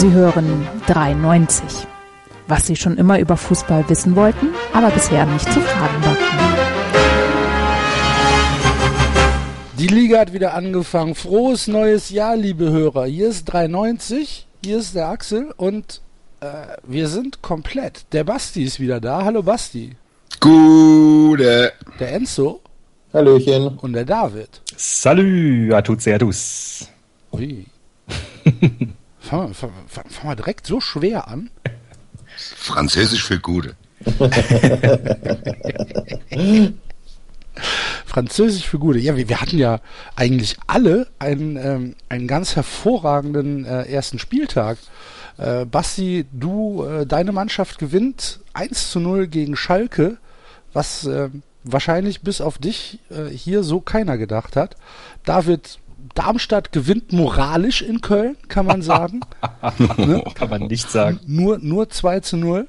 Sie hören 93. Was Sie schon immer über Fußball wissen wollten, aber bisher nicht zu fragen wagten. Die Liga hat wieder angefangen. Frohes neues Jahr, liebe Hörer. Hier ist 93, hier ist der Axel und äh, wir sind komplett. Der Basti ist wieder da. Hallo Basti. Gute. Der Enzo Hallöchen. und der David. Salut à toutes et à tous. Ui. Fangen wir, fang, fang, fang wir direkt so schwer an. Französisch für Gute. Französisch für Gute. Ja, wir, wir hatten ja eigentlich alle einen, ähm, einen ganz hervorragenden äh, ersten Spieltag. Äh, Basti, du, äh, deine Mannschaft gewinnt 1 zu 0 gegen Schalke, was äh, wahrscheinlich bis auf dich äh, hier so keiner gedacht hat. David, Darmstadt gewinnt moralisch in Köln, kann man sagen. ne? Kann man nicht sagen. Nur, nur 2 zu 0.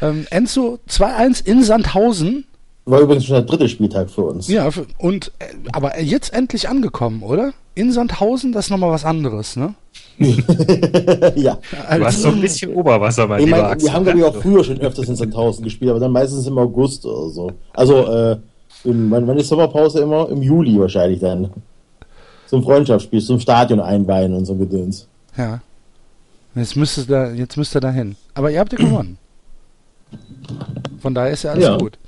Ähm, Enzo 2-1 in Sandhausen. War übrigens schon der dritte Spieltag für uns. Ja, und äh, aber jetzt endlich angekommen, oder? In Sandhausen, das ist nochmal was anderes, ne? ja. Du hast so ein bisschen Oberwasser, mein Ich lieber meine, Axel. wir haben, glaube ich, auch früher schon öfters in Sandhausen gespielt, aber dann meistens im August oder so. Also, äh, im, wann, wann ist Sommerpause immer? Im Juli wahrscheinlich dann. Zum Freundschaftsspiel, zum Stadion einweihen und so Gedöns. Ja. Jetzt müsste da, jetzt müsst ihr da hin. Aber ihr habt ja gewonnen. Von daher ist ja alles Ja. gut.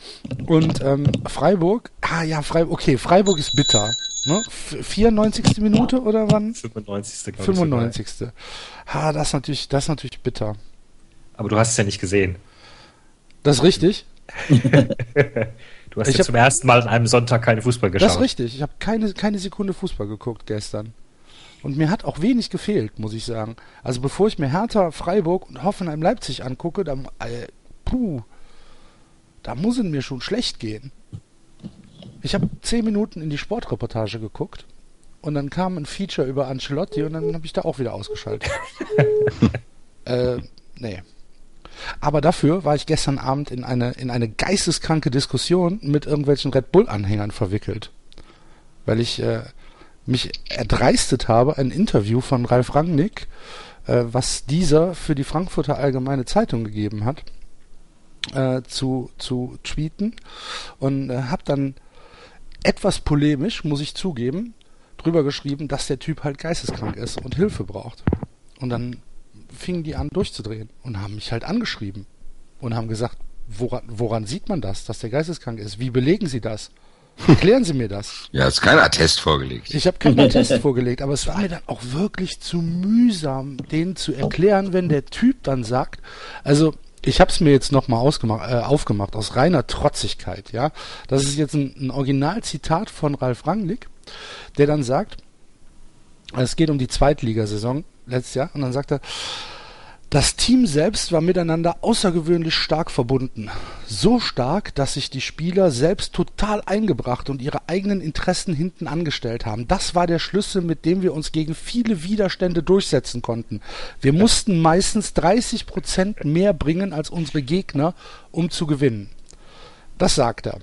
Und ähm, Freiburg, ah ja, Freiburg, okay, Freiburg ist bitter. Ne? F- 94. Minute oder wann? 95. glaub ich 95. Ah, das ist natürlich, das ist natürlich bitter. Aber du hast es ja nicht gesehen. Das ist richtig. Du hast Ich ja hab- zum ersten Mal an einem Sonntag keinen Fußball geschaut. Das ist richtig. Ich habe keine, keine Sekunde Fußball geguckt gestern. Und mir hat auch wenig gefehlt, muss ich sagen. Also bevor ich mir Hertha, Freiburg und Hoffenheim Leipzig angucke, dann, äh, puh, da muss es mir schon schlecht gehen. Ich habe zehn Minuten in die Sportreportage geguckt und dann kam ein Feature über Ancelotti und dann habe ich da auch wieder ausgeschaltet. äh, nee. Aber dafür war ich gestern Abend in eine, in eine geisteskranke Diskussion mit irgendwelchen Red Bull-Anhängern verwickelt. Weil ich äh, mich erdreistet habe, ein Interview von Ralf Rangnick, äh, was dieser für die Frankfurter Allgemeine Zeitung gegeben hat, äh, zu, zu tweeten. Und äh, habe dann etwas polemisch, muss ich zugeben, drüber geschrieben, dass der Typ halt geisteskrank ist und Hilfe braucht. Und dann fingen die an durchzudrehen und haben mich halt angeschrieben und haben gesagt, woran, woran sieht man das, dass der geisteskrank ist? Wie belegen Sie das? Erklären Sie mir das. Ja, ist kein Attest vorgelegt. Ich habe keinen Test vorgelegt, aber es war mir dann auch wirklich zu mühsam, denen zu erklären, wenn der Typ dann sagt, also ich habe es mir jetzt nochmal äh, aufgemacht, aus reiner Trotzigkeit, ja. Das ist jetzt ein, ein Originalzitat von Ralf Rangnick, der dann sagt, es geht um die Zweitligasaison letztes Jahr, und dann sagt er, das Team selbst war miteinander außergewöhnlich stark verbunden. So stark, dass sich die Spieler selbst total eingebracht und ihre eigenen Interessen hinten angestellt haben. Das war der Schlüssel, mit dem wir uns gegen viele Widerstände durchsetzen konnten. Wir mussten meistens 30 Prozent mehr bringen als unsere Gegner, um zu gewinnen. Das sagt er.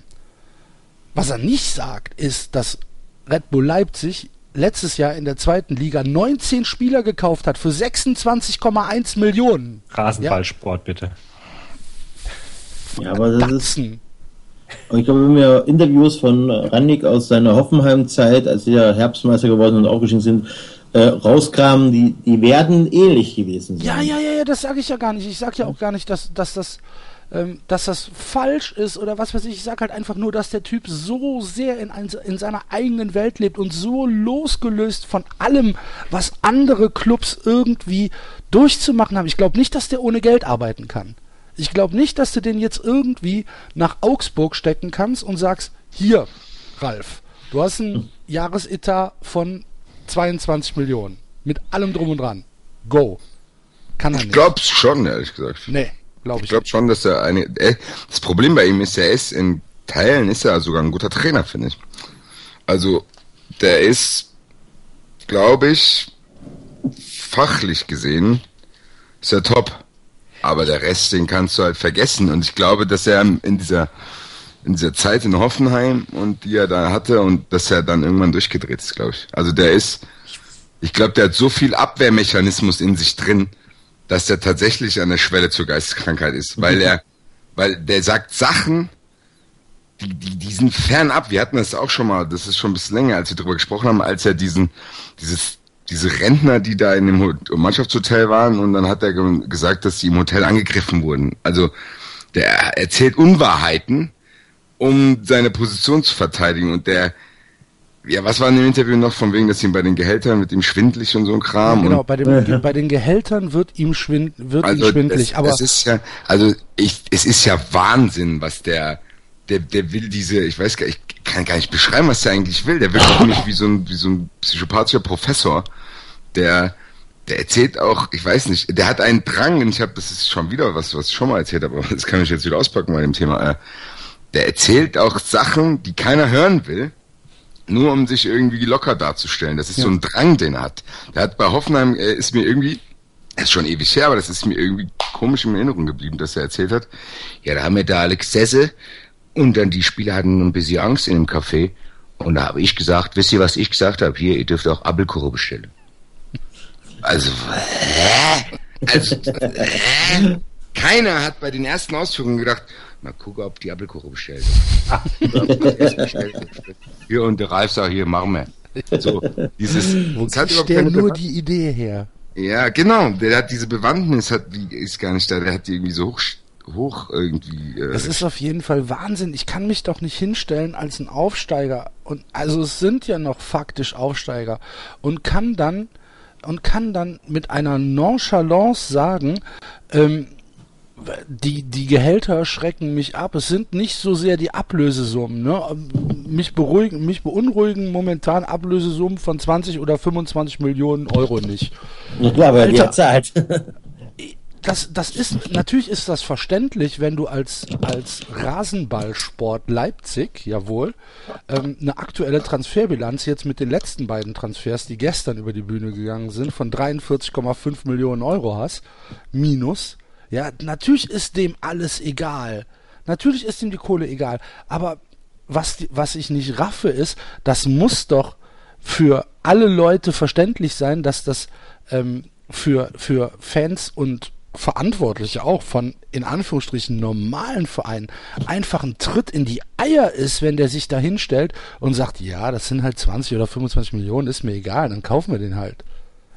Was er nicht sagt, ist, dass Red Bull Leipzig letztes Jahr in der zweiten Liga 19 Spieler gekauft hat für 26,1 Millionen. Rasenballsport, bitte. Ja, aber das ist. Und ich glaube, wenn wir Interviews von Rannik aus seiner Hoffenheim-Zeit, als sie ja Herbstmeister geworden und aufgestiegen sind, äh, rauskramen, die, die werden ähnlich gewesen sein. Ja, ja, ja, ja, das sage ich ja gar nicht. Ich sage ja auch gar nicht, dass, dass das ähm, dass das falsch ist oder was weiß ich. Ich sage halt einfach nur, dass der Typ so sehr in, ein, in seiner eigenen Welt lebt und so losgelöst von allem, was andere Clubs irgendwie durchzumachen haben. Ich glaube nicht, dass der ohne Geld arbeiten kann. Ich glaube nicht, dass du den jetzt irgendwie nach Augsburg stecken kannst und sagst, hier, Ralf, du hast einen Jahresetat von 22 Millionen. Mit allem drum und dran. Go. Kann er Ich nicht. glaub's schon, ehrlich gesagt. Nee, glaube ich, Ich glaube schon, dass er eine. äh, Das Problem bei ihm ist, er ist in Teilen ist er sogar ein guter Trainer, finde ich. Also der ist, glaube ich, fachlich gesehen, ist er top. Aber der Rest, den kannst du halt vergessen. Und ich glaube, dass er in dieser in dieser Zeit in Hoffenheim und die er da hatte und dass er dann irgendwann durchgedreht ist, glaube ich. Also der ist, ich glaube, der hat so viel Abwehrmechanismus in sich drin, dass der tatsächlich an der Schwelle zur Geisteskrankheit ist, weil er, weil der sagt Sachen, die, die, die sind fernab. Wir hatten das auch schon mal, das ist schon ein bisschen länger, als wir darüber gesprochen haben, als er diesen, dieses, diese Rentner, die da in dem Ho- Mannschaftshotel waren, und dann hat er ge gesagt, dass sie im Hotel angegriffen wurden. Also, der erzählt Unwahrheiten, um seine Position zu verteidigen, und der, ja, was war in dem Interview noch von wegen, dass ihm bei den Gehältern mit ihm schwindlig und so ein Kram genau, und bei, dem, bei den Gehältern wird ihm, schwind, wird ihm schwindlig. das, aber das ist ja, also ich, es ist ja Wahnsinn, was der, der, der will diese, ich weiß gar nicht, ich kann gar nicht beschreiben, was der eigentlich will. Der wirkt auf mich wie so ein, wie so ein psychopathischer Professor, der, der erzählt auch, ich weiß nicht, der hat einen Drang, und ich habe, das ist schon wieder was, was ich schon mal erzählt habe, aber das kann ich jetzt wieder auspacken bei dem Thema. Äh, der erzählt auch Sachen, die keiner hören will, nur um sich irgendwie locker darzustellen. Das ist so ein Drang, den er hat. Der hat bei Hoffenheim, äh, ist mir irgendwie, das ist schon ewig her, aber das ist mir irgendwie komisch in Erinnerung geblieben, dass er erzählt hat. Ja, da haben wir da alle gesessen und dann die Spieler hatten ein bisschen Angst in dem Café. Und da habe ich gesagt, wisst ihr, was ich gesagt habe? Hier, ihr dürft auch Apfelkuchen bestellen. Also, hä? Also, hä? Keiner hat bei den ersten Ausführungen gedacht, mal gucken, ob die Apfelkuchen bestellt. hier und der Ralf sagt, hier, machen wir. So, dieses, überhaupt der keine nur Bewand- die Idee her. ja, genau. Der hat diese Bewandtnis, hat, die ist gar nicht da. Der hat die irgendwie so hoch, hoch irgendwie. Äh, Das ist auf jeden Fall Wahnsinn. Ich kann mich doch nicht hinstellen als ein Aufsteiger und also es sind ja noch faktisch Aufsteiger und kann dann und kann dann mit einer Nonchalance sagen, ähm, die, die Gehälter schrecken mich ab. Es sind nicht so sehr die Ablösesummen. Ne? Mich beruhigen, mich beunruhigen momentan Ablösesummen von 20 oder 25 Millionen Euro nicht. Ja, aber die Alter. hat Zeit. das, das ist, natürlich ist das verständlich, wenn du als, als Rasenballsport Leipzig, jawohl, ähm, eine aktuelle Transferbilanz jetzt mit den letzten beiden Transfers, die gestern über die Bühne gegangen sind, von 43,5 Millionen Euro hast, minus. Ja, natürlich ist dem alles egal. Natürlich ist ihm die Kohle egal. Aber was, was ich nicht raffe ist, das muss doch für alle Leute verständlich sein, dass das ähm, für, für Fans und Verantwortliche auch von in Anführungsstrichen normalen Vereinen einfach ein Tritt in die Eier ist, wenn der sich da hinstellt und sagt, ja, das sind halt 20 oder 25 Millionen, ist mir egal, dann kaufen wir den halt.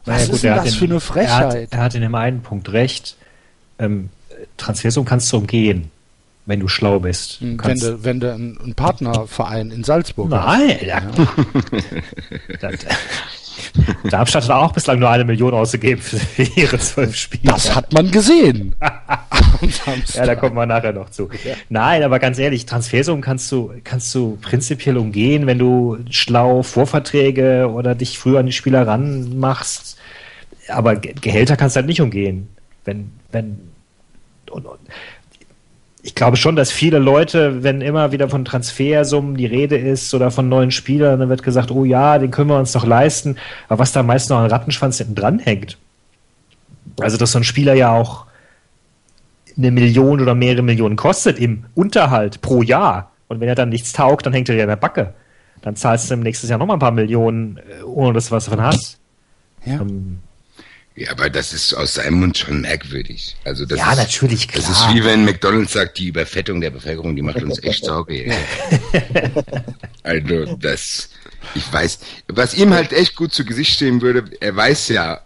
Was Naja, gut, ist denn er das in- für eine Er Frechheit? hat, er hat in dem einen Punkt recht. Ähm, Transfersum kannst du umgehen, wenn du schlau bist. Du wenn du, wenn du einen, Partnerverein in Salzburg hast. Nein, ja. Das- Darmstadt hat auch bislang nur eine Million ausgegeben für ihre zwölf Spiele. Das hat man gesehen. Ja, da kommen wir nachher noch zu. Nein, aber ganz ehrlich, Transfersummen kannst du, kannst du prinzipiell umgehen, wenn du schlau Vorverträge oder dich früher an die Spieler ranmachst. Aber Ge- Gehälter kannst du halt nicht umgehen. Wenn, wenn, und, und, ich glaube schon, dass viele Leute, wenn immer wieder von Transfersummen die Rede ist oder von neuen Spielern, dann wird gesagt, oh ja, den können wir uns doch leisten. Aber was da meist noch an Rattenschwanz hinten dran hängt, also dass so ein Spieler ja auch eine Million oder mehrere Millionen kostet im Unterhalt pro Jahr. Und wenn er dann nichts taugt, dann hängt er dir an der Backe. Dann zahlst du im nächsten Jahr nochmal ein paar Millionen, äh, ohne dass du was davon hast. Ja. Ähm, ja, aber das ist aus seinem Mund schon merkwürdig. Also das ja, ist, natürlich, Das klar. ist wie wenn McDonalds sagt, die Überfettung der Bevölkerung, die macht uns echt Sorge. also das, ich weiß, was ihm halt echt gut zu Gesicht stehen würde, er weiß ja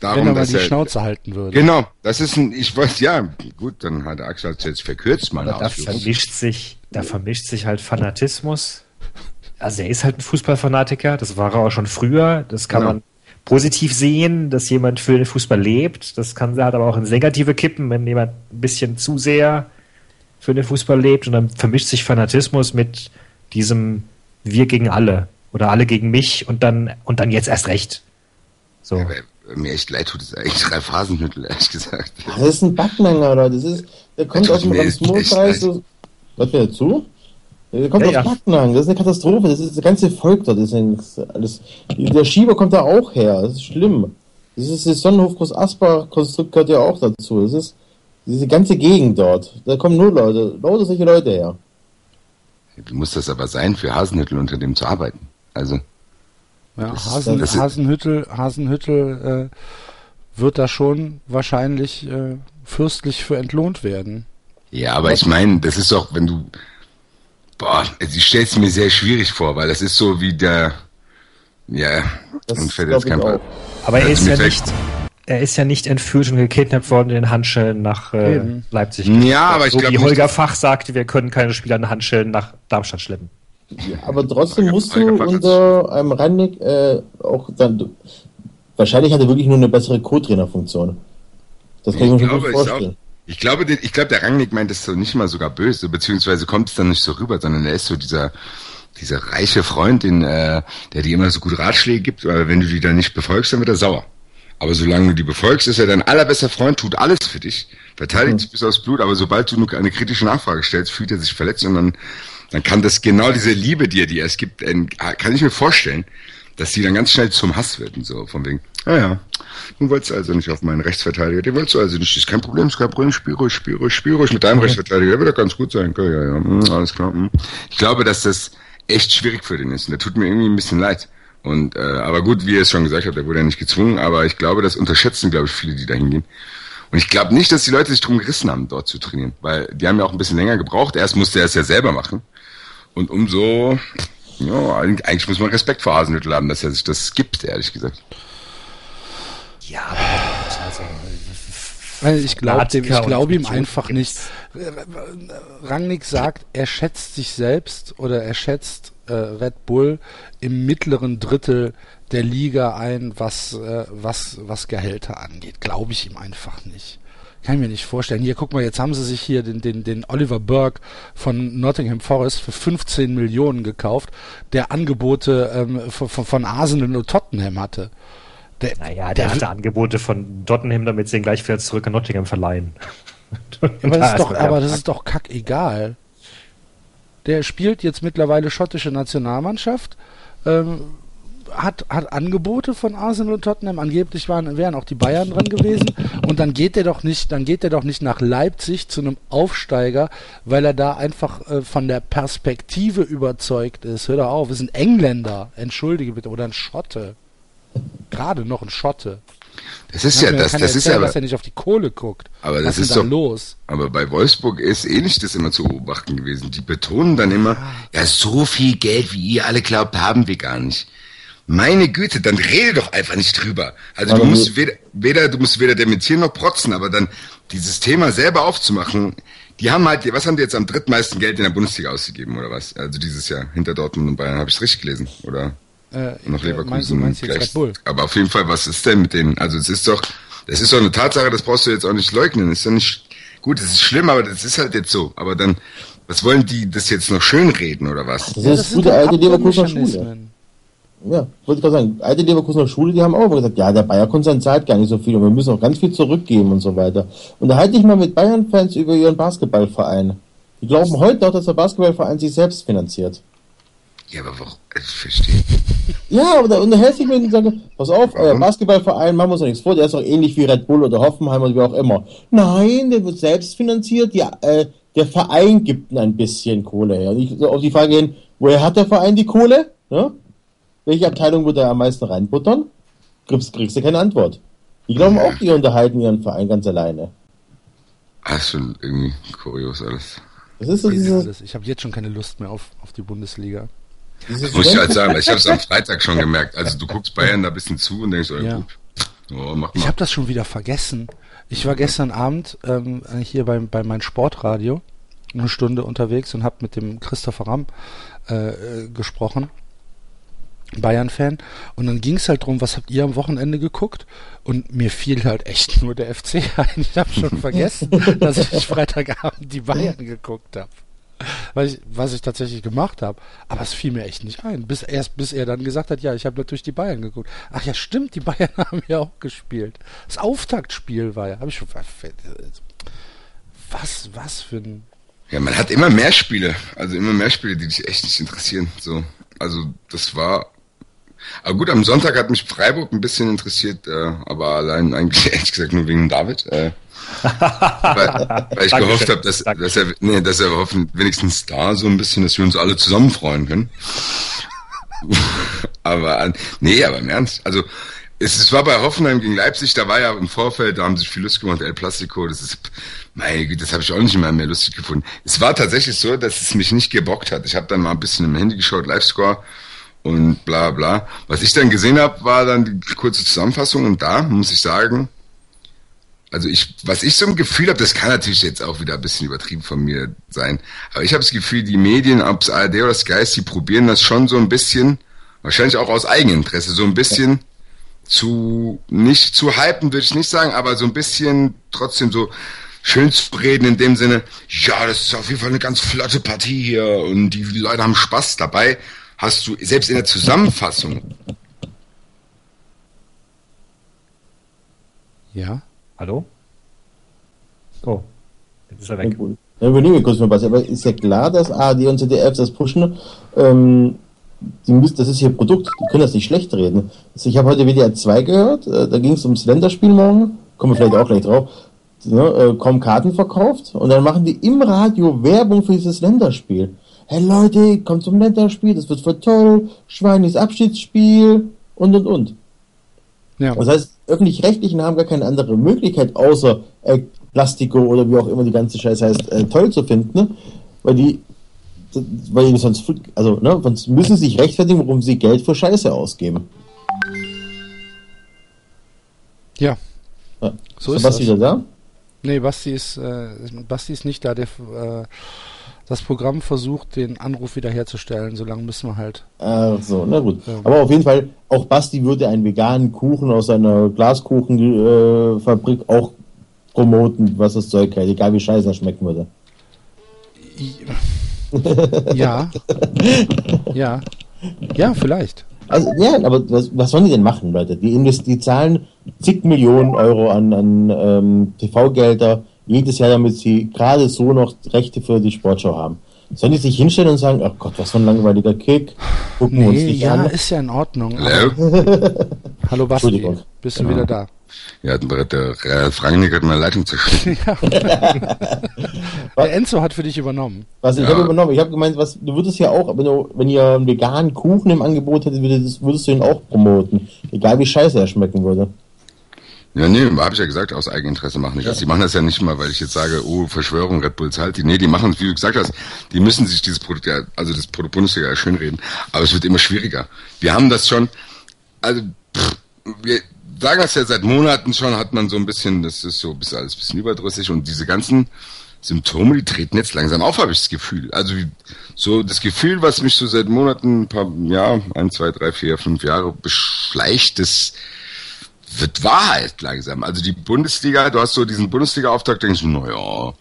darum, wenn er mal dass die er, Schnauze halten würde. Genau, das ist ein, ich weiß, ja, gut, dann hat Axel das jetzt verkürzt meine Aber da vermischt sich, da vermischt sich halt Fanatismus. Also er ist halt ein Fußballfanatiker, das war er auch schon früher. Das kann Genau. man positiv sehen, dass jemand für den Fußball lebt. Das kann halt aber auch ins Negative kippen, wenn jemand ein bisschen zu sehr für den Fußball lebt und dann vermischt sich Fanatismus mit diesem Wir gegen alle oder alle gegen mich und dann und dann jetzt erst recht. So. Ja, mir echt leid tut es eigentlich Ralf Hasenhüttl, ehrlich gesagt. Das ist ein Backnanger, oder? Das ist, der kommt tut aus dem so- Hört mir zu? Der kommt Ja, aus ja. Backnang, das ist eine Katastrophe, das ist das ganze Volk dort, das ist alles. Der Schieber kommt da auch her, das ist schlimm. Das ist das Sonnenhof Groß Asbach Konstrukt gehört ja auch dazu. Das ist diese ganze Gegend dort. Da kommen nur Leute, lauter solche Leute her. Wie muss das aber sein, für Hasenhüttl unter dem zu arbeiten? Also, Ja, Das- Hasen, das ist- Hasenhüttel, Hasenhüttel wird da schon wahrscheinlich äh, fürstlich für entlohnt werden. Ja, aber ich meine, das ist doch, wenn du, boah, also ich stelle es mir sehr schwierig vor, weil das ist so wie der, ja, Das und fällt glaub jetzt kein ich auch. Aber er ist ja nicht, er ist ja nicht entführt und gekidnappt worden in den Handschellen nach äh. Leipzig. Ja, aber ich so glaube wie nicht, Holger dass- Fach sagte, wir können keine Spieler in Handschellen nach Darmstadt schleppen. Aber trotzdem Holger- musst Holger du unter einem Randig äh, auch dann. Wahrscheinlich hat er wirklich nur eine bessere Co-Trainer-Funktion. Das kann ich, mir schon glaube, gut ich vorstellen. Ich glaube, ich glaube, der Rangnick meint das so nicht mal sogar böse, beziehungsweise kommt es dann nicht so rüber, sondern er ist so dieser, dieser reiche Freund, den, äh, der dir immer so gute Ratschläge gibt, aber wenn du die dann nicht befolgst, dann wird er sauer. Aber solange du die befolgst, ist er dein allerbester Freund, tut alles für dich, verteidigt dich bis aufs Blut, aber sobald du nur eine kritische Nachfrage stellst, fühlt er sich verletzt und dann, dann kann das genau diese Liebe dir, die es gibt, äh, kann ich mir vorstellen, dass die dann ganz schnell zum Hass wird und so, von wegen, ja, ja, du wolltest also nicht auf meinen Rechtsverteidiger, den wolltest du also nicht, ist kein Problem, ist kein Problem, spiel ruhig, spiel ruhig, spiel ruhig mit deinem Rechtsverteidiger, der wird doch ganz gut sein, okay, ja, ja, hm, alles klar. Hm. Ich glaube, dass das echt schwierig für den ist und der tut mir irgendwie ein bisschen leid. Und, äh, aber gut, wie er es schon gesagt hat, der wurde ja nicht gezwungen, aber ich glaube, das unterschätzen, glaube ich, viele, die da hingehen. Und ich glaube nicht, dass die Leute sich drum gerissen haben, dort zu trainieren, weil die haben ja auch ein bisschen länger gebraucht. Erst musste er es ja selber machen. Und umso, ja, eigentlich muss man Respekt vor Hasenhüttl haben, dass er sich das gibt, ehrlich gesagt. Ja, aber also, ich glaube glaube ihm einfach nicht. Rangnick sagt, er schätzt sich selbst oder er schätzt äh, Red Bull im mittleren Drittel der Liga ein, was äh, was was Gehälter angeht. Glaube ich ihm einfach nicht. Kann ich mir nicht vorstellen. Hier, guck mal, jetzt haben sie sich hier den, den, den Oliver Burke von Nottingham Forest für 15 Millionen gekauft, der Angebote ähm, von, von, Arsenal und Tottenham hatte. Der, naja, der hatte Angebote von Tottenham, damit sie ihn gleich wieder zurück in Nottingham verleihen. Aber das, ist doch, aber das ist doch kackegal. Der spielt jetzt mittlerweile schottische Nationalmannschaft, ähm, hat, hat Angebote von Arsenal und Tottenham, angeblich waren, wären auch die Bayern dran gewesen und dann geht er doch nicht, dann geht er doch nicht nach Leipzig zu einem Aufsteiger, weil er da einfach äh, von der Perspektive überzeugt ist. Hör doch auf, ist ein Engländer, entschuldige bitte, oder ein Schotte. Gerade noch ein Schotte. Das ist ja das, das ist erzählen, ja, dass er nicht auf die Kohle guckt. Aber Was das ist ist doch- los? aber bei Wolfsburg ist ähnlich das immer zu beobachten gewesen. Die betonen dann immer, ja, so viel Geld, wie ihr alle glaubt, haben wir gar nicht. Meine Güte, dann rede doch einfach nicht drüber. Also du Aber musst weder, weder, du musst weder dementieren noch protzen, aber dann dieses Thema selber aufzumachen, die haben halt, was haben die jetzt am drittmeisten Geld in der Bundesliga ausgegeben, oder was? Also dieses Jahr, hinter Dortmund und Bayern, habe ich es richtig gelesen, oder? Äh, noch äh, Leverkusen. Meinst du, meinst du jetzt gleich. Red Bull? Aber auf jeden Fall, was ist denn mit denen? Also es ist doch, das ist doch eine Tatsache, das brauchst du jetzt auch nicht leugnen. Ist doch nicht gut, es ist schlimm, aber das ist halt jetzt so. Aber dann, was wollen die das jetzt noch schönreden oder was? Das Ja, ist das sind gute alte Leverkusener Schule. Ja, wollte ich gerade sagen, alte Leverkusener Schule, die haben auch immer gesagt, ja, der Bayer-Konzern zahlt gar nicht so viel und wir müssen auch ganz viel zurückgeben und so weiter. Und da halte ich mal mit Bayern-Fans über ihren Basketballverein. Die glauben heute noch, dass der Basketballverein sich selbst finanziert. Ja, aber warum? Ich verstehe. Ja, aber da unterhält sich mit und sagt, pass auf, euer Warum? Basketballverein, machen wir uns doch nichts vor, der ist doch ähnlich wie Red Bull oder Hoffenheim oder wie auch immer. Nein, der wird selbst finanziert, ja, äh, der Verein gibt ein bisschen Kohle her. Und ich so auf die Frage hin, woher hat der Verein die Kohle? Ne? Welche Abteilung wird er am meisten reinbuttern? Kriegst, kriegst du keine Antwort. Die glauben auch, die unterhalten ihren Verein ganz alleine. Ah, ist schon irgendwie kurios alles. Das ist so alles. Ich habe jetzt schon keine Lust mehr auf, auf die Bundesliga. dieses Muss ich halt sagen, ich habe es am Freitag schon gemerkt. Also du guckst Bayern da ein bisschen zu und denkst, oh, ja. Ja. gut. Oh, mach Ich mal. habe das schon wieder vergessen. Ich war gestern Abend ähm, hier bei, bei meinem Sportradio eine Stunde unterwegs und habe mit dem Christopher Ramm äh, äh, gesprochen. Bayern-Fan. Und dann ging es halt drum, was habt ihr am Wochenende geguckt? Und mir fiel halt echt nur der FC ein. Ich habe schon vergessen, dass ich Freitagabend die Bayern geguckt habe. Was ich, was ich tatsächlich gemacht habe. Aber es fiel mir echt nicht ein. Bis erst bis er dann gesagt hat, ja, ich habe natürlich die Bayern geguckt. Ach ja, stimmt, die Bayern haben ja auch gespielt. Das Auftaktspiel war ja. Habe ich schon. Was, was für ein. Ja, man hat immer mehr Spiele. Also immer mehr Spiele, die dich echt nicht interessieren. So. Also das war. Aber gut, am Sonntag hat mich Freiburg ein bisschen interessiert, äh, aber allein eigentlich ehrlich gesagt nur wegen David. Äh, weil, weil ich Dankeschön. gehofft habe, dass, dass er, nee, dass er hoffen, wenigstens da so ein bisschen, dass wir uns alle zusammen freuen können. aber nee, aber im Ernst. Also es, es war bei Hoffenheim gegen Leipzig, da war ja im Vorfeld, da haben sich viel Lust gemacht, El Plastico, das ist, meine Güte, das habe ich auch nicht mehr mehr lustig gefunden. Es war tatsächlich so, dass es mich nicht gebockt hat. Ich habe dann mal ein bisschen im Handy geschaut, Live-Score und bla bla. Was ich dann gesehen habe, war dann die kurze Zusammenfassung und da muss ich sagen, also ich, was ich so ein Gefühl habe, das kann natürlich jetzt auch wieder ein bisschen übertrieben von mir sein, aber ich habe das Gefühl, die Medien, ob es ARD oder Sky ist, die probieren das schon so ein bisschen, wahrscheinlich auch aus Eigeninteresse, so ein bisschen zu, nicht zu hypen, würde ich nicht sagen, aber so ein bisschen trotzdem so schön zu reden in dem Sinne, ja, das ist auf jeden Fall eine ganz flotte Partie hier und die Leute haben Spaß dabei. Hast du selbst in der Zusammenfassung Ja. Hallo? Oh, jetzt ist er weg. Ja, überlegen wir kurz mal was. Aber ist ja klar, dass ARD und ZDF das pushen. Ähm, die müssen, das ist ihr Produkt, die können das nicht schlecht reden. Also ich habe heute WDR 2 gehört, äh, da ging es ums Länderspiel morgen, kommen wir vielleicht auch gleich drauf, ne, äh, kaum Karten verkauft und dann machen die im Radio Werbung für dieses Länderspiel. Hey Leute, kommt zum Länderspiel, das wird voll toll, Schweinis Abschiedsspiel und und und. Ja. Das heißt, öffentlich-rechtlichen haben gar keine andere Möglichkeit, außer äh, Plastiko oder wie auch immer die ganze Scheiße heißt, äh, toll zu finden, ne? weil die, weil die sonst, also, ne, sonst müssen sie sich rechtfertigen, warum sie Geld für Scheiße ausgeben. Ja. Ja. So ist was das. wieder da? Nee, Basti ist, äh, Basti ist nicht da, der äh, das Programm versucht, den Anruf wiederherzustellen. Solange müssen wir halt. Ach so, na gut. Ja. Aber auf jeden Fall, auch Basti würde einen veganen Kuchen aus seiner Glaskuchenfabrik äh, auch promoten, was das Zeug hält, egal wie scheiße er schmecken würde. Ja. ja. Ja, vielleicht. Also, ja, aber was, was sollen die denn machen, Leute? Die, die zahlen zig Millionen Euro an, an ähm, TV-Gelder jedes Jahr, damit sie gerade so noch Rechte für die Sportschau haben. Sollen die sich hinstellen und sagen, ach Gott, was für ein langweiliger Kick, gucken wir uns Nee, nicht ja, an. ist ja in Ordnung. Hallo? Hallo Basti, bist du wieder da? Ja, der, der Ralf Rangnick hat meine Leitung zerschnitten. Der Enzo hat für dich übernommen. Was, ich Ja. habe übernommen, ich habe gemeint, was, du würdest ja auch, wenn, du, wenn ihr einen veganen Kuchen im Angebot hättet, würdest, würdest du ihn auch promoten. Egal wie scheiße er schmecken würde. Ja, nee, habe ich ja gesagt, aus Eigeninteresse machen die das. Die machen das ja nicht mal, weil ich jetzt sage, oh, Verschwörung, Red Bull zahlt die. Nee, die machen wie du gesagt hast, die müssen sich dieses Produkt ja, also das Produkt Bundesliga ja schönreden. Aber es wird immer schwieriger. Wir haben das schon, also, pff, wir sagen das ja seit Monaten schon, hat man so ein bisschen, das ist so bis alles ein bisschen überdrüssig und diese ganzen Symptome, die treten jetzt langsam auf, habe ich das Gefühl. Also wie- so das Gefühl, was mich so seit Monaten, ein paar, ja, ein, zwei, drei, vier, fünf Jahre beschleicht, das wird Wahrheit langsam. Also die Bundesliga, du hast so diesen Bundesliga-Auftakt, denkst du, naja,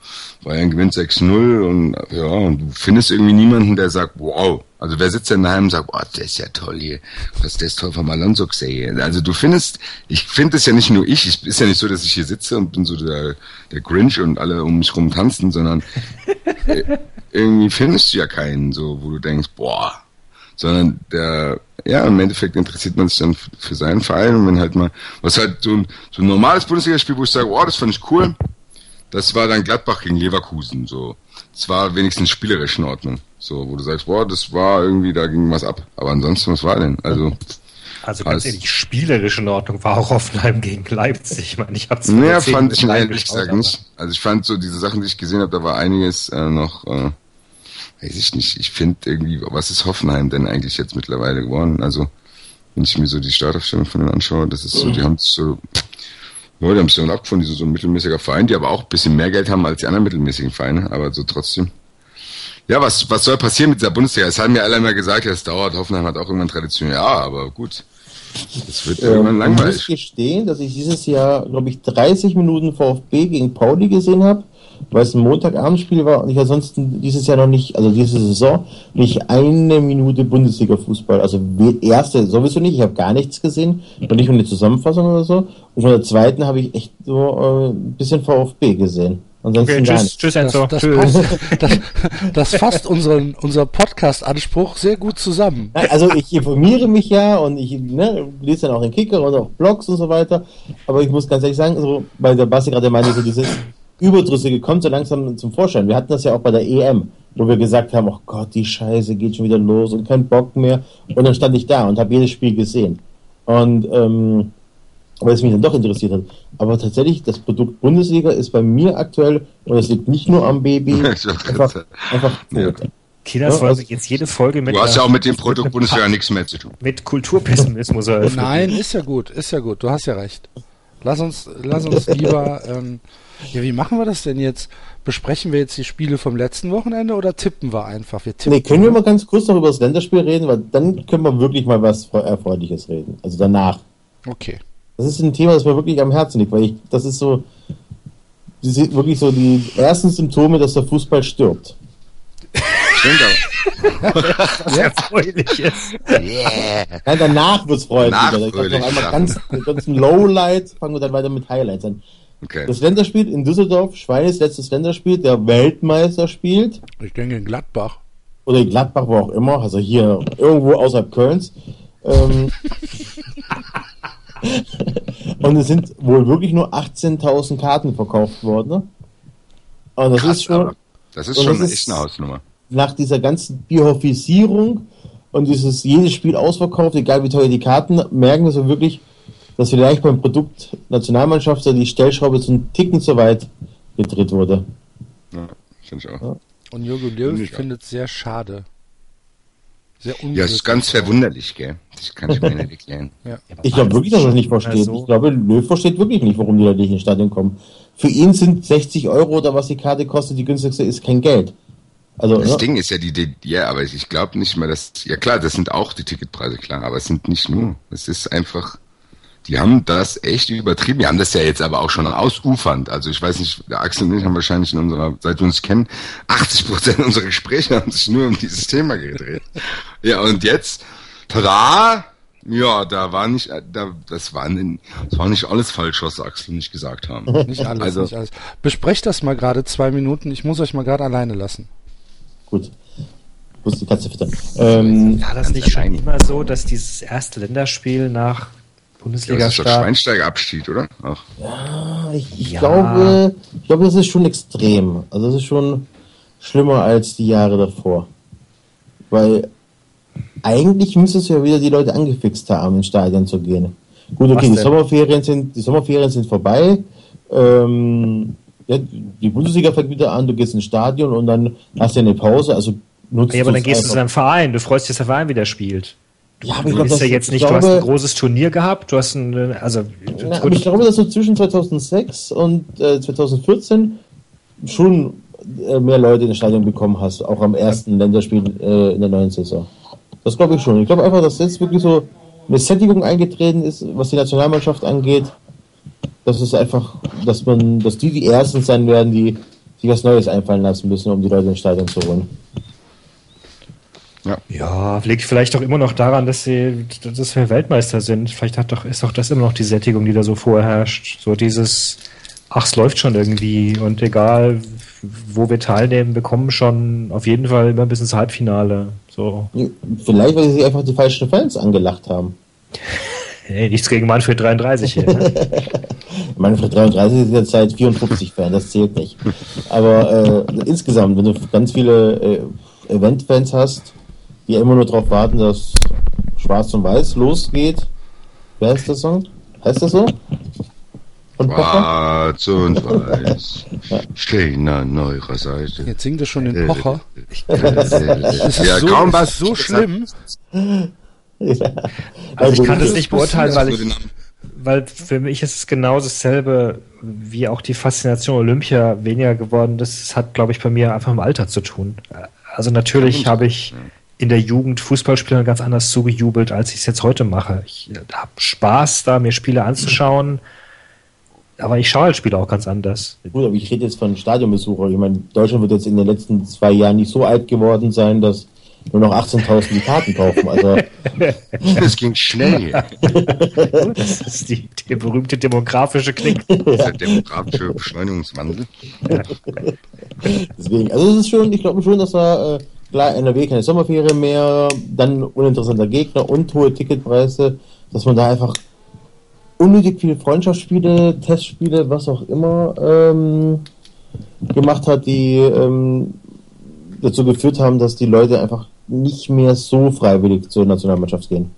Bayern gewinnt 6-0 und ja, und du findest irgendwie niemanden, der sagt, wow. Also wer sitzt denn daheim und sagt, boah, der ist ja toll hier, was der ist toll vom Alonso gesehen. Also du findest, ich finde es ja nicht nur ich, es ist ja nicht so, dass ich hier sitze und bin so der, der Grinch und alle um mich rum tanzen, sondern äh, irgendwie findest du ja keinen, so, wo du denkst, boah, sondern der, ja, im Endeffekt interessiert man sich dann für seinen Verein und wenn halt mal, was halt so ein, so ein normales Bundesligaspiel, wo ich sage, oh, das fand ich cool, das war dann Gladbach gegen Leverkusen, so. Das war wenigstens spielerisch in Ordnung, so, wo du sagst, boah, das war irgendwie, da ging was ab. Aber ansonsten, was war denn? Also, Also ganz ehrlich, spielerisch in Ordnung war auch Hoffenheim gegen Leipzig. Ich meine, ich hab's naja, zehn fand ich ehrlich gesagt nicht. Also ich fand so diese Sachen, die ich gesehen habe, da war einiges äh, noch, äh, weiß ich nicht. Ich finde irgendwie, was ist Hoffenheim denn eigentlich jetzt mittlerweile geworden? Also wenn ich mir so die Startaufstellung von denen anschaue, das ist so, die haben so, ja, die haben sich dann abgefunden, die sind so ein mittelmäßiger Verein, die aber auch ein bisschen mehr Geld haben als die anderen mittelmäßigen Vereine, aber so trotzdem. Ja, was, was soll passieren mit dieser Bundesliga? Es haben ja alle immer gesagt, ja, es dauert, Hoffenheim hat auch irgendwann Tradition. Ja, aber gut. Es wird irgendwann Ähm, ich muss langweilig. gestehen, dass ich dieses Jahr, glaube ich, 30 Minuten VfB gegen Pauli gesehen habe, weil es ein Montagabendspiel war und ich ansonsten dieses Jahr noch nicht, also diese Saison, nicht eine Minute Bundesliga-Fußball. Also erste sowieso nicht, ich habe gar nichts gesehen, noch nicht mal eine Zusammenfassung oder so. Und von der zweiten habe ich echt so äh, ein bisschen VfB gesehen. Ansonsten Okay, tschüss, tschüss Das, Enzo. das, Tschüss. passt, das, das fasst unseren, unser Podcast-Anspruch sehr gut zusammen. Also ich informiere mich ja und ich ne, lese dann auch den Kicker und auch Blogs und so weiter. Aber ich muss ganz ehrlich sagen, so, weil der Basti gerade meinte, so dieses Überdrüssige kommt so langsam zum Vorschein. Wir hatten das ja auch bei der EM, wo wir gesagt haben, oh Gott, die Scheiße geht schon wieder los und kein Bock mehr. Und dann stand ich da und habe jedes Spiel gesehen. Und ähm, weil es mich dann doch interessiert hat. Aber tatsächlich, das Produkt Bundesliga ist bei mir aktuell, und es liegt nicht nur am Baby, einfach, sagen. einfach. Kinas Ja, also- sich jetzt jede Folge mit, Du hast ja auch mit dem Produkt Bundesliga nichts mehr zu tun. mit Kulturpessimismus eröffnen. Nein, ist ja gut, ist ja gut, du hast ja recht. Lass uns, lass uns lieber, ähm, ja, wie machen wir das denn jetzt? Besprechen wir jetzt die Spiele vom letzten Wochenende oder tippen wir einfach? Wir tippen. Nee, können wir mal ganz kurz noch über das Länderspiel reden, weil dann können wir wirklich mal was Fre- Erfreuliches reden. Also danach. Okay. Das ist ein Thema, das mir wirklich am Herzen liegt, weil ich, das ist so, das sind wirklich so die ersten Symptome, dass der Fußball stirbt. Was erfreulich ist. Nein, danach wird's freundlicher. Da kommt Nachfröhlich, noch einmal ja. ganz, ganz ein Lowlight, fangen wir dann weiter mit Highlights an. Okay. Das Länderspiel in Düsseldorf, Schweines letztes Länderspiel, der Weltmeister spielt, Ich denke in Gladbach. oder in Gladbach, wo auch immer, also hier irgendwo außerhalb Kölns. Ähm, und es sind wohl wirklich nur 18.000 Karten verkauft worden. Ne? Und das Krass, ist schon das ist schon das echt ist- eine Hausnummer. nach dieser ganzen Biofisierung und dieses jedes Spiel ausverkauft, egal wie teuer die Karten, merken wir so wirklich, dass vielleicht beim Produkt Nationalmannschaft so die Stellschraube so einen Ticken zu weit gedreht wurde. Ja, finde ich auch. Und Jürgen Löw Ja. findet es sehr schade. Sehr. Ja, es ist ganz verwunderlich, gell? Das kann ich mir nicht erklären. Ich glaube wirklich, dass er es nicht versteht. so. Ich glaube, Löw versteht wirklich nicht, warum die Leute nicht ins Stadion kommen. Für ihn sind 60 Euro oder was die Karte kostet, die günstigste ist kein Geld. Also, Das ne? Ding ist ja die, die ja, aber ich glaube nicht mal, dass, ja klar, das sind auch die Ticketpreise, klar, aber es sind nicht nur. Es ist einfach, die haben das echt übertrieben. Die haben das ja jetzt aber auch schon ausufernd. Also ich weiß nicht, der Axel und ich haben wahrscheinlich in unserer, seit wir uns kennen, 80 Prozent unserer Gespräche haben sich nur um dieses Thema gedreht. Ja, und jetzt, tada! Ja, da war nicht, da, das war, nicht, das war nicht alles falsch, was Axel nicht gesagt haben. Nicht alles, Also- nicht alles. Besprecht das mal gerade zwei Minuten. Ich muss euch mal gerade alleine lassen. gut. Muss die Katze füttern. Ähm, War das nicht schon immer so, dass dieses erste Länderspiel nach Ja, das ist doch Schweinsteiger-Abschied, oder? Ach. ich, ich Ja. glaube, ich glaube, das ist schon extrem. Also das ist schon schlimmer als die Jahre davor. Weil eigentlich müsstest du ja wieder die Leute angefixt haben, ins Stadion zu gehen. Gut, okay, die? Sommerferien sind, die Sommerferien sind vorbei. Ähm, ja, die Bundesliga fängt wieder an, du gehst ins Stadion und dann hast du eine Pause, also nutzt Ja, aber dann gehst du zu deinem Verein. Du freust dich, dass der Verein wieder spielt. Ja, aber ich Du glaube, hast ja das- jetzt ich nicht, du hast glaube- ein großes Turnier gehabt, du hast ein, also, Na, aber ich glaube, dass du zwischen 2006 und äh, 2014 schon äh, mehr Leute ins Stadion bekommen hast, auch am ersten Länderspiel äh, in der neuen Saison. Das glaube ich schon. Ich glaube einfach, dass jetzt wirklich so eine Sättigung eingetreten ist, was die Nationalmannschaft angeht. Das ist einfach, dass man, dass die die ersten sein werden, die sich was Neues einfallen lassen müssen, um die Leute ins Stadion zu holen. Ja, liegt vielleicht auch immer noch daran, dass sie, dass wir Weltmeister sind. Vielleicht hat doch, ist doch das immer noch die Sättigung, die da so vorherrscht. So dieses, ach, es läuft schon irgendwie und egal, wo wir teilnehmen, wir kommen schon auf jeden Fall immer bis ins Halbfinale. So. Vielleicht, weil sie einfach die falschen Fans angelacht haben. Hey, nichts gegen Manfred 33 hier. Ne? Manfred 33 ist jetzt seit 54 Fan, das zählt nicht. Aber äh, insgesamt, wenn du ganz viele äh, Event-Fans hast, die immer nur darauf warten, dass Schwarz und Weiß losgeht. Wer ist der Song? Heißt das so? Von Pocher? Schwarz und weiß stehen an eurer Seite. Jetzt singt er schon den Pocher. Das ist ja, so- kaum das was. so schlimm. Ja. Also ich gut, kann das nicht beurteilen, weil ich, weil für mich ist es genau dasselbe, wie auch die Faszination Olympia weniger geworden. Das hat, glaube ich, bei mir einfach im Alter zu tun. Also natürlich habe ich in der Jugend Fußballspielern ganz anders zugejubelt, als ich es jetzt heute mache. Ich habe Spaß, da mir Spiele anzuschauen, aber ich schaue halt Spiele auch ganz anders. Gut, aber ich rede jetzt von Stadionbesuchern. Ich meine, Deutschland wird jetzt in den letzten zwei Jahren nicht so alt geworden sein, dass nur noch 18.000 die Karten kaufen. Also, Das ging schnell. Das ist die, der berühmte demografische Knick. Der demografische Beschleunigungswandel. Deswegen, also es ist schon, ich glaube schon, dass er, äh, NRW keine Sommerferien mehr, dann uninteressanter Gegner und hohe Ticketpreise, dass man da einfach unnötig viele Freundschaftsspiele, Testspiele, was auch immer, ähm, gemacht hat, die ähm, dazu geführt haben, dass die Leute einfach nicht mehr so freiwillig zur Nationalmannschaft gehen.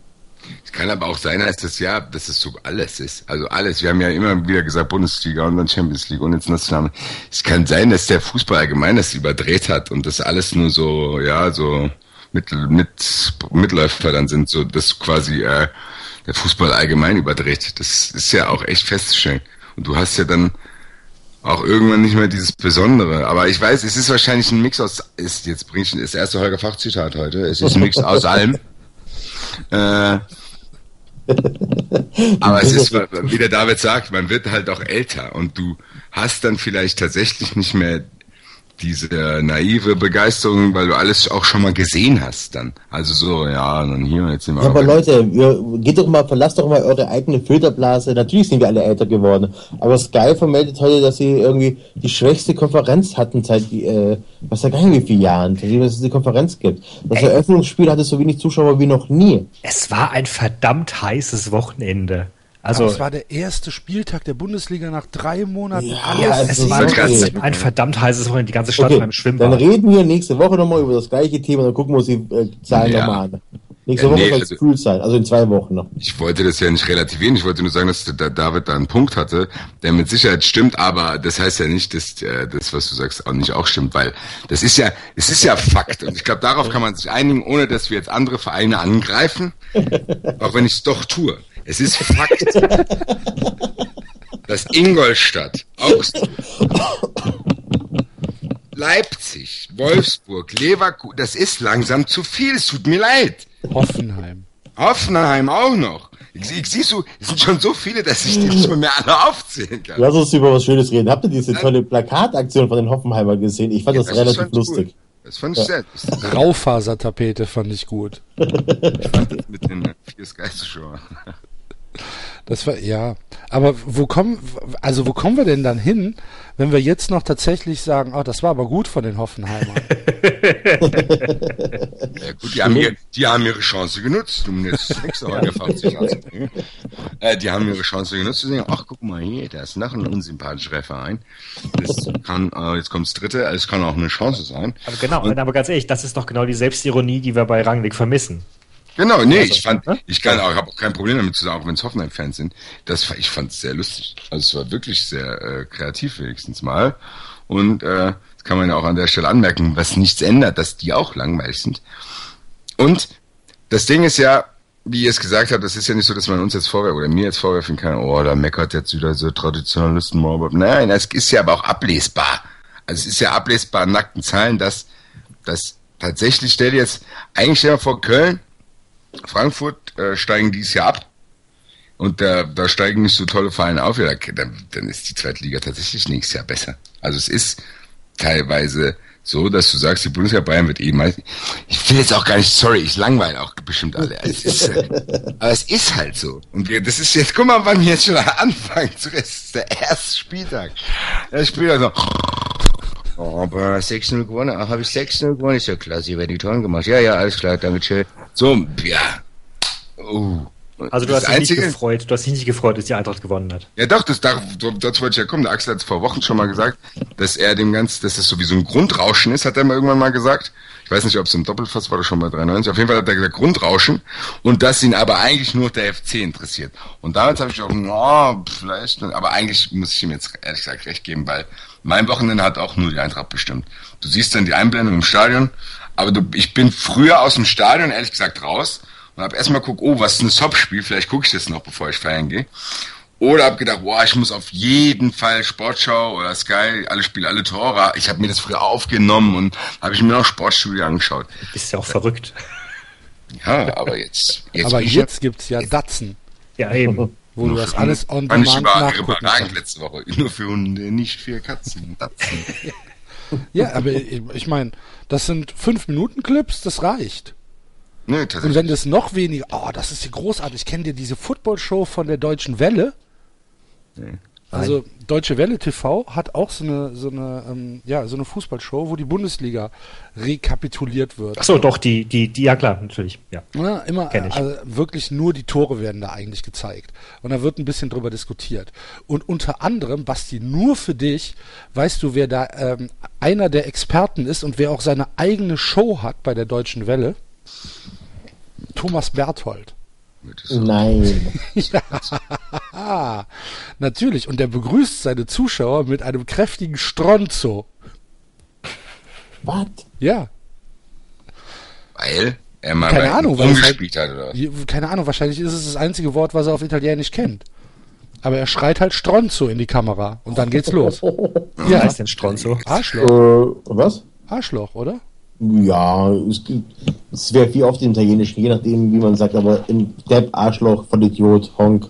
Es kann aber auch sein, dass das ja, dass es so alles ist. Also alles. Wir haben ja immer wieder gesagt Bundesliga und dann Champions League und jetzt National. Es kann sein, dass der Fußball allgemein das überdreht hat und das alles nur so, ja, so mit, mit Mitläufer dann sind, so dass quasi äh, der Fußball allgemein überdreht. Das ist ja auch echt festzustellen. Und du hast ja dann auch irgendwann nicht mehr dieses Besondere. Aber ich weiß, es ist wahrscheinlich ein Mix aus, ist, jetzt bringe ich das erste Holger Fachzitat heute, es ist ein Mix aus allem. Äh, aber es ist, wie der David sagt, man wird halt auch älter und du hast dann vielleicht tatsächlich nicht mehr diese naive Begeisterung, weil du alles auch schon mal gesehen hast dann. Also so, ja, dann hier, jetzt sind wir. Ja, aber Leute, ihr, geht doch mal, verlasst doch mal eure eigene Filterblase. Natürlich sind wir alle älter geworden. Aber Sky vermeldet heute, dass sie irgendwie die schwächste Konferenz hatten seit, äh, was ja gar nicht wie viele Jahren, dass es die Konferenz gibt. Das Ey. Eröffnungsspiel hatte so wenig Zuschauer wie noch nie. Es war ein verdammt heißes Wochenende. Also, es war der erste Spieltag der Bundesliga nach drei Monaten. Ja, alles es war okay. ein verdammt heißes Wochenende, die ganze Stadt okay, beim Schwimmen. Dann reden wir nächste Woche nochmal über das gleiche Thema, dann gucken wir uns die äh, Zahlen ja. nochmal an. Nächste Woche nee, soll es also, cool sein, also in zwei Wochen noch. Ich wollte das ja nicht relativieren, ich wollte nur sagen, dass der David da einen Punkt hatte, der mit Sicherheit stimmt, aber das heißt ja nicht, dass äh, das, was du sagst, auch nicht auch stimmt, weil das ist ja, es ist ja Fakt und ich glaube, darauf kann man sich einigen, ohne dass wir jetzt andere Vereine angreifen, auch wenn ich es doch tue. Es ist Fakt, dass Ingolstadt, Augsburg, Leipzig, Wolfsburg, Leverkusen, das ist langsam zu viel, es tut mir leid. Hoffenheim. Hoffenheim auch noch. Ich, ich siehst du, es sind schon so viele, dass ich die nicht mehr alle aufzählen kann. Lass uns über was Schönes reden. Habt ihr diese tolle Plakataktion von den Hoffenheimer gesehen? Ich fand ja, das, das relativ lustig. Cool. Das fand ich ja. sehr Raufasertapete fand ich gut. ich fand das mit den vier Sky-Zuschauern. Das war, ja. Aber wo kommen, also wo kommen wir denn dann hin, wenn wir jetzt noch tatsächlich sagen, oh, das war aber gut von den Hoffenheimern? ja, gut, die haben, ihr, die haben ihre Chance genutzt, um jetzt nächste Mal gefahren sich äh, Die haben ihre Chance genutzt zu sagen, ach, guck mal hier, da ist noch ein unsympathischer Verein. Das kann, äh, jetzt kommt das dritte, es kann auch eine Chance sein. Aber genau, Und, aber ganz ehrlich, das ist doch genau die Selbstironie, die wir bei Rangnick vermissen. Genau, nee, also, ich fand, ne? ich kann auch, habe auch kein Problem damit zu sagen, auch wenn es Hoffenheim-Fans sind. Das, ich fand es sehr lustig. Also es war wirklich sehr äh, kreativ wenigstens mal. Und äh, das kann man ja auch an der Stelle anmerken, was nichts ändert, dass die auch langweilig sind. Und das Ding ist ja, wie ihr es gesagt habt, das ist ja nicht so, dass man uns jetzt vorwerfen oder mir jetzt vorwerfen kann, oh, da meckert jetzt wieder so Traditionalisten. Nein, es ist ja aber auch ablesbar. Also es ist ja ablesbar in nackten Zahlen, dass, dass tatsächlich, stell dir jetzt, eigentlich stell dir mal vor, Köln Frankfurt äh, steigen dieses Jahr ab. Und da, da steigen nicht so tolle Vereine auf, ja, dann, dann ist die zweite Liga tatsächlich nächstes Jahr besser. Also es ist teilweise so, dass du sagst, die Bundesliga Bayern wird eh mal. Ich will jetzt auch gar nicht, sorry, ich langweile auch bestimmt alle. Es ist, äh, aber es ist halt so. Und wir, das ist jetzt, guck mal, wann wir jetzt schon anfangen. Das ist der erste Spieltag. Der Spieltag so. Oh, aber 6-0 gewonnen. Ach, habe ich 6-0 gewonnen? Ist ja klasse, ihr werdet die Toren gemacht. Ja, ja, alles klar, danke schön. So, ja. Oh. Also du hast dich nicht gefreut, du hast dich nicht gefreut, dass die Eintracht gewonnen hat. Ja doch, das, dazu wollte ich ja kommen. Der Axel hat es vor Wochen schon mal gesagt, dass er dem Ganzen, dass das sowieso ein Grundrauschen ist, hat er mal irgendwann mal gesagt. Ich weiß nicht, ob es im Doppelfass war oder schon bei 93. Auf jeden Fall hat er gesagt Grundrauschen und dass ihn aber eigentlich nur der FC interessiert. Und damals habe ich auch, no, vielleicht, aber eigentlich muss ich ihm jetzt ehrlich gesagt recht geben, weil mein Wochenende hat auch nur die Eintracht bestimmt. Du siehst dann die Einblendung im Stadion, aber du, ich bin früher aus dem Stadion ehrlich gesagt raus und habe erstmal geguckt, oh, was ist ein Sop-Spiel, vielleicht gucke ich das noch, bevor ich feiern gehe. Oder habe gedacht, boah, ich muss auf jeden Fall Sportschau oder Sky, alle Spiele, alle Tore. Ich habe mir das früher aufgenommen und habe ich mir noch Sportstudio angeschaut. Du bist ja auch verrückt. Ja, aber jetzt. jetzt aber jetzt gibt's ja Datzen. Ja, eben. Wo du das alles on demand ich war nachgucken kannst. letzte Woche. Nur für Hunde, nicht für Katzen. Ja, aber ich, ich meine, das sind fünf Minuten Clips, das reicht. Nee, tatsächlich. Und wenn das noch weniger, oh, das ist hier großartig. Ich kenne dir diese Football-Show von der Deutschen Welle. Nee. Also Deutsche Welle TV hat auch so eine so eine ähm, ja so eine Fußballshow, wo die Bundesliga rekapituliert wird. Ach so, doch die die die ja klar natürlich ja. ja immer also wirklich nur die Tore werden da eigentlich gezeigt und da wird ein bisschen drüber diskutiert und unter anderem Basti nur für dich weißt du wer da ähm, einer der Experten ist und wer auch seine eigene Show hat bei der Deutschen Welle. Thomas Berthold. Nein. Ah, natürlich. Und er begrüßt seine Zuschauer mit einem kräftigen Stronzo. Was? Ja, Weil er mal Keine bei Ahnung, weil es halt- umgespielt hat oder was. Keine Ahnung, wahrscheinlich ist es das einzige Wort, was er auf Italienisch kennt. Aber er schreit halt Stronzo in die Kamera und dann geht's los. Was Ja, heißt denn Stronzo? Arschloch. Äh, was? Arschloch, oder? Ja, es, gibt- es wäre wie oft im Italienischen, je nachdem, wie man sagt, aber in Depp, Arschloch, Vollidiot, Honk,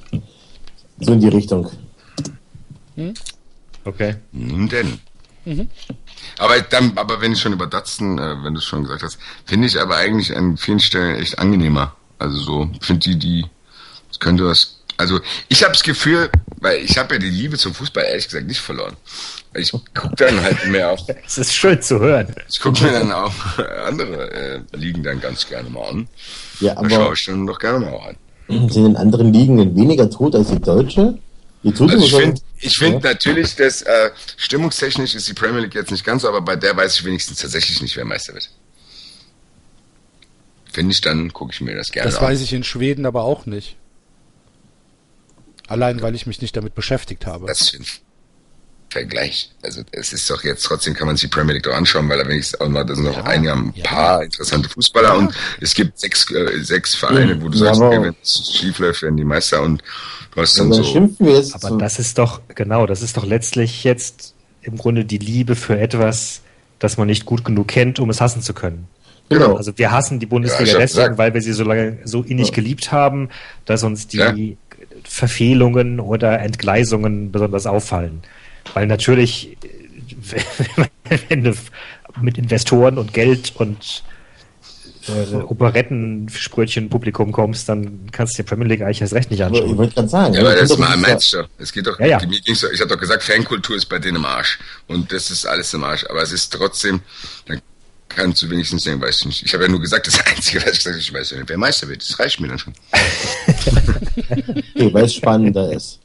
so in die Richtung. Okay. Nun denn. Mhm. Aber dann, aber wenn ich schon über Datsen, äh, wenn du es schon gesagt hast, finde ich aber eigentlich an vielen Stellen echt angenehmer. Also so, finde die, die, das könnte was. Also ich habe das Gefühl, weil ich habe ja die Liebe zum Fußball ehrlich gesagt nicht verloren. Ich gucke dann halt mehr auf, Es ist schön zu hören. ich gucke mir dann auch andere äh, Ligen dann ganz gerne mal an. Ja, Da schaue aber ich dann doch gerne mal an. sind in anderen Ligen weniger tot als die Deutsche? Die Also ich finde ich find natürlich, dass äh, stimmungstechnisch ist die Premier League jetzt nicht ganz so, aber bei der weiß ich wenigstens tatsächlich nicht, wer Meister wird. Finde ich, dann gucke ich mir das gerne Das an. weiß ich in Schweden aber auch nicht. Allein, weil ich mich nicht damit beschäftigt habe. Das für ein Vergleich. Also es ist doch jetzt trotzdem kann man sich die Premier League doch anschauen, weil da wenigstens auch mal, da sind noch Ja, einige ein ja. paar interessante Fußballer und es gibt sechs, äh, sechs Vereine, wo du Ja, sagst, okay, wenn es schief läuft, werden die Meister und du hast dann dann so. schimpfen wir jetzt. Aber so- das ist doch, genau, das ist doch letztlich jetzt im Grunde die Liebe für etwas, das man nicht gut genug kennt, um es hassen zu können. genau. Also wir hassen die Ja, Bundesliga hab deswegen, gesagt. weil wir sie so lange so innig Ja. geliebt haben, dass uns die Ja. Verfehlungen oder Entgleisungen besonders auffallen. Weil natürlich, wenn du mit Investoren und Geld und äh, Operettensprötchen Publikum kommst, dann kannst du die Premier League eigentlich erst recht nicht ich anschauen. wollte gerade sagen. Ja, aber das mal doch- meinst du. Es geht doch, Ja, ja. doch- ich habe doch gesagt, Fankultur ist bei denen im Arsch. Und das ist alles im Arsch. Aber es ist trotzdem, dann kannst du wenigstens sagen, weiß ich nicht. Ich habe ja nur gesagt, das Einzige, was ich gesagt habe, ich weiß ja nicht, wer Meister wird. Das reicht mir dann schon. Okay, weil es spannender ist.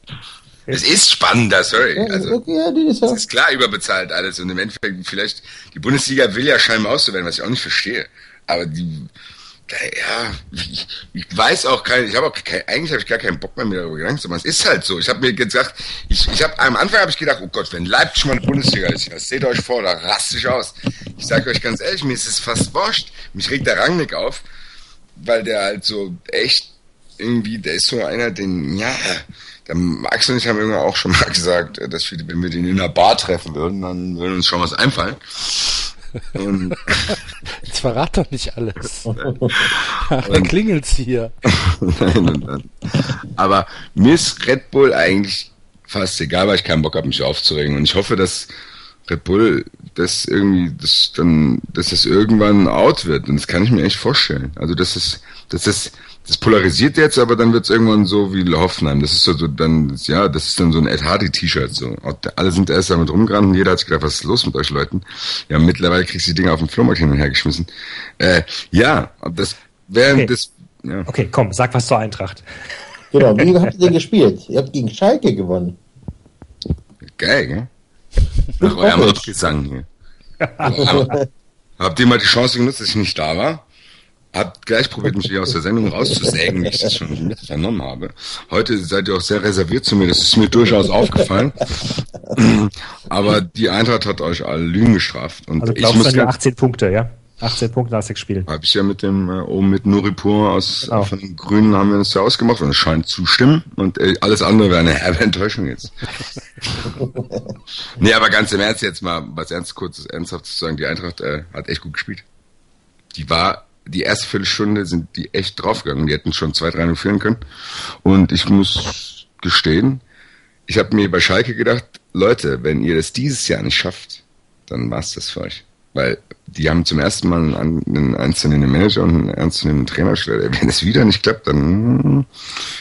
Es ist spannender, sorry. Also, okay, ja, die ist ja. es ist klar überbezahlt alles. Und im Endeffekt, vielleicht, die Bundesliga will ja scheinbar werden, was ich auch nicht verstehe. Aber die, ja, ich, ich weiß auch kein, ich habe auch kein, eigentlich habe ich gar keinen Bock mehr, mir darüber Gedanken zu machen. Es ist halt so. Ich habe mir gesagt, ich, ich habe am Anfang habe ich gedacht, oh Gott, wenn Leipzig mal eine Bundesliga ist, das seht euch vor, da raste ich aus. Ich sage euch ganz ehrlich, mir ist es fast wurscht. Mich regt der Rangnick auf, weil der halt so echt irgendwie, der ist so einer, den, ja, der Max und ich haben irgendwann auch schon mal gesagt, dass wir, wenn wir den in einer Bar treffen würden, dann würde uns schon was einfallen. Und Jetzt verrat doch nicht alles. da klingelt's hier. Nein, und dann. Aber mir ist Red Bull eigentlich fast egal, weil ich keinen Bock habe, mich aufzuregen. Und ich hoffe, dass Red Bull das irgendwie, das dann, dass das irgendwann out wird. Und das kann ich mir echt vorstellen. Also das ist, das ist, das polarisiert jetzt, aber dann wird es irgendwann so wie Hoffenheim. Das ist so, so dann, ja, das ist dann so ein Ed Hardy T-Shirt. So. Alle sind erst damit rumgerannt und jeder hat sich gedacht, was ist los mit euch Leuten? Ja, mittlerweile kriegst du die Dinger auf dem Flohmarkt hin und her geschmissen. Äh, ja, das wäre Okay. das, ja. Okay, komm, sag was zur Eintracht. Genau, wie habt ihr denn gespielt? Ihr habt gegen Schalke gewonnen. Geil, gell? Nach eurem. Abgesang hier. Habt ihr mal die Chance genutzt, dass ich nicht da war? Habt gleich probiert, mich hier aus der Sendung rauszusägen, wie ich das schon vernommen habe. Heute seid ihr auch sehr reserviert zu mir, das ist mir durchaus aufgefallen. Aber die Eintracht hat euch alle Lügen gestraft. Und Also ich glaubst du muss ganz, 18 Punkte, ja? 18 Punkte nach sechs Spielen. habe ich ja mit dem äh, oben mit Nuripur aus Genau. von den Grünen haben wir uns ja ausgemacht und es scheint zu stimmen und äh, alles andere wäre eine herbe Enttäuschung jetzt. nee, aber ganz im Ernst jetzt mal was ernst kurzes ernsthaft zu sagen, die Eintracht äh, hat echt gut gespielt. Die war die erste Viertelstunde sind die echt draufgegangen, die hätten schon zwei, drei nur führen können und ich muss gestehen, ich habe mir bei Schalke gedacht, Leute, wenn ihr das dieses Jahr nicht schafft, dann war's das für euch. Weil die haben zum ersten Mal einen, ernstzunehmenden Manager und einen ernstzunehmenden Trainer gestellt. Wenn es wieder nicht klappt, dann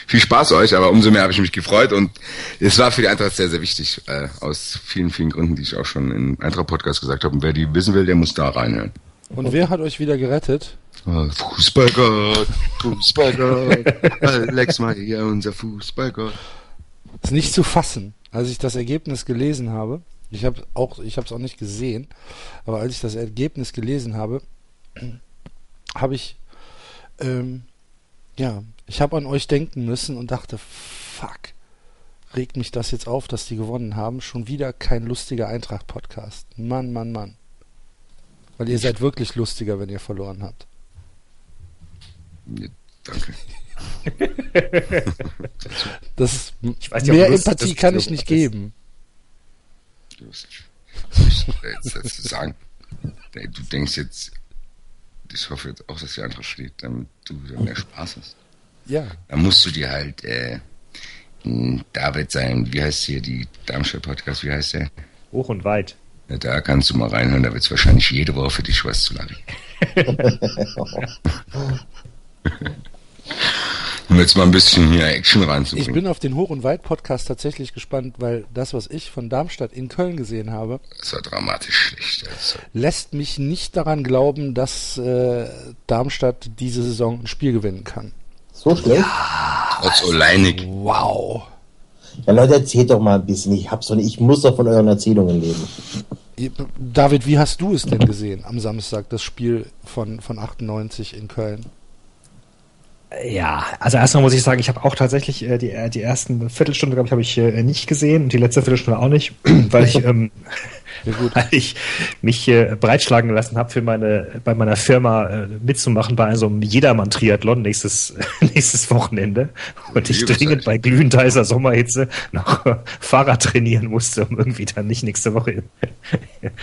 viel Spaß euch, aber umso mehr habe ich mich gefreut und es war für die Eintracht sehr, sehr wichtig, äh, aus vielen, vielen Gründen, die ich auch schon im Eintracht-Podcast gesagt habe. Und wer die wissen will, der muss da reinhören. Und wer hat euch wieder gerettet? Fußballgott, Fußballgott, Alex mal hier, unser Fußballgott. ist nicht zu fassen. Als ich das Ergebnis gelesen habe, ich habe auch, ich habe es auch nicht gesehen, aber als ich das Ergebnis gelesen habe, habe ich ähm, Ja, ich habe an euch denken müssen und dachte, fuck, regt mich das jetzt auf, dass die gewonnen haben. Schon wieder kein lustiger Eintracht-Podcast. Mann, Mann, Mann. Weil ihr seid wirklich lustiger, wenn ihr verloren habt. Ja, danke. Das ist, Ich weiß nicht, mehr Lust- Empathie das- kann ich nicht geben. Was soll ich jetzt dazu sagen? Du denkst jetzt, ich hoffe jetzt auch, dass die andere steht, damit du wieder mehr Spaß hast. Ja, Dann musst du dir halt äh, David sein, wie heißt hier die Darmstadt Podcast, wie heißt der? Hoch und weit. Ja, da kannst du mal reinhören, da wird es wahrscheinlich jede Woche für dich was zu Larry. um jetzt mal ein bisschen hier Action ich reinzubringen. bin auf den Hoch- und Weit-Podcast tatsächlich gespannt, weil das, was ich von Darmstadt in Köln gesehen habe, Das war dramatisch schlecht. Also. lässt mich nicht daran glauben, dass äh, Darmstadt diese Saison ein Spiel gewinnen kann. So schlecht? Trotz Oleinik. Wow. Ja, Leute, erzählt doch mal ein bisschen. Ich hab's doch nicht. Ich muss doch von euren Erzählungen leben. David, wie hast du es denn gesehen am Samstag, das Spiel von, von 98 in Köln? Ja, also erstmal muss ich sagen, ich habe auch tatsächlich äh, die, äh, die ersten Viertelstunde, glaube ich, habe ich äh, nicht gesehen und die letzte Viertelstunde auch nicht, weil ich, ähm, weil ich mich äh, breitschlagen lassen habe, für meine bei meiner Firma äh, mitzumachen bei so einem Jedermann-Triathlon nächstes nächstes Wochenende. Und ich dringend bei glühend heißer Sommerhitze noch äh, Fahrrad trainieren musste, um irgendwie dann nicht nächste Woche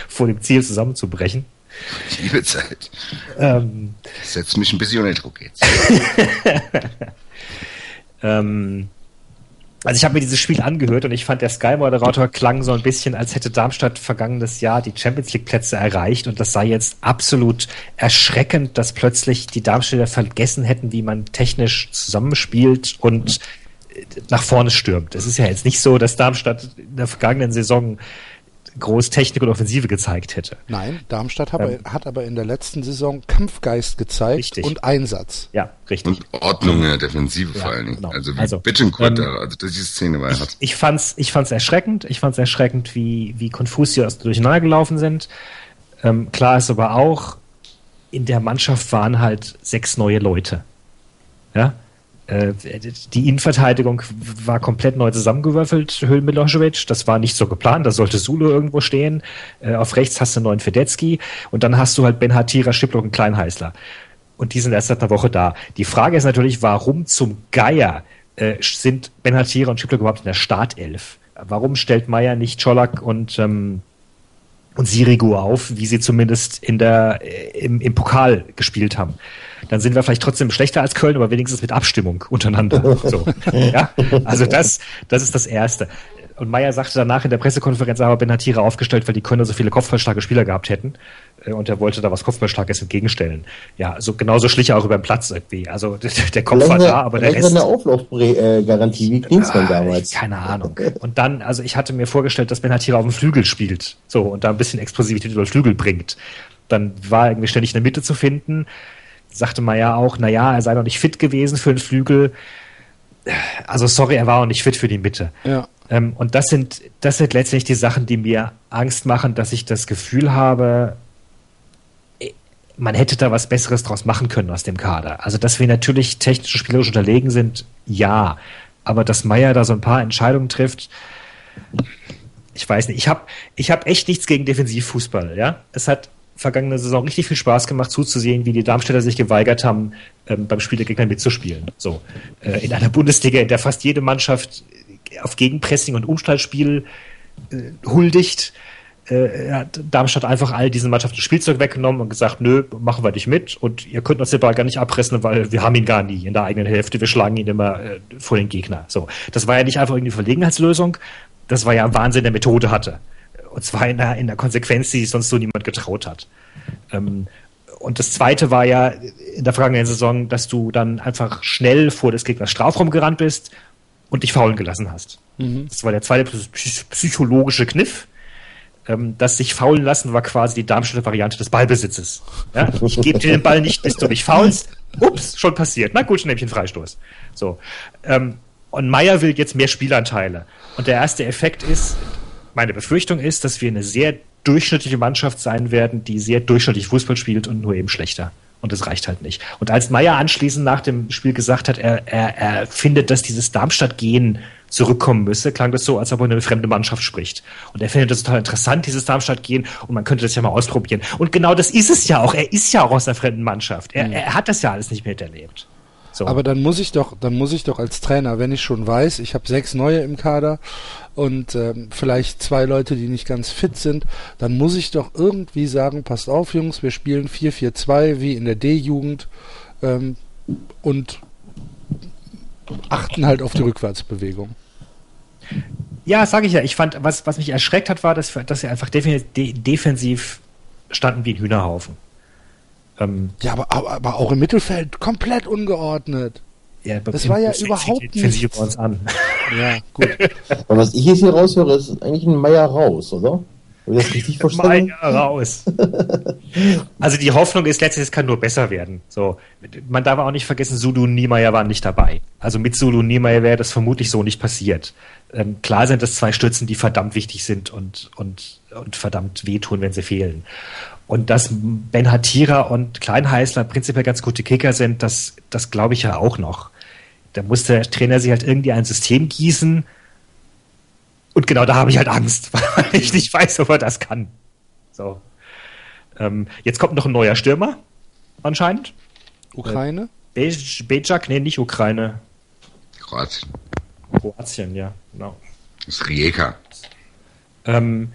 vor dem Ziel zusammenzubrechen. Liebe Zeit. Ähm, Setz mich ein bisschen unter Druck jetzt. Ähm, also ich habe mir dieses Spiel angehört und ich fand, der Sky-Moderator klang so ein bisschen, als hätte Darmstadt vergangenes Jahr die Champions League-Plätze erreicht und das sei jetzt absolut erschreckend, dass plötzlich die Darmstädter vergessen hätten, wie man technisch zusammenspielt und nach vorne stürmt. Es ist ja jetzt nicht so, dass Darmstadt in der vergangenen Saison groß Technik und Offensive gezeigt hätte. Nein, Darmstadt hat, Ähm. aber, hat aber in der letzten Saison Kampfgeist gezeigt Richtig. und Einsatz. Ja, richtig. Und Ordnung in der Defensive Ja, vor allen Dingen. genau. Also wie Also, Bittencourt ähm, da, also diese Szene war hat. ich fand's, ich fand's erschreckend. Ich fand's erschreckend, wie, wie konfus sie aus durcheinander gelaufen sind. Ähm, klar ist aber auch, in der Mannschaft waren halt sechs neue Leute. Ja. Äh, die Innenverteidigung war komplett neu zusammengewürfelt, Höhl Milosevic. Das war nicht so geplant. Da sollte Sulu irgendwo stehen. Äh, auf rechts hast du einen neuen Fedetski und dann hast du halt Ben Hatira, Schiplock und Kleinheißler. Und die sind erst seit einer Woche da. Die Frage ist natürlich, warum zum Geier äh, sind Ben Hatira und Schiplock überhaupt in der Startelf? Warum stellt Meier nicht Czolak und, ähm, und Sirigu auf, wie sie zumindest in der, äh, im, im Pokal gespielt haben? Dann sind wir vielleicht trotzdem schlechter als Köln, aber wenigstens mit Abstimmung untereinander. So. ja? Also das, das ist das Erste. Und Meier sagte danach in der Pressekonferenz, er habe Benatira aufgestellt, weil die Kölner so viele kopfballstarke Spieler gehabt hätten. Äh, Und er wollte da was Kopfballstarkes entgegenstellen. Ja, so genauso schlich er auch über den Platz irgendwie. Also der Kopf war Vielleicht da, eine- aber der Rest. eine Auflaufgarantie wie Klinsmann Ah, damals. Keine Ahnung. Und dann, also ich hatte mir vorgestellt, dass Benatira auf dem Flügel spielt. So, und da ein bisschen Explosivität über den Flügel bringt. Dann war er irgendwie ständig in der Mitte zu finden. Sagte ja auch, na ja, er sei noch nicht fit gewesen für den Flügel. Also sorry, er war auch nicht fit für die Mitte. Ja. Ähm, und das sind, das sind letztlich die Sachen, die mir Angst machen, dass ich das Gefühl habe, eh, man hätte da was Besseres draus machen können aus dem Kader. Also, dass wir natürlich technisch und spielerisch unterlegen sind, ja. Aber dass Meier da so ein paar Entscheidungen trifft, ich weiß nicht. Ich habe ich hab echt nichts gegen Defensivfußball, ja. Es hat vergangene Saison richtig viel Spaß gemacht zuzusehen, wie die Darmstädter sich geweigert haben, ähm, beim Spiel der Gegner mitzuspielen. So. Äh, in einer Bundesliga, in der fast jede Mannschaft auf Gegenpressing und Umschaltspiel äh, huldigt, äh, hat Darmstadt einfach all diesen Mannschaften Spielzeug weggenommen und gesagt, nö, machen wir nicht mit und ihr könnt uns den Ball gar nicht abpressen, weil wir haben ihn gar nie in der eigenen Hälfte, wir schlagen ihn immer äh, vor den Gegner. So, das war ja nicht einfach irgendwie eine Verlegenheitslösung, das war ja Wahnsinn, der Methode hatte. Und zwar in der, in der Konsequenz, die sonst so niemand getraut hat. Ähm, und das zweite war ja in der vergangenen Saison, dass du dann einfach schnell vor des Gegners Strafraum gerannt bist und dich faulen gelassen hast. Das war der zweite psy- psychologische Kniff. Ähm, das sich faulen lassen war quasi die Darmstädter Variante des Ballbesitzes. Ja? Ich gebe dir den Ball nicht, bis du mich faulst. Ups, schon passiert. Na gut, nehme ich einen Freistoß. So. Ähm, und Meier will jetzt mehr Spielanteile. Und der erste Effekt ist, meine Befürchtung ist, dass wir eine sehr durchschnittliche Mannschaft sein werden, die sehr durchschnittlich Fußball spielt und nur eben schlechter. Und das reicht halt nicht. Und als Meier anschließend nach dem Spiel gesagt hat, er, er, er findet, dass dieses Darmstadt-Gehen zurückkommen müsse, klang das so, als ob er eine fremde Mannschaft spricht. Und er findet das total interessant, dieses Darmstadt-Gehen, und man könnte das ja mal ausprobieren. Und genau das ist es ja auch. Er ist ja auch aus einer fremden Mannschaft. Er, er hat das ja alles nicht miterlebt. So. Aber dann muss ich doch, dann muss ich doch als Trainer, wenn ich schon weiß, ich habe sechs neue im Kader und ähm, vielleicht zwei Leute, die nicht ganz fit sind, dann muss ich doch irgendwie sagen, passt auf, Jungs, wir spielen 4-4-2 wie in der D-Jugend ähm, und achten halt auf die Rückwärtsbewegung. Ja, sage ich ja. Ich fand, was, was mich erschreckt hat, war, dass, dass sie einfach de defensiv standen wie ein Hühnerhaufen. Ähm, ja, aber, aber auch im Mittelfeld komplett ungeordnet. Ja, das war ja überhaupt nicht. Bei uns an. Ja, gut. Aber was ich jetzt hier raushöre, ist eigentlich ein Meier raus, oder? Habe ich das richtig verstanden? Meier raus. also die Hoffnung ist letztlich, es kann nur besser werden. So, man darf auch nicht vergessen, Sulu und Niemeyer waren nicht dabei. Also mit Sulu und Niemeyer wäre das vermutlich so nicht passiert. Ähm, klar sind das zwei Stützen, die verdammt wichtig sind und, und, und verdammt wehtun, wenn sie fehlen. Und dass Ben Hatira und Kleinheißler prinzipiell ganz gute Kicker sind, das, das glaube ich ja auch noch. Da muss der Trainer sich halt irgendwie ein System gießen. Und genau da habe ich halt Angst, weil ich nicht weiß, ob er das kann. So. Ähm, jetzt kommt noch ein neuer Stürmer, anscheinend. Ukraine? Äh, Bejak, nee, nicht Ukraine. Kroatien. Kroatien, ja, genau. Das ist Rijeka. Ähm,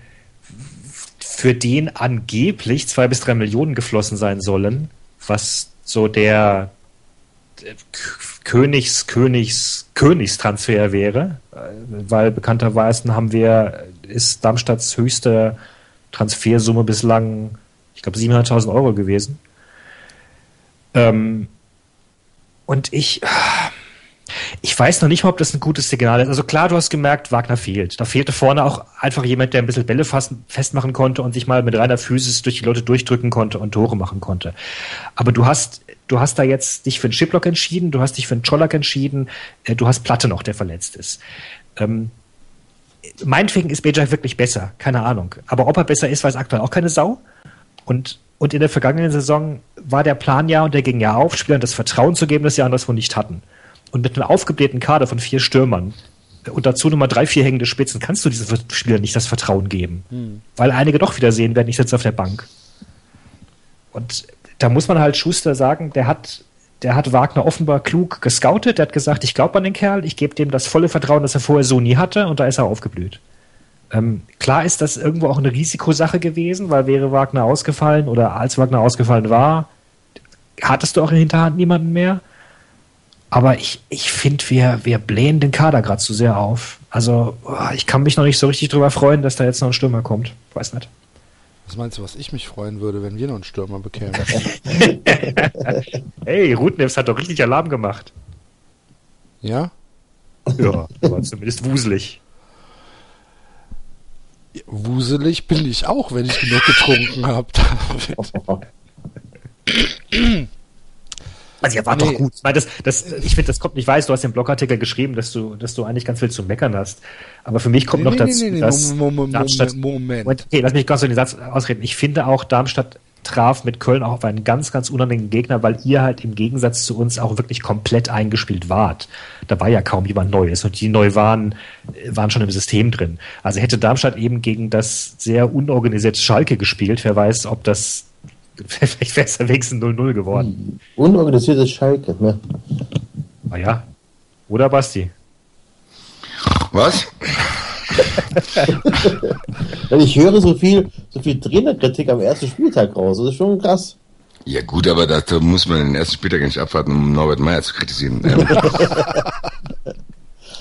für den angeblich zwei bis drei Millionen geflossen sein sollen, was so der Königs, Königs, Königstransfer wäre, weil bekannterweise haben wir, ist Darmstadts höchste Transfersumme bislang, ich glaube, 700.000 Euro gewesen. Ähm, und ich, ich weiß noch nicht mal, ob das ein gutes Signal ist. Also klar, du hast gemerkt, Wagner fehlt. Da fehlte vorne auch einfach jemand, der ein bisschen Bälle fassen, festmachen konnte und sich mal mit reiner Physis durch die Leute durchdrücken konnte und Tore machen konnte. Aber du hast, du hast da jetzt dich für einen Chiplock entschieden, du hast dich für einen Czolak entschieden, äh, du hast Platte noch, der verletzt ist. Ähm, meinetwegen ist Bejai wirklich besser, keine Ahnung. Aber ob er besser ist, weiß aktuell auch keine Sau. Und, und in der vergangenen Saison war der Plan ja, und der ging ja auf, Spielern das Vertrauen zu geben, das sie anderswo nicht hatten. Und mit einem aufgeblähten Kader von vier Stürmern und dazu nochmal drei, vier hängende Spitzen kannst du diesen Spielern nicht das Vertrauen geben. Hm. Weil einige doch wieder sehen werden, ich sitze auf der Bank. Und da muss man halt Schuster sagen, der hat, der hat Wagner offenbar klug gescoutet, der hat gesagt, ich glaube an den Kerl, ich gebe dem das volle Vertrauen, das er vorher so nie hatte, und da ist er aufgeblüht. Ähm, klar ist das irgendwo auch eine Risikosache gewesen, weil wäre Wagner ausgefallen oder als Wagner ausgefallen war, hattest du auch in Hinterhand niemanden mehr. Aber ich, ich finde, wir, wir blähen den Kader gerade zu sehr auf. Also, oh, ich kann mich noch nicht so richtig drüber freuen, dass da jetzt noch ein Stürmer kommt. Weiß nicht. Was meinst du, was ich mich freuen würde, wenn wir noch einen Stürmer bekämen? hey, Rutnefs hat doch richtig Alarm gemacht. Ja? Ja, aber zumindest wuselig. Wuselig bin ich auch, wenn ich genug getrunken habe. Also ja, war nee. doch gut. Ich, meine, das, das, ich finde, das kommt nicht weiß. Du hast den Blogartikel geschrieben, dass du, dass du eigentlich ganz viel zu meckern hast. Aber für mich kommt nee, noch nee, dazu, dass Moment, Darmstadt, Moment. Moment. Okay, lass mich ganz so den Satz ausreden. Ich finde auch, Darmstadt traf mit Köln auch auf einen ganz, ganz unangenehmen Gegner, weil ihr halt im Gegensatz zu uns auch wirklich komplett eingespielt wart. Da war ja kaum jemand Neues und die neu waren, waren schon im System drin. Also hätte Darmstadt eben gegen das sehr unorganisierte Schalke gespielt, wer weiß, ob das Vielleicht wäre es ja wenigstens 0-0 geworden. Unorganisiertes Schalke, ne? Naja. Ah Oder Basti? Was? ich höre so viel, so viel Trainerkritik am ersten Spieltag raus. Das ist schon krass. Ja gut, aber da, muss man den ersten Spieltag nicht abwarten, um Norbert Meyer zu kritisieren.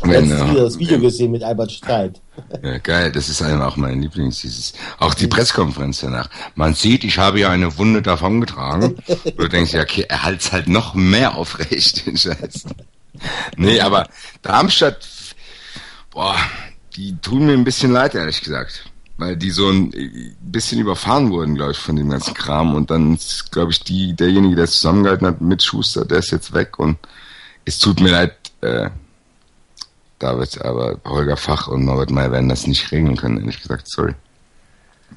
Wenn, wieder das Video gesehen mit Albert Streit. Ja, geil, das ist einfach auch mein Lieblings, dieses, auch die Pressekonferenz danach. Man sieht, ich habe ja eine Wunde davongetragen. du denkst ja, okay, er halt's halt noch mehr aufrecht, den Scheiß. Nee, aber Darmstadt, boah, die tun mir ein bisschen leid, ehrlich gesagt. Weil die so ein bisschen überfahren wurden, glaube ich, von dem ganzen Kram. Und dann ist, glaube ich, die, derjenige, der es zusammengehalten hat mit Schuster, der ist jetzt weg und es tut mir leid, äh, David, aber Holger Fach und Norbert Meyer werden das nicht regeln können, ehrlich gesagt, sorry.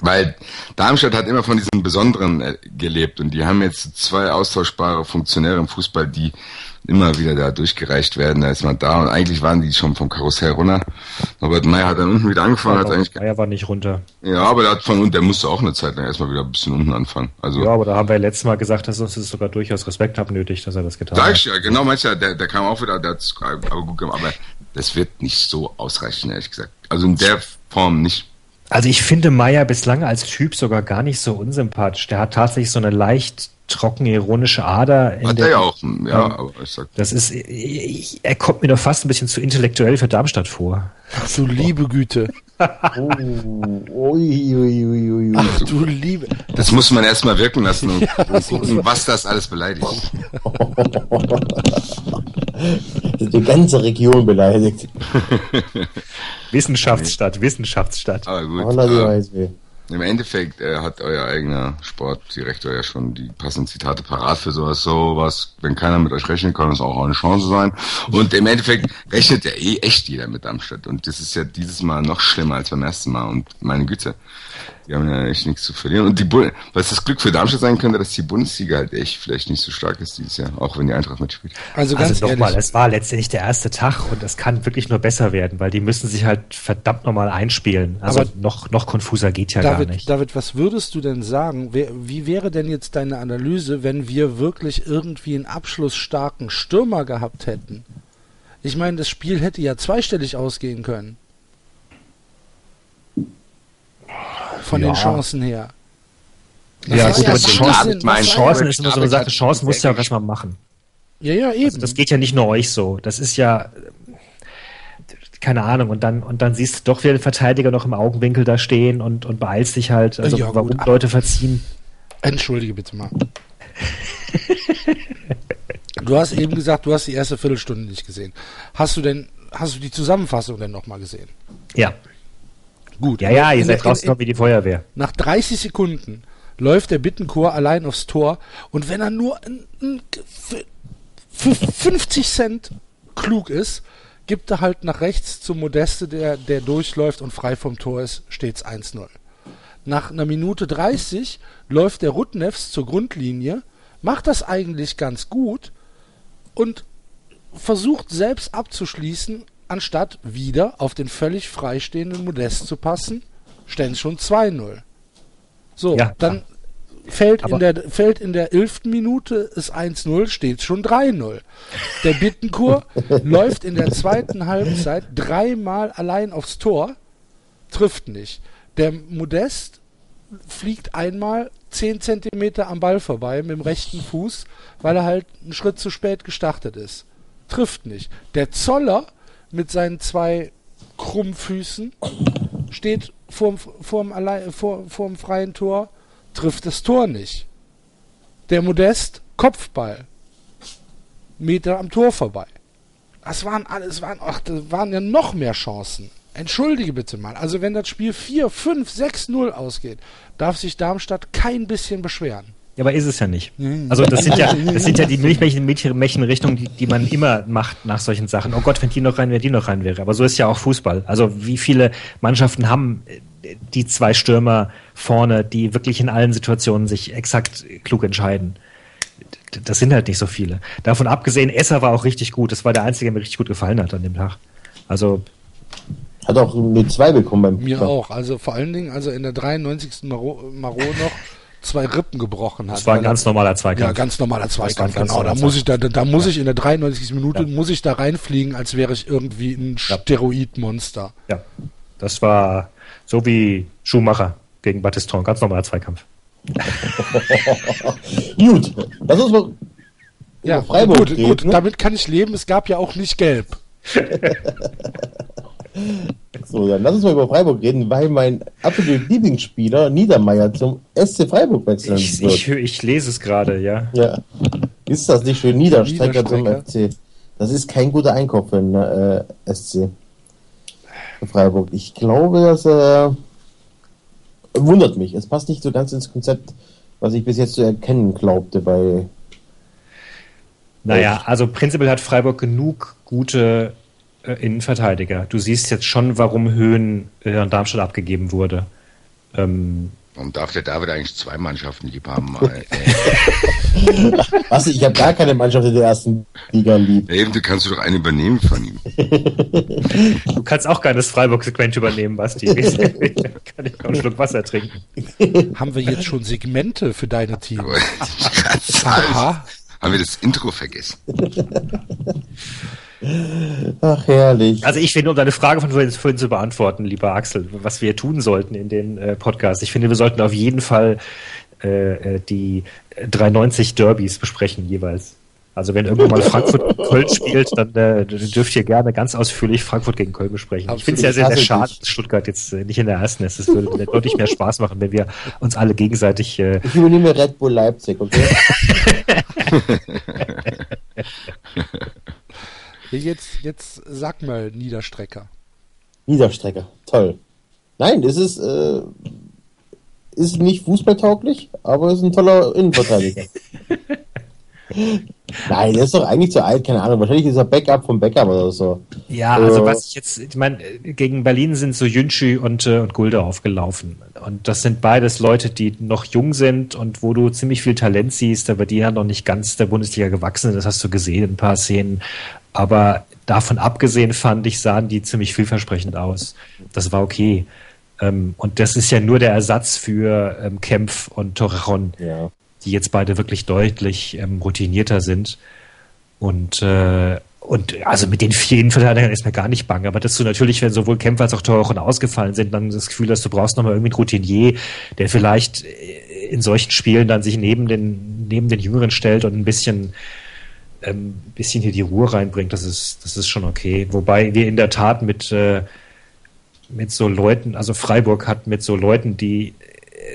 Weil Darmstadt hat immer von diesen Besonderen äh, gelebt und die haben jetzt zwei austauschbare Funktionäre im Fußball, die immer wieder da durchgereicht werden. Da ist man da und eigentlich waren die schon vom Karussell runter. Robert Meyer hat dann unten wieder angefangen. Aber hat eigentlich, Meyer war nicht runter. ja, aber der hat von unten, der musste auch eine Zeit lang erstmal wieder ein bisschen unten anfangen. Also Ja, aber da haben wir letztes Mal gesagt, dass uns das sogar durchaus Respekt haben nötig, dass er das getan Sag hat. ich ja, genau, meinst du ja, der, der kam auch wieder, der hat's aber gut gemacht, aber das wird nicht so ausreichen, ehrlich gesagt. Also in der Form nicht. Also ich finde Meyer bislang als Typ sogar gar nicht so unsympathisch. Der hat tatsächlich so eine leicht trocken ironische Ader. In Hat der, er ja auch, ja, aber ich sag, Das ist, ich, er kommt mir doch fast ein bisschen zu intellektuell für Darmstadt vor. Ach du liebe Güte. Oh, ui, ui, ui, ui, ui. Ach du liebe. das muss man erstmal wirken lassen und gucken, was das alles beleidigt. Die ganze Region beleidigt. Wissenschaftsstadt, Wissenschaftsstadt. Aber gut, die äh, weiß weh. im Endeffekt äh, hat euer eigener Sportdirektor ja schon die passenden Zitate parat für sowas. Sowas, wenn keiner mit euch rechnen kann, ist auch eine Chance sein. Und im Endeffekt rechnet ja eh echt jeder mit Darmstadt. Und das ist ja dieses Mal noch schlimmer als beim ersten Mal. Und meine Güte, die haben ja echt nichts zu verlieren. Und die Bu was das Glück für Darmstadt sein könnte, dass die Bundesliga halt echt vielleicht nicht so stark ist dieses Jahr, auch wenn die Eintracht mitspielt. Also ganz Also nochmal, es war letztendlich der erste Tag und es kann wirklich nur besser werden, weil die müssen sich halt verdammt nochmal einspielen. Also Aber- noch, noch konfuser geht ja gar David, nicht. David, was würdest du denn sagen? Wie wäre denn jetzt deine Analyse, wenn wir wirklich irgendwie einen abschlussstarken Stürmer gehabt hätten? Ich meine, das Spiel hätte ja zweistellig ausgehen können. Von den Ja. Chancen her. Ja, Was gut, ja aber die Chancen, mein Chancen ist immer so eine Sache. Chancen musst du ja auch erstmal machen. Ja, ja, eben. Also das geht ja nicht nur euch so. Das ist ja, keine Ahnung, und dann, und dann siehst du doch wieder den Verteidiger noch im Augenwinkel da stehen und, und beeilst dich halt, also Ja, gut, warum aber- Leute verziehen. Entschuldige bitte mal. Du hast eben gesagt, du hast die erste Viertelstunde nicht gesehen. Hast du denn, hast du die Zusammenfassung denn nochmal gesehen? Ja. Gut. Ja, ja, ihr In- seid in- rausgekommen wie die Feuerwehr. Nach 30 Sekunden läuft der Bittenchor allein aufs Tor und wenn er nur ein, ein, für, für 50 Cent klug ist, gibt er halt nach rechts zum Modeste, der, der durchläuft und frei vom Tor ist, steht's 1-0. Nach einer Minute 30 läuft der Rudnevs zur Grundlinie, macht das eigentlich ganz gut und versucht selbst abzuschließen, anstatt wieder auf den völlig freistehenden Modest zu passen, stellen schon 2-0. So, Ja, dann fällt in, der, fällt in der 11. Minute ist 1-0, steht schon 3-0. Der Bittenkur läuft in der zweiten Halbzeit dreimal allein aufs Tor, trifft nicht. Der Modest fliegt einmal 10 Zentimeter am Ball vorbei mit dem rechten Fuß, weil er halt einen Schritt zu spät gestartet ist. Trifft nicht. Der Zoller mit seinen zwei Krummfüßen steht vorm, vorm, allein, vor, vorm freien Tor, trifft das Tor nicht. Der Modest, Kopfball. Meter am Tor vorbei. Das waren alles, waren, ach, das waren ja noch mehr Chancen. Entschuldige bitte mal. Also wenn das Spiel 4, 5, 6, 0 ausgeht, darf sich Darmstadt kein bisschen beschweren. Ja, aber ist es ja nicht. Also das sind ja, das sind ja die Milchmädchenrichtungen, die, die man immer macht nach solchen Sachen. Oh Gott, wenn die noch rein wäre, die noch rein wäre. Aber so ist ja auch Fußball. Also wie viele Mannschaften haben äh, die zwei Stürmer vorne, die wirklich in allen Situationen sich exakt klug entscheiden? Das sind halt nicht so viele. Davon abgesehen, Esser war auch richtig gut. Das war der Einzige, der mir richtig gut gefallen hat an dem Tag. Also Hat auch eine 2 bekommen beim Mir auch. Also vor allen Dingen, also in der 93. Maro, Maro noch zwei Rippen gebrochen hat. das war ein ganz normaler Zweikampf. Ja, ganz normaler Zweikampf, ganz genau. Da normaler muss ich da, da, da muss ich in der 93. Minute Ja. muss ich da reinfliegen, als wäre ich irgendwie ein Ja. Steroidmonster. Ja, das war so wie Schumacher gegen Battiston. Ganz normaler Zweikampf. Gut, lass uns mal Ja, Freiburg gut, reden. gut, ne? damit kann ich leben. Es gab ja auch nicht gelb. So, dann lass uns mal über Freiburg reden, weil mein absoluter Lieblingsspieler Niedermeyer zum SC Freiburg wechseln Ich, wird. ich, ich lese es gerade, ja. ja. Ist das nicht schön? Niederstrecker zum Niederstrecker. FC. Das ist kein guter Einkauf für den äh, SC. Für Freiburg. Ich glaube, dass er wundert mich. Es passt nicht so ganz ins Konzept, was ich bis jetzt zu erkennen glaubte bei Naja, also prinzipiell hat Freiburg genug gute äh, Innenverteidiger. Du siehst jetzt schon, warum Höhen äh, an Darmstadt abgegeben wurde. Ähm, Warum darf der David eigentlich zwei Mannschaften lieb haben? Äh, Was? Ich habe gar keine Mannschaft in der ersten Liga lieb. Eben, du kannst du doch einen übernehmen von ihm. du kannst auch gerne das Freiburg-Segment übernehmen, Basti. Kann ich noch einen Schluck Wasser trinken. Haben wir jetzt schon Segmente für deine ich sagen. Aha. Haben wir das Intro vergessen? Ach, herrlich. Also ich finde, um deine Frage von vorhin, vorhin zu beantworten, lieber Axel, was wir tun sollten in den äh, Podcasts, ich finde, wir sollten auf jeden Fall äh, äh die 390 Derbys besprechen jeweils. Also wenn irgendwann mal Frankfurt Köln spielt, dann äh, dürft ihr gerne ganz ausführlich Frankfurt gegen Köln besprechen. Ich finde es ja sehr, sehr schade, dass Stuttgart jetzt äh, nicht in der ersten ist. Es würde deutlich mehr Spaß machen, wenn wir uns alle gegenseitig. Äh ich übernehme Red Bull Leipzig, okay? Jetzt, jetzt sag mal Niederstrecker. Niederstrecker, toll. Nein, es ist, äh, ist nicht fußballtauglich, aber ist ein toller Innenverteidiger. Nein, der ist doch eigentlich zu alt, keine Ahnung. Wahrscheinlich ist er Backup vom Backup oder so. Ja, also äh, was ich jetzt, ich meine, gegen Berlin sind so Jünschi und, äh, und Gulde aufgelaufen. Und das sind beides Leute, die noch jung sind und wo du ziemlich viel Talent siehst, aber die ja noch nicht ganz der Bundesliga gewachsen sind. Das hast du gesehen in ein paar Szenen. Aber davon abgesehen fand ich, sahen die ziemlich vielversprechend aus. Das war okay. Ähm, und das ist ja nur der Ersatz für ähm, Kempf und Torrejon. Ja die jetzt beide wirklich deutlich ähm, routinierter sind. Und, äh, und also mit den vier Innenverteidigern ist mir gar nicht bang. Aber dass du natürlich, wenn sowohl Kämpfer als auch Teuren ausgefallen sind, dann das Gefühl hast, du brauchst nochmal irgendwie einen Routinier, der vielleicht äh, in solchen Spielen dann sich neben den, neben den Jüngeren stellt und ein bisschen ähm, bisschen hier die Ruhe reinbringt, das ist, das ist schon okay. Wobei wir in der Tat mit, äh, mit so Leuten, also Freiburg hat mit so Leuten, die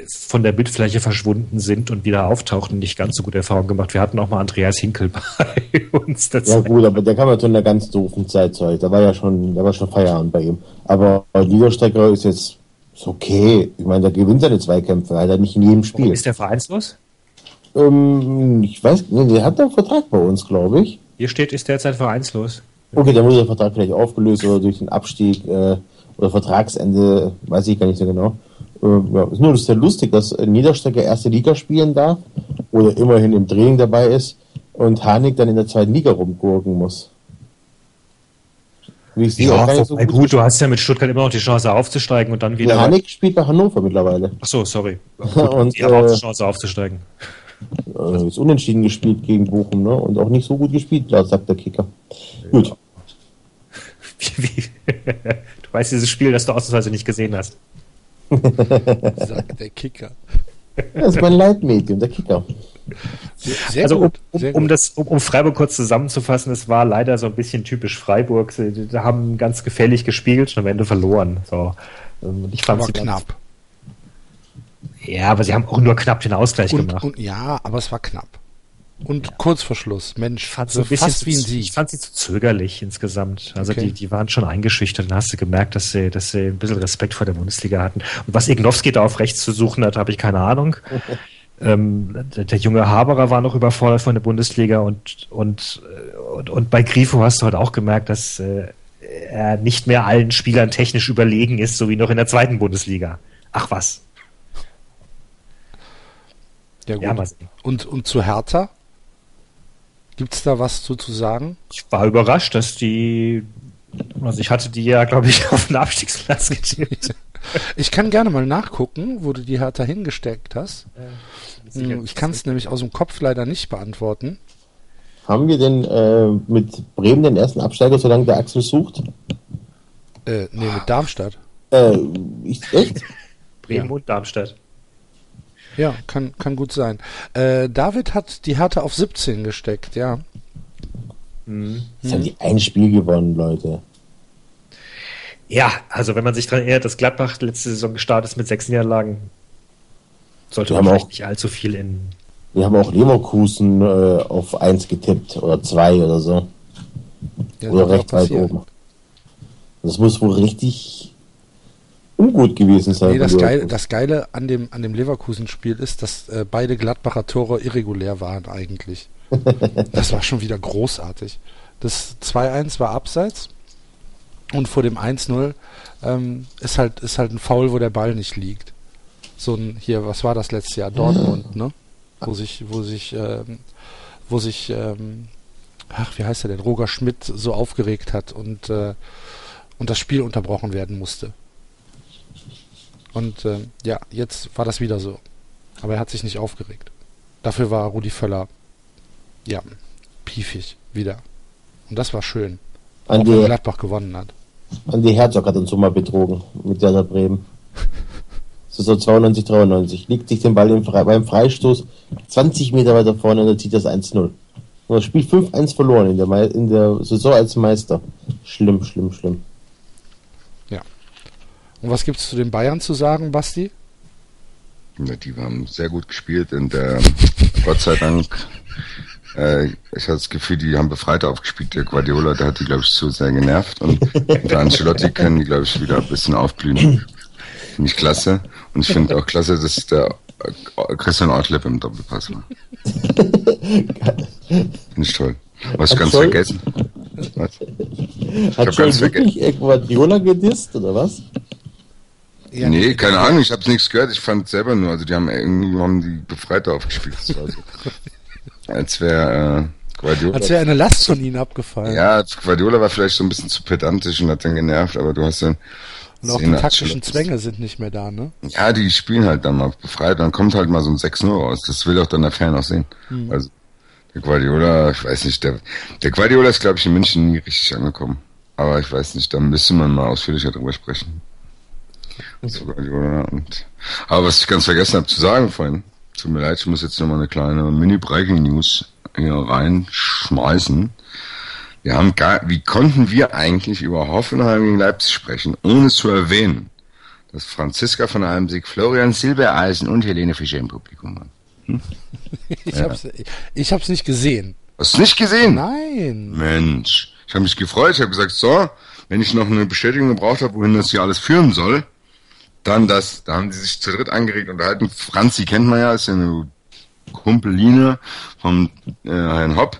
von der Bildfläche verschwunden sind und wieder auftauchten, nicht ganz so gute Erfahrungen gemacht. Wir hatten auch mal Andreas Hinkel bei uns. Dazu. Ja gut, aber der kam ja zu einer ganz doofen Zeit zu Da war ja schon, da war schon Feierabend bei ihm. Aber Niederstrecker ist jetzt ist okay. Ich meine, der gewinnt seine Zweikämpfe, hat er nicht in jedem Spiel. Warum ist der vereinslos? Ähm, ich weiß, nicht, der hat einen Vertrag bei uns, glaube ich. Hier steht, ist derzeit vereinslos. Okay, dann muss der Vertrag vielleicht aufgelöst oder durch den Abstieg äh, oder Vertragsende, weiß ich gar nicht so genau. Äh, ja, ist nur sehr lustig, dass Niederstrecker erste Liga spielen darf oder immerhin im Training dabei ist und Hanik dann in der zweiten Liga rumgurken muss. Wie ich ja, so gut, gut du hast ja mit Stuttgart immer noch die Chance aufzusteigen und dann wieder. Ja, Hanik spielt bei Hannover mittlerweile. Ach so, sorry. und die haben auch die äh, Chance aufzusteigen. Äh, ist unentschieden gespielt gegen Bochum, ne? Und auch nicht so gut gespielt, sagt der Kicker. Ja. Gut. Du weißt dieses Spiel, das du ausnahmsweise nicht gesehen hast. Sagt der Kicker. Das ist mein Leitmedium, der Kicker. Sehr also um, um, um, das, um, um, Freiburg kurz zusammenzufassen, es war leider so ein bisschen typisch Freiburg. Sie, sie haben ganz gefällig gespielt und am Ende verloren. So. Ähm, ich fand aber knapp. Ja, aber sie haben auch nur knapp den Ausgleich und, gemacht. Und, ja, aber es war knapp. Und ja. kurz vor Schluss, Mensch, fand so fast wie ein Sieg. Ich fand sie zu zögerlich insgesamt. Also okay. die, die waren schon eingeschüchtert. Dann hast du gemerkt, dass sie, dass sie ein bisschen Respekt vor der Bundesliga hatten. Und was Ignowski da auf rechts zu suchen hat, habe ich keine Ahnung. ähm, der, der, junge Haberer war noch überfordert von der Bundesliga und, und, und, und bei Grifo hast du halt auch gemerkt, dass äh, er nicht mehr allen Spielern technisch überlegen ist, so wie noch in der zweiten Bundesliga. Ach was. Ja, gut. Ja, und, und zu Hertha? Gibt es da was zu, zu sagen? Ich war überrascht, dass die, also ich hatte die ja, glaube ich, auf den Abstiegsplatz getippt. Ich kann gerne mal nachgucken, wo du die Hertha hingesteckt hast. Äh, ich kann es nämlich aus dem Kopf leider nicht beantworten. Haben wir denn äh, mit Bremen den ersten Absteiger, solange der Axel sucht? Äh, nee, mit Darmstadt. Äh, ich, echt? Bremen ja. und Darmstadt. Ja, kann, kann gut sein. Äh, David hat die Härte auf 17 gesteckt, ja. Mhm. Jetzt haben die ein Spiel gewonnen, Leute. Ja, also wenn man sich daran erinnert, dass Gladbach letzte Saison gestartet ist mit sechs Niederlagen, sollte man auch, nicht allzu viel in. Wir haben auch Leverkusen äh, auf 1 getippt oder 2 oder so. Ja, oder recht weit oben. Das muss wohl richtig ungut gewesen sein. Nee, das, Geile, das Geile an dem, an dem Leverkusen-Spiel ist, dass äh, beide Gladbacher Tore irregulär waren eigentlich. das war schon wieder großartig. Das 2-1 war abseits und vor dem 1-0 ähm, ist, halt, ist halt ein Foul, wo der Ball nicht liegt. so ein, hier, was war das letzte Jahr? Dortmund, ne? Wo sich, wo sich, ähm, wo sich, ähm, ach, wie heißt er denn, Roger Schmidt so aufgeregt hat und, äh, und das Spiel unterbrochen werden musste. Und äh, ja, jetzt war das wieder so. Aber er hat sich nicht aufgeregt. Dafür war Rudi Völler, ja, piefig wieder. Und das war schön. Auch Andi, wenn Gladbach gewonnen hat. Andi Herzog hat uns so mal betrogen mit Werder Bremen. So 92, 93. Liegt sich den Ball im Fre beim Freistoß 20 Meter weiter vorne und er zieht das 1-0. Und das Spiel 5-1 verloren in der, in der Saison als Meister. Schlimm, schlimm, schlimm. Und was gibt's zu den Bayern zu sagen, Basti? Ja, die haben sehr gut gespielt und äh, Gott sei Dank, äh, ich hatte das Gefühl, die haben befreit aufgespielt. Der Guardiola, der hat die, glaube ich, zu sehr genervt und unter Ancelotti können die, glaube ich, wieder ein bisschen aufblühen. Finde ich klasse. Und ich finde auch klasse, dass der äh, Christian Ortlepp im Doppelpass war. Finde ich toll. Was Hat ganz Scholl- vergessen. Was? Hat ganz wirklich Guardiola gedisst, oder was? Ja, nee, keine Ahnung, ich habe nichts gehört. Ich fand selber nur, also die haben irgendwie haben die Befreiter aufgespielt. So, als wäre äh, Guardiola. Als wäre eine Last von ihnen abgefallen. Ja, Guardiola war vielleicht so ein bisschen zu pedantisch und hat dann genervt, aber du hast dann. Und auch die taktischen. Zwänge sind nicht mehr da, ne? Ja, die spielen halt dann mal befreit, dann kommt halt mal so ein 6-0 raus. Das will auch dann der Fan auch sehen. Also, der Guardiola, ich weiß nicht, der, der Guardiola ist, glaube ich, in München nie richtig angekommen. Aber ich weiß nicht, da müsste man mal ausführlicher drüber sprechen. Zu Guardiola und, aber was ich ganz vergessen habe zu sagen vorhin, tut mir leid, ich muss jetzt nochmal eine kleine Mini-Breaking-News hier reinschmeißen. Wir haben gar, wie konnten wir eigentlich über Hoffenheim gegen Leipzig sprechen, ohne zu erwähnen, dass Franziska von Almsig, Florian Silbereisen und Helene Fischer im Publikum waren. Ich hab's, ich hab's nicht gesehen. Hast du nicht gesehen? Nein. Mensch, ich habe mich gefreut. Ich habe gesagt, so, wenn ich noch eine Bestätigung gebraucht habe, wohin das hier alles führen soll, dann das. Da haben die sich zu dritt angeregt unterhalten. Franzi kennt man ja, ist ja eine Kumpeline vom äh, Herrn Hopp.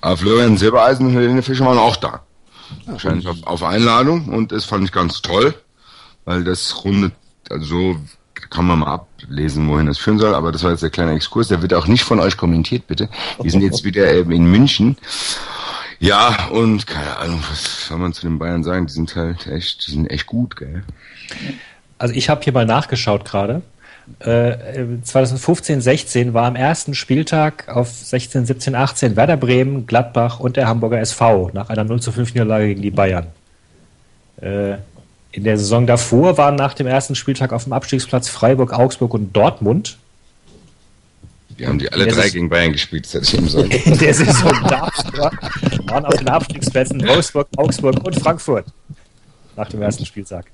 Aber Florian Silbereisen und Helene Fischer waren auch da. Wahrscheinlich auf, auf Einladung und das fand ich ganz toll, weil das rundet, also so kann man mal ablesen, wohin das führen soll, aber das war jetzt der kleine Exkurs, der wird auch nicht von euch kommentiert, bitte. Wir sind jetzt wieder ähm, in München. Ja, und keine Ahnung, was soll man zu den Bayern sagen? Die sind halt echt, die sind echt gut, gell? Also ich habe hier mal nachgeschaut gerade. Äh, 2015, 16 war am ersten Spieltag auf 16, 17, 18 Werder Bremen, Gladbach und der Hamburger SV nach einer 0 zu 5 Niederlage gegen die Bayern. Äh, in der Saison davor waren nach dem ersten Spieltag auf dem Abstiegsplatz Freiburg, Augsburg und Dortmund. Die haben die alle drei ist- gegen Bayern gespielt, das hätte ich eben sagen. In der Saison davor waren auf den Abstiegsplätzen Wolfsburg, Augsburg und Frankfurt nach dem ersten Spieltag.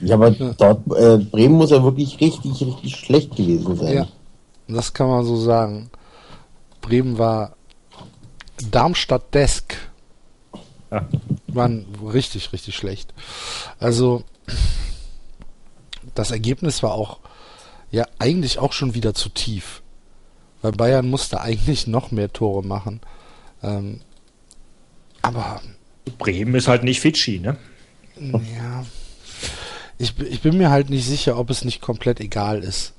Ja, aber dort, äh, Bremen muss ja wirklich richtig, richtig schlecht gewesen sein. Ja. Das kann man so sagen. Bremen war Darmstadt-desk. Ja. Waren richtig, richtig schlecht. Also, das Ergebnis war auch, ja, eigentlich auch schon wieder zu tief. Weil Bayern musste eigentlich noch mehr Tore machen. Ähm, aber Bremen ist halt nicht Fidschi, ne? ja. Ich, ich bin mir halt nicht sicher, ob es nicht komplett egal ist.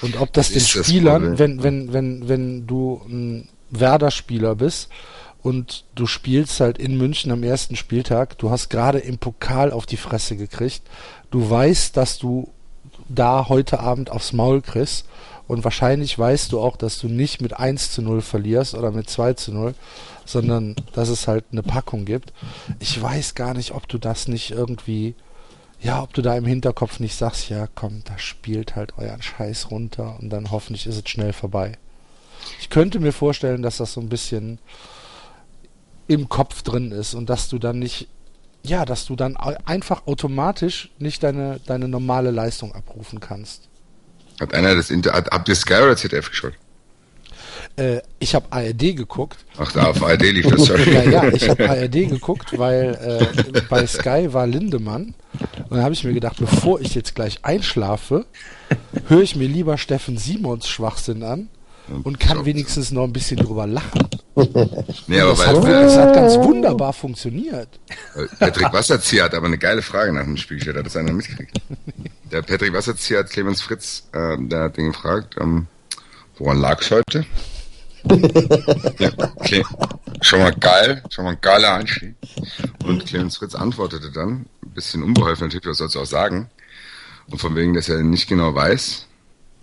Und ob das, Das den das Spielern, Problem. wenn, wenn, wenn, wenn du ein Werder-Spieler bist und du spielst halt in München am ersten Spieltag, du hast gerade im Pokal auf die Fresse gekriegt, du weißt, dass du da heute Abend aufs Maul kriegst und wahrscheinlich weißt du auch, dass du nicht mit 1 zu 0 verlierst oder mit 2 zu 0, sondern dass es halt eine Packung gibt. Ich weiß gar nicht, ob du das nicht irgendwie, ja, ob du da im Hinterkopf nicht sagst, ja, komm, da spielt halt euren Scheiß runter und dann hoffentlich ist es schnell vorbei. Ich könnte mir vorstellen, dass das so ein bisschen im Kopf drin ist und dass du dann nicht, ja, dass du dann einfach automatisch nicht deine, deine normale Leistung abrufen kannst. Hat einer das Inter, hat, Sky oder ZDF geschaut? Äh, ich habe ARD geguckt. Ach, da auf ARD lief das, sorry. Ja, ja, ich habe ARD geguckt, weil äh, bei Sky war Lindemann. Und dann habe ich mir gedacht, bevor ich jetzt gleich einschlafe, höre ich mir lieber Steffen Simons Schwachsinn an und kann wenigstens noch ein bisschen drüber lachen. Nee, aber Das hat, weil, das hat ganz wunderbar funktioniert. Patrick Wasserzieher hat aber eine geile Frage nach dem Spiel gestellt. Hat das einer mitgekriegt? der Patrick Wasserzieher hat Clemens Fritz, äh, der hat ihn gefragt, ähm, woran lag's heute? Ja, okay. Schon mal geil, schon mal ein geiler Einstieg. Und Clemens Fritz antwortete dann, ein bisschen unbeholfen natürlich, was sollst du auch sagen? Und von wegen, dass er nicht genau weiß.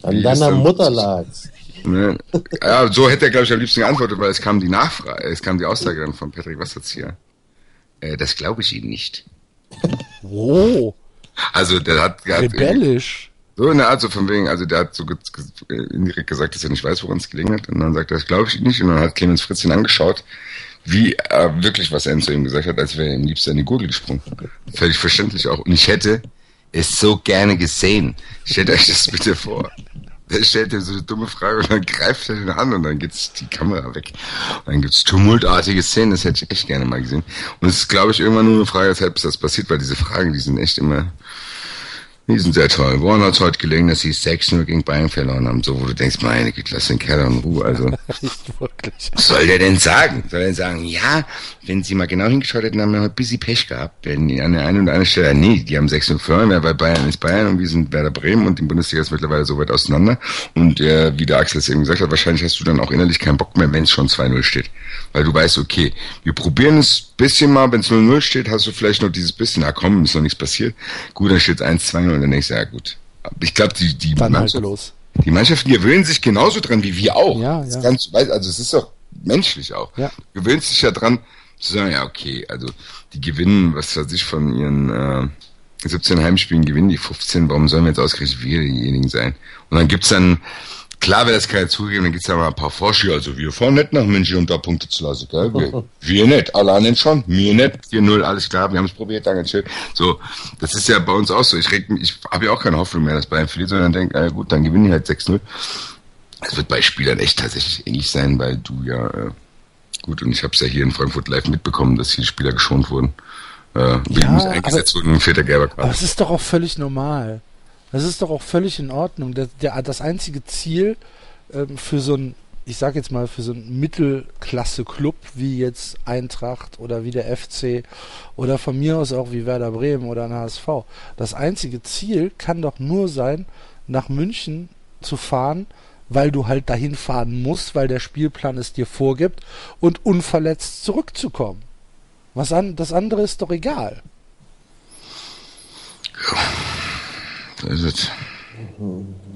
An deiner Mutter lag's. Ne? Ja, so hätte er, glaube ich, am liebsten geantwortet, weil es kam die Nachfrage, es kam die Aussage dann von Patrick Wasserzieher. Äh, das glaube ich Ihnen nicht. Oh, Also, der hat, der hat rebellisch. So in der Art, so von wegen, also der hat so indirekt gesagt, dass er nicht weiß, woran es gelegen hat. Und dann sagt er, das glaube ich nicht. Und dann hat Clemens Fritz ihn angeschaut, wie er wirklich, was er zu ihm gesagt hat, als wäre er ihm liebst an die Gurgel gesprungen. Völlig verständlich auch. Und ich hätte es so gerne gesehen. Stellt euch das bitte vor. Der stellt ihm so eine dumme Frage und dann greift er den an und dann geht's die Kamera weg. Und dann gibt's tumultartige Szenen, das hätte ich echt gerne mal gesehen. Und es ist, glaube ich, irgendwann nur eine Frage der Zeit, das passiert, weil diese Fragen, die sind echt immer, sind sehr toll. Woran hat es heute gelegen, dass sie 6-0 gegen Bayern verloren haben? So, wo du denkst, meine Güte, lass den Kerl in Ruhe. Also, was soll der denn sagen? Soll er sagen, ja, wenn sie mal genau hingeschaut hätten, haben wir heute ein bisschen Pech gehabt. Wenn die an der einen oder anderen Stelle, nee, die haben 6-0 verloren, weil Bayern ist Bayern und wir sind Werder Bremen und die Bundesliga ist mittlerweile so weit auseinander. Und äh, wie der Axel es eben gesagt hat, wahrscheinlich hast du dann auch innerlich keinen Bock mehr, wenn es schon 2-0 steht. Weil du weißt, okay, wir probieren es bisschen mal, wenn es 0-0 steht, hast du vielleicht noch dieses bisschen, na komm, ist noch nichts passiert. Gut, dann steht es 1-2-0 und dann denkst du, ja gut. Ich glaube, die, die Dann Mannschaft- die Mannschaften gewöhnen sich genauso dran wie wir auch. Ja, Das ja. Ganz, also es ist doch menschlich auch. Ja. Du gewöhnst dich ja dran zu sagen, ja okay, also die gewinnen, was weiß ich, von ihren äh, 17 Heimspielen gewinnen die 15, warum sollen wir jetzt ausgerechnet wir diejenigen sein? Und dann gibt's dann, klar wäre das keiner zugegeben, dann gibt's da mal ein paar Vorschläge, also wir fahren nicht nach München, um da Punkte zu lassen, gell? Wir, wir nicht, alle anderen schon, mir nicht, 4-0, alles klar, wir haben es probiert, danke schön. So, das ist ja bei uns auch so, ich reg ich habe ja auch keine Hoffnung mehr, dass Bayern verliert, sondern denke, äh, gut, dann gewinnen die halt 6-0. Es wird bei Spielern echt tatsächlich ähnlich sein, weil du ja, äh, gut, und ich habe es ja hier in Frankfurt live mitbekommen, dass hier Spieler geschont wurden, äh, Ja, eingesetzt wurden, ein vierter gelber Aber Karte. es ist doch auch völlig normal. Das ist doch auch völlig in Ordnung. Der, der, das einzige Ziel ähm, für so ein, ich sag jetzt mal, für so ein Mittelklasse-Club wie jetzt Eintracht oder wie der FC oder von mir aus auch wie Werder Bremen oder ein HSV. Das einzige Ziel kann doch nur sein, nach München zu fahren, weil du halt dahin fahren musst, weil der Spielplan es dir vorgibt und unverletzt zurückzukommen. Was an, das andere ist doch egal. So ist es.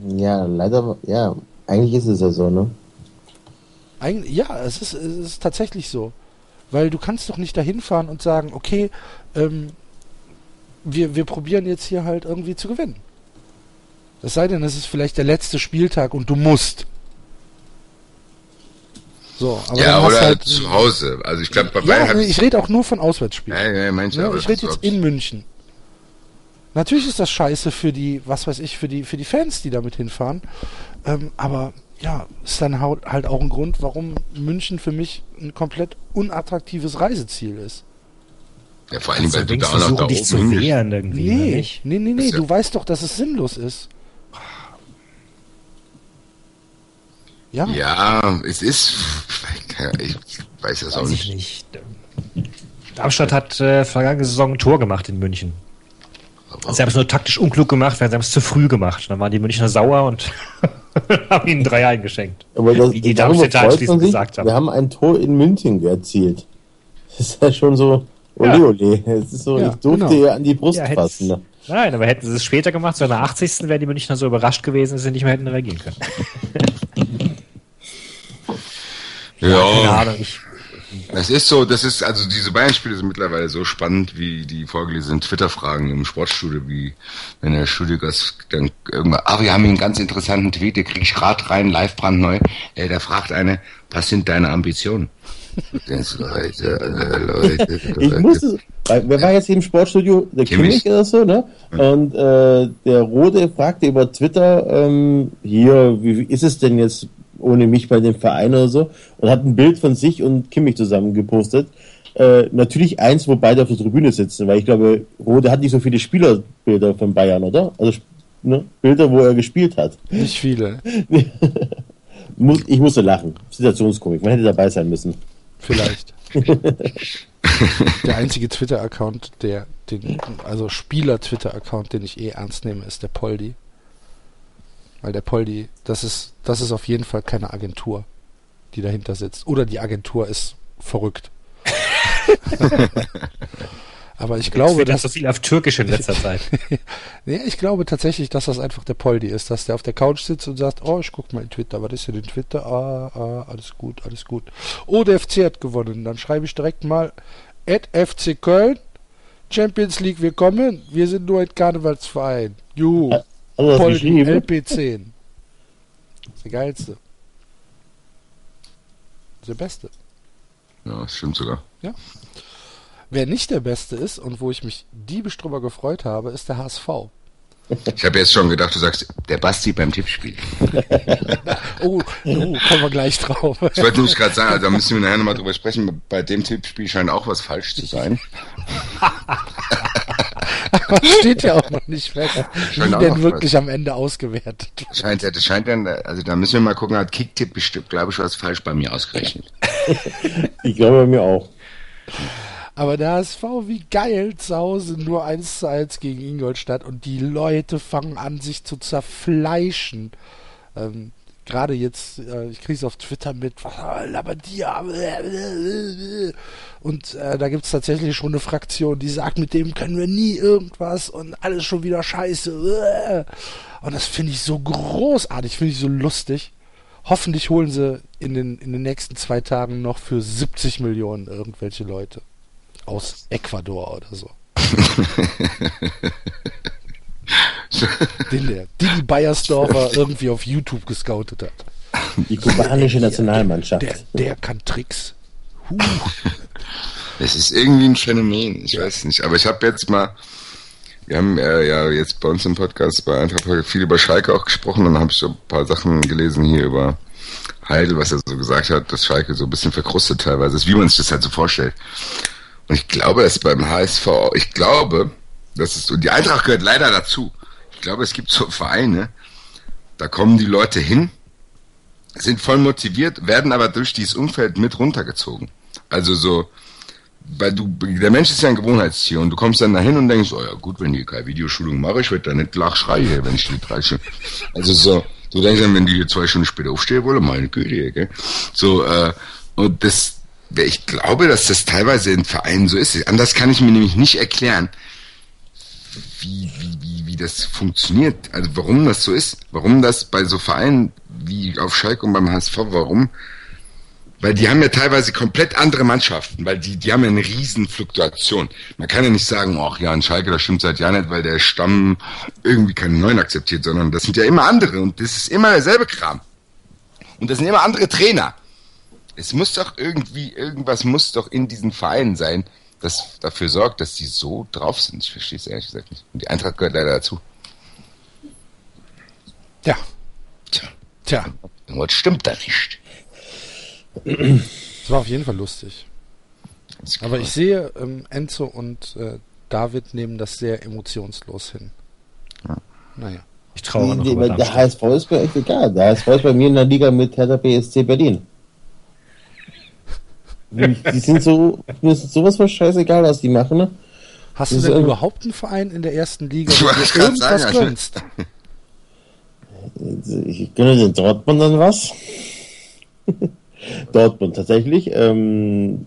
Ja, leider, ja, eigentlich ist es ja so, ne? Eig ja, es ist, es ist tatsächlich so. Weil du kannst doch nicht dahin fahren und sagen, okay, ähm, wir, wir probieren jetzt hier halt irgendwie zu gewinnen. Es sei denn, es ist vielleicht der letzte Spieltag und du musst. So, aber ja, oder halt, zu Hause. Also ich glaube, bei Ja, hat ich rede auch nur von Auswärtsspielen. ja, ja, manche, aber ich rede jetzt in München. Natürlich ist das scheiße für die, was weiß ich, für die, für die Fans, die damit hinfahren. Ähm, aber ja, ist dann halt auch ein Grund, warum München für mich ein komplett unattraktives Reiseziel ist. ja, vor allem, weil du da auch noch da dich zu wehren irgendwie, Nee, nicht? nee, nee, nee, ja- du weißt doch, dass es sinnlos ist. Ja, Ja, es ist, ich weiß das auch Weiß ich nicht. nicht. Darmstadt hat äh, vergangene Saison ein Tor gemacht in München. Sie haben es nur taktisch unklug gemacht, weil sie haben es zu früh gemacht. Dann waren die Münchner sauer und haben ihnen drei eingeschenkt. Aber das, Wie die Darmstädter anschließend sich. gesagt haben. Wir haben ein Tor in München erzielt. Das ist ja schon so, ole ole. Es ist so, Ja, ich durfte genau. ihr an die Brust Ja, fassen. Ne? Nein, aber hätten sie es später gemacht, so in der 80. wären die Münchner so überrascht gewesen, dass sie nicht mehr hätten reagieren können. Keine Ja, Ahnung, ich, es ist so, das ist, also diese Bayern-Spiele sind mittlerweile so spannend wie die vorgelesenen Twitter-Fragen im Sportstudio, wie wenn der Studiogast dann irgendwann, ah, wir haben hier einen ganz interessanten Tweet, der krieg ich grad rein, live brandneu, äh, da fragt eine, was sind deine Ambitionen? Denkst, Leute, äh, Leute, Ich Leute. musste, weil, wer war jetzt hier im Sportstudio? Der Kimmich. Oder so, ne? Und äh, der Rode fragte über Twitter, ähm, hier, wie ist es denn jetzt ohne mich bei dem Verein oder so? Und hat ein Bild von sich und Kimmich zusammen gepostet. Äh, natürlich eins, wo beide auf der Tribüne sitzen, weil ich glaube, Rode hat nicht so viele Spielerbilder von Bayern, oder? Also ne? Bilder, wo er gespielt hat. nicht viele. Ich musste lachen. Situationskomik. Man hätte dabei sein müssen. Vielleicht. der einzige Twitter-Account, der den, also Spieler-Twitter-Account, den ich eh ernst nehme, ist der Poldi. Weil der Poldi, das ist, das ist auf jeden Fall keine Agentur, die dahinter sitzt. Oder die Agentur ist verrückt. Aber ich glaube, das so viel auf Türkisch in letzter Zeit. ja, ich glaube tatsächlich, dass das einfach der Poldi ist, dass der auf der Couch sitzt und sagt, oh, ich guck mal in Twitter, was ist denn in Twitter? Ah, ah, alles gut, alles gut. Oh, der FC hat gewonnen. Dann schreibe ich direkt mal at FC Köln, Champions League, wir kommen. Wir sind nur ein Karnevalsverein. Juhu. Also Poldi, LP10. Das ist der geilste. Das ist der beste. Ja, das stimmt sogar. Ja. Wer nicht der Beste ist und wo ich mich diebisch drüber gefreut habe, ist der HSV. Ich habe jetzt schon gedacht, du sagst, der Basti beim Tippspiel. oh, oh, kommen wir gleich drauf. Ich wollte nämlich gerade sagen, also da müssen wir nachher nochmal drüber sprechen. Bei dem Tippspiel scheint auch was falsch zu sein. Aber steht ja auch noch nicht fest, wie denn wirklich am Ende ausgewertet wird. Scheint, das scheint dann, also da müssen wir mal gucken, hat Kicktipp bestimmt, glaube ich, was falsch bei mir ausgerechnet. Ich glaube bei mir auch. Aber der HSV, wie geil, zu Hause nur 1 zu 1 gegen Ingolstadt und die Leute fangen an, sich zu zerfleischen. Ähm, Gerade jetzt, äh, ich kriege es auf Twitter mit, ah, Labadia, und äh, da gibt es tatsächlich schon eine Fraktion, die sagt, mit dem können wir nie irgendwas und alles schon wieder scheiße. Und das finde ich so großartig, finde ich so lustig. Hoffentlich holen sie in den, in den nächsten zwei Tagen noch für 70 Millionen irgendwelche Leute aus Ecuador oder so. Den der Didi Beiersdorfer irgendwie auf YouTube gescoutet hat. Die kubanische Nationalmannschaft. Der, der kann Tricks. Huh. Es ist irgendwie ein Phänomen, ich weiß nicht. Aber ich habe jetzt mal, wir haben äh, ja jetzt bei uns im Podcast bei Eintracht viel über Schalke auch gesprochen und dann habe ich so ein paar Sachen gelesen hier über Heidel, was er so gesagt hat, dass Schalke so ein bisschen verkrustet teilweise ist, wie man sich das halt so vorstellt. Und ich glaube, dass beim HSV, ich glaube, das ist, und die Eintracht gehört leider dazu. Glaube, es gibt so Vereine, da kommen die Leute hin, sind voll motiviert, werden aber durch dieses Umfeld mit runtergezogen. Also so, weil du, der Mensch ist ja ein Gewohnheitstier und du kommst dann dahin und denkst, oh ja gut, wenn die keine Videoschulung mache, ich werde da nicht lachschreie, wenn ich die drei Stunden, also so, du denkst dann, wenn die hier zwei Stunden später aufstehen wollen, meine Güte, gell? So, äh, und das, ich glaube, dass das teilweise in Vereinen so ist. Anders kann ich mir nämlich nicht erklären, wie das funktioniert. Also warum das so ist. Warum das bei so Vereinen wie auf Schalke und beim HSV, warum? Weil die haben ja teilweise komplett andere Mannschaften, weil die, die haben ja eine riesen Fluktuation. Man kann ja nicht sagen, ach ja, ein Schalke, das stimmt seit Jahren nicht, weil der Stamm irgendwie keinen neuen akzeptiert, sondern das sind ja immer andere und das ist immer derselbe Kram. Und das sind immer andere Trainer. Es muss doch irgendwie, irgendwas muss doch in diesen Vereinen sein, das dafür sorgt, dass die so drauf sind. Ich verstehe es ehrlich gesagt nicht. Und die Eintracht gehört leider dazu. Ja, Tja, tja, irgendwas stimmt da nicht. es war auf jeden Fall lustig. Aber ich sehe, ähm, Enzo und äh, David nehmen das sehr emotionslos hin. Ja. Naja. Ich traue noch Die- über der. HSV ist mir echt egal. Der HSV ist bei mir in der Liga mit Hertha BSC Berlin. Die sind so, mir ist sowas von scheißegal, was die machen. Ne? Hast du Das ist denn überhaupt einen Verein in der ersten Liga, wo du irgendwas sagen, gönnst? Ich gönne den Dortmund dann was. Dortmund tatsächlich. Ähm,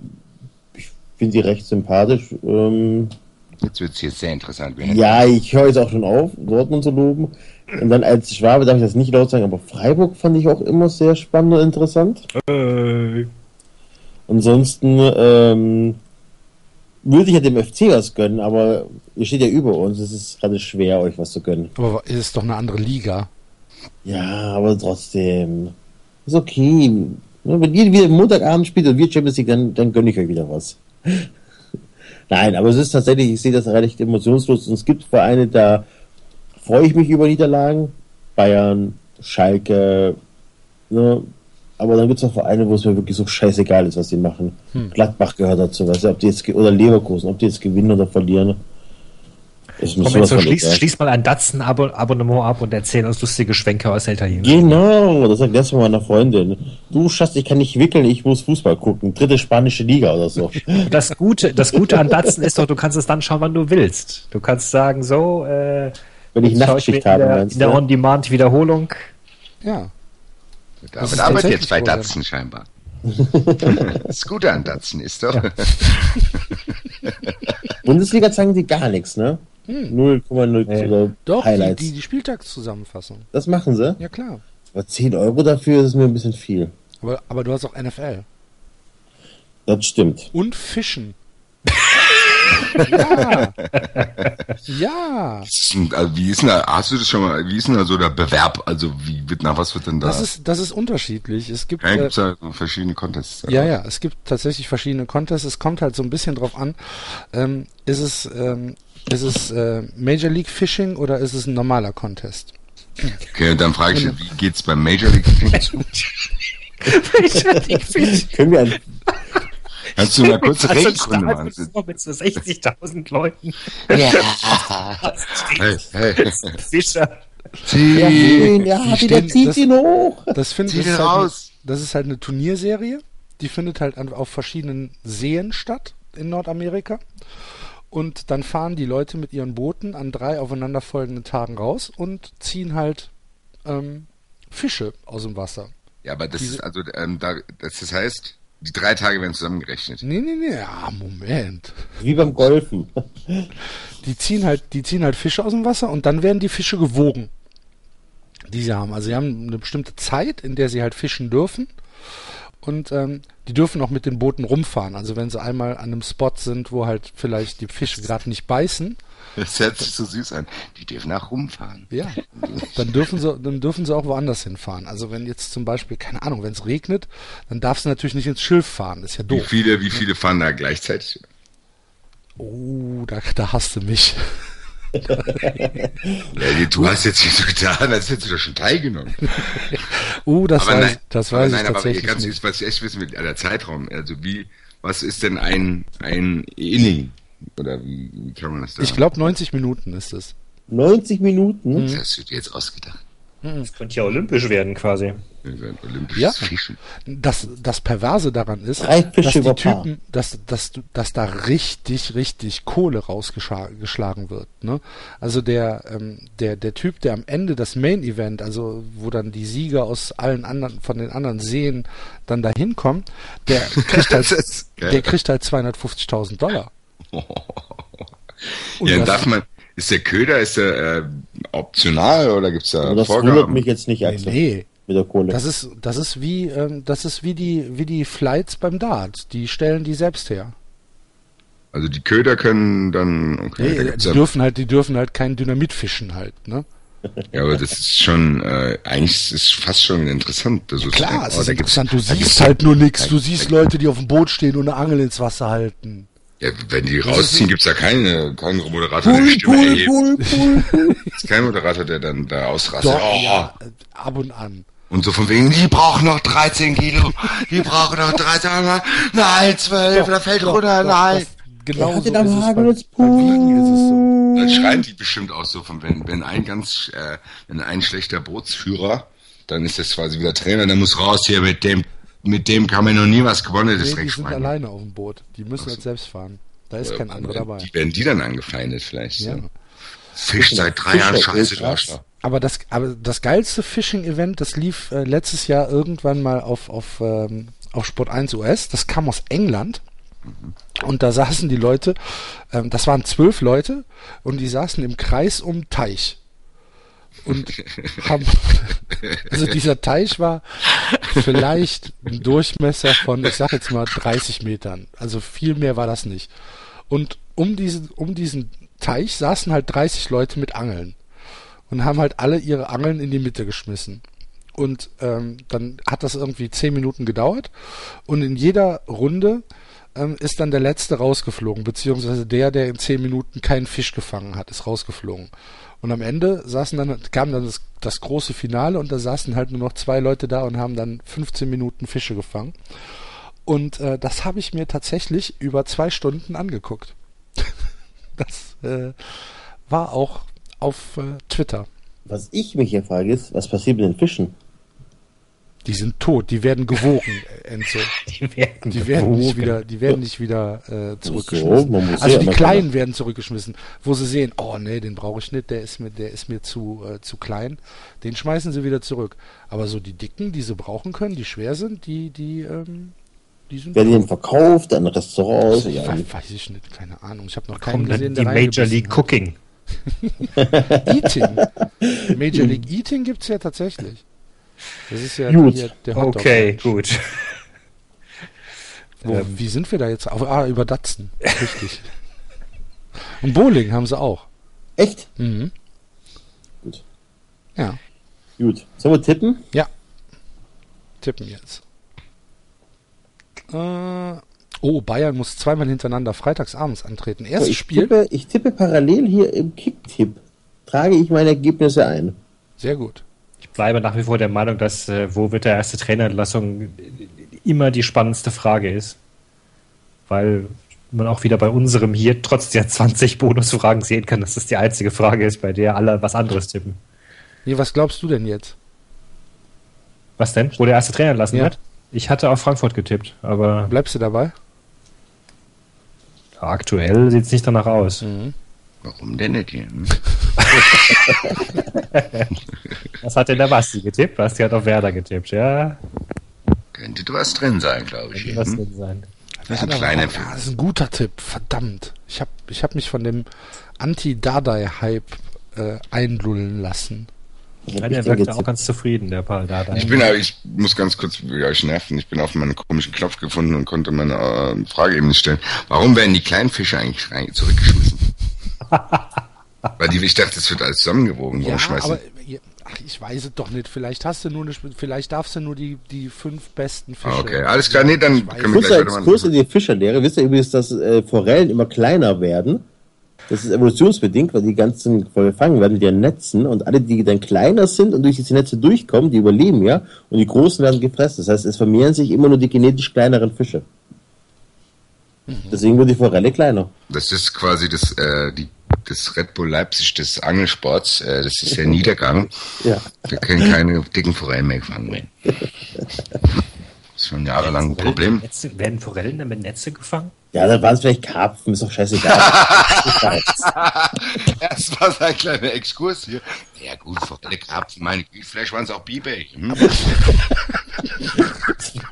ich finde die recht sympathisch. Ähm, Jetzt wird es hier sehr interessant. Wir ja, ich höre jetzt auch schon auf, Dortmund zu loben. Und dann als Schwabe darf ich das nicht laut sagen, aber Freiburg fand ich auch immer sehr spannend und interessant. Äh, Ansonsten ähm, würde ich ja dem FC was gönnen, aber ihr steht ja über uns. Es ist gerade schwer, euch was zu gönnen. Aber es ist doch eine andere Liga. Ja, aber trotzdem. Ist okay. Wenn ihr wieder Montagabend spielt und wir Champions League, dann, dann gönne ich euch wieder was. Nein, aber es ist tatsächlich, ich sehe das recht emotionslos. Und es gibt Vereine, da freue ich mich über Niederlagen. Bayern, Schalke, ne? Aber dann gibt es auch Vereine, wo es mir wirklich so scheißegal ist, was die machen. Gladbach gehört dazu, weißt du, ob die jetzt, ge- oder Leverkusen, ob die jetzt gewinnen oder verlieren. Komm, jetzt so schließ, schließ mal ein Datsen-Abonnement ab und erzähl uns lustige Schwenker aus der Italiener. Genau, das sagt das von meiner Freundin. Du Schatz, ich kann nicht wickeln, ich muss Fußball gucken. Dritte spanische Liga oder so. Das Gute, das Gute an Datsen ist doch, du kannst es dann schauen, wann du willst. Du kannst sagen, so, äh, Wenn ich Nachtschicht habe, in der, meinst in der? On-Demand-Wiederholung. Ja. Ist arbeitet jetzt bei ja. Datsen scheinbar. das Gute an Datsen ist doch. Bundesliga zeigen die gar nichts, ne? 0,0 Nee. oder Doch, die, Highlights. die, die Spieltagszusammenfassung. Das machen sie. Ja, klar. Aber 10 Euro dafür ist mir ein bisschen viel. Aber, aber du hast auch NFL. Das stimmt. Und Fischen. Ja. ja. Also wie ist denn da, hast du das schon mal, wie ist denn da so der Bewerb? Also wie wird, nach was wird denn da? Das ist, das ist unterschiedlich. Es gibt, ja, äh, gibt's so verschiedene Contests? Ja, ja, es gibt tatsächlich verschiedene Contests. Es kommt halt so ein bisschen drauf an, ähm, ist es, ähm, ist es äh, Major League Fishing oder ist es ein normaler Contest? Okay, dann frage ich dich, wie geht's beim Major League Fishing zu? Können wir ein, Kannst du mal kurz Also, Regenkunde machen? mit so 60.000 Leuten. Hey, hey. Fischer. ja, schön, ja, die wieder zieht das- ihn hoch. Das, find, Zieh das, ist halt das ist halt eine Turnierserie. Die findet halt an, auf verschiedenen Seen statt in Nordamerika. Und dann fahren die Leute mit ihren Booten an drei aufeinanderfolgenden Tagen raus und ziehen halt ähm, Fische aus dem Wasser. Ja, aber das Diese- ist also, ähm, da, das heißt, die drei Tage werden zusammengerechnet. Nee, nee, nee, ja, Moment. Wie beim Golfen. Die ziehen halt, die ziehen halt Fische aus dem Wasser und dann werden die Fische gewogen, die sie haben. Also sie haben eine bestimmte Zeit, in der sie halt fischen dürfen. Und ähm, die dürfen auch mit den Booten rumfahren. Also wenn sie einmal an einem Spot sind, wo halt vielleicht die Fische gerade nicht beißen, Das hört sich so süß an. Die dürfen auch rumfahren. ja, dann dürfen sie, dann dürfen sie auch woanders hinfahren. Also wenn jetzt zum Beispiel, keine Ahnung, wenn es regnet, dann darfst du natürlich nicht ins Schilf fahren. Das ist ja Wie doof. viele, wie viele fahren da gleichzeitig? Oh, da, da hasst du mich. Ja, du hast jetzt nicht so getan, als hättest du da schon teilgenommen. Oh, das aber weiß, nein, das aber weiß nein, ich aber tatsächlich ganz nicht. was ich echt wissen will, der Zeitraum, also wie, was ist denn ein, ein Inning? Oder wie, wie kann man das da? Ich glaube 90 Minuten ist es. 90 Minuten. das hast du dir jetzt ausgedacht. Das könnte ja olympisch werden quasi. Olympisches Ja. Fischen. Das, das Perverse daran ist, dass die. Typen, dass, dass, dass da richtig, richtig Kohle rausgeschlagen wird. Ne? Also der, ähm, der, der Typ, der am Ende das Main Event, also wo dann die Sieger aus allen anderen, von den anderen Seen dann da hinkommen, der kriegt Das halt, der kriegt halt 250.000 Dollar. Und Ja, darf man, ist der Köder, ist der äh, optional oder gibt's da Aber das wundert Vorgaben? mich jetzt nicht, Axel. nee, Mit der Kohle. das ist, das ist wie, ähm, das ist wie die, wie die Flights beim Dart. Die stellen die selbst her. Also die Köder können dann, okay, Nee, da die ja, dürfen halt, die dürfen halt kein Dynamit fischen halt, ne? ja, aber das ist schon, äh, eigentlich ist es fast schon interessant. Also denken, Klar, es oh, ist interessant, du siehst halt nur nichts. Du siehst Leute, die auf dem Boot stehen und eine Angel ins Wasser halten. Ja, wenn die rausziehen, gibt's da keine, keinen Moderator, der die Stimme pull, erhebt. pull, pull, pull. Ist kein Moderator, der dann da ausrastet. Doch, oh, ja, ab und an. Und so von wegen, die brauchen noch 13 Kilo, die brauchen noch 13, nein, 12, da fällt runter, Doch, nein. das- Genau so ist es. Wiegen ist es so. Dann schreien die bestimmt auch so von, wenn, wenn ein ganz, äh, wenn ein schlechter Bootsführer, dann ist das quasi wieder Trainer, der muss raus hier mit dem, mit dem kann man noch nie was gewonnen, das Nee, die sind alleine auf dem Boot. Die müssen halt selbst fahren. Da ist kein anderer dabei. Die werden die dann angefeindet vielleicht. Ja. So. Fisch seit drei Fischer, Jahren scheiße, du. Arschloch. Aber das, aber das geilste Fishing-Event, das lief äh, letztes Jahr irgendwann mal auf, auf, ähm, auf Sport 1 US. Das kam aus England. Und da saßen die Leute, ähm, das waren zwölf Leute, und die saßen im Kreis um Teich. Und haben, also dieser Teich war vielleicht ein Durchmesser von, ich sag jetzt mal 30 Metern. Also viel mehr war das nicht. Und um diesen, um diesen Teich saßen halt 30 Leute mit Angeln und haben halt alle ihre Angeln in die Mitte geschmissen. Und ähm, dann hat das irgendwie zehn Minuten gedauert und in jeder Runde ähm, ist dann der letzte rausgeflogen, beziehungsweise der, der in zehn Minuten keinen Fisch gefangen hat, ist rausgeflogen. Und am Ende saßen dann, kam dann das, das große Finale und da saßen halt nur noch zwei Leute da und haben dann 15 Minuten Fische gefangen. Und äh, das habe ich mir tatsächlich über zwei Stunden angeguckt. das äh, war auch auf äh, Twitter. Was ich mich hier frage ist, was passiert mit den Fischen? Die sind tot, die werden gewogen, äh, Enzo. Die werden, Die werden nicht gewogen. wieder, die werden nicht wieder äh, So, zurückgeschmissen. muss also ja die Kleinen werden zurückgeschmissen, wo sie sehen, oh nee, den brauche ich nicht, der ist mir, der ist mir zu, äh, zu klein. Den schmeißen sie wieder zurück. Aber so die Dicken, die sie brauchen können, die schwer sind, die, die, ähm, die sind Werden die denn verkauft an Restaurants? Ja, We- weiß ich nicht, keine Ahnung. Ich habe noch keinen dann gesehen, die der Major League hat. Cooking. Eating. Major League Eating gibt's ja tatsächlich. Das ist ja Gut. hier der Hotdog. Okay, gut. Wo, Ähm. wie sind wir da jetzt? Auf, ah, über Datsen. Richtig. Und Bowling haben sie auch. echt? Mhm. Gut. Ja, Gut. Sollen wir tippen? tippen jetzt. Äh, oh, Bayern muss zweimal hintereinander freitagsabends antreten. Erstes ich, Spiel. Tippe, ich tippe parallel hier im Kicktipp. Trage ich meine Ergebnisse ein. Sehr gut. Ich bleibe nach wie vor der Meinung, dass äh, wo wird der erste Trainerentlassung immer die spannendste Frage ist. Weil man auch wieder bei unserem hier trotz der 20 Bonusfragen sehen kann, dass das die einzige Frage ist, bei der alle was anderes tippen. Nee, was glaubst du denn jetzt? Was denn? Wo der erste Trainer entlassen Ja. wird? Ich hatte auf Frankfurt getippt, aber Bleibst du dabei? aktuell sieht es nicht danach aus. Mhm. Warum denn nicht hier? Was hat denn der Basti getippt? Basti hat auf Werder getippt, ja. Könnte was drin sein, glaube ich. Könnte was Hm? drin sein. Das Ein ist, kleiner aber, ja, das ist ein guter Tipp, verdammt. Ich habe ich hab mich von dem Anti-Dardai-Hype äh, einlullen lassen. Ich Ja, der dann auch ganz zufrieden, der Paul Dardai. Ich bin, aber- ich muss ganz kurz euch nerven. Ich bin auf meinen komischen Knopf gefunden und konnte meine äh, Frage eben nicht stellen. Warum werden die kleinen Fische eigentlich rein, zurückgeschmissen? Weil die, ich dachte, es wird alles zusammengewogen. Warum Ja, schmeißen? aber ja, ach, ich weiß es doch nicht. Vielleicht hast du nur eine, vielleicht darfst du nur die, die fünf besten Fische. Ah, okay. Alles klar, nee, dann können wir gleich Exkurs in die Fischerlehre. Wisst ihr übrigens, dass äh, Forellen immer kleiner werden? Das ist evolutionsbedingt, weil die ganzen gefangen werden mit ihren Netzen und alle, die dann kleiner sind und durch diese Netze durchkommen, die überleben ja und die großen werden gefressen. Das heißt, es vermehren sich immer nur die genetisch kleineren Fische. Deswegen wird die Forelle kleiner. Das ist quasi das, äh, die, das Red Bull Leipzig des Angelsports. Äh, das ist der Niedergang. Ja. Wir können keine dicken Forellen mehr fangen. mehr. Das ist schon jahrelang ein Problem. Netze, werden Forellen dann mit Netze gefangen? Ja, dann waren es vielleicht Karpfen, ist doch scheißegal. Das war sein kleiner Exkurs hier. Ja gut, Forelle, Karpfen, meine Güte, vielleicht waren es auch Biber. Hm?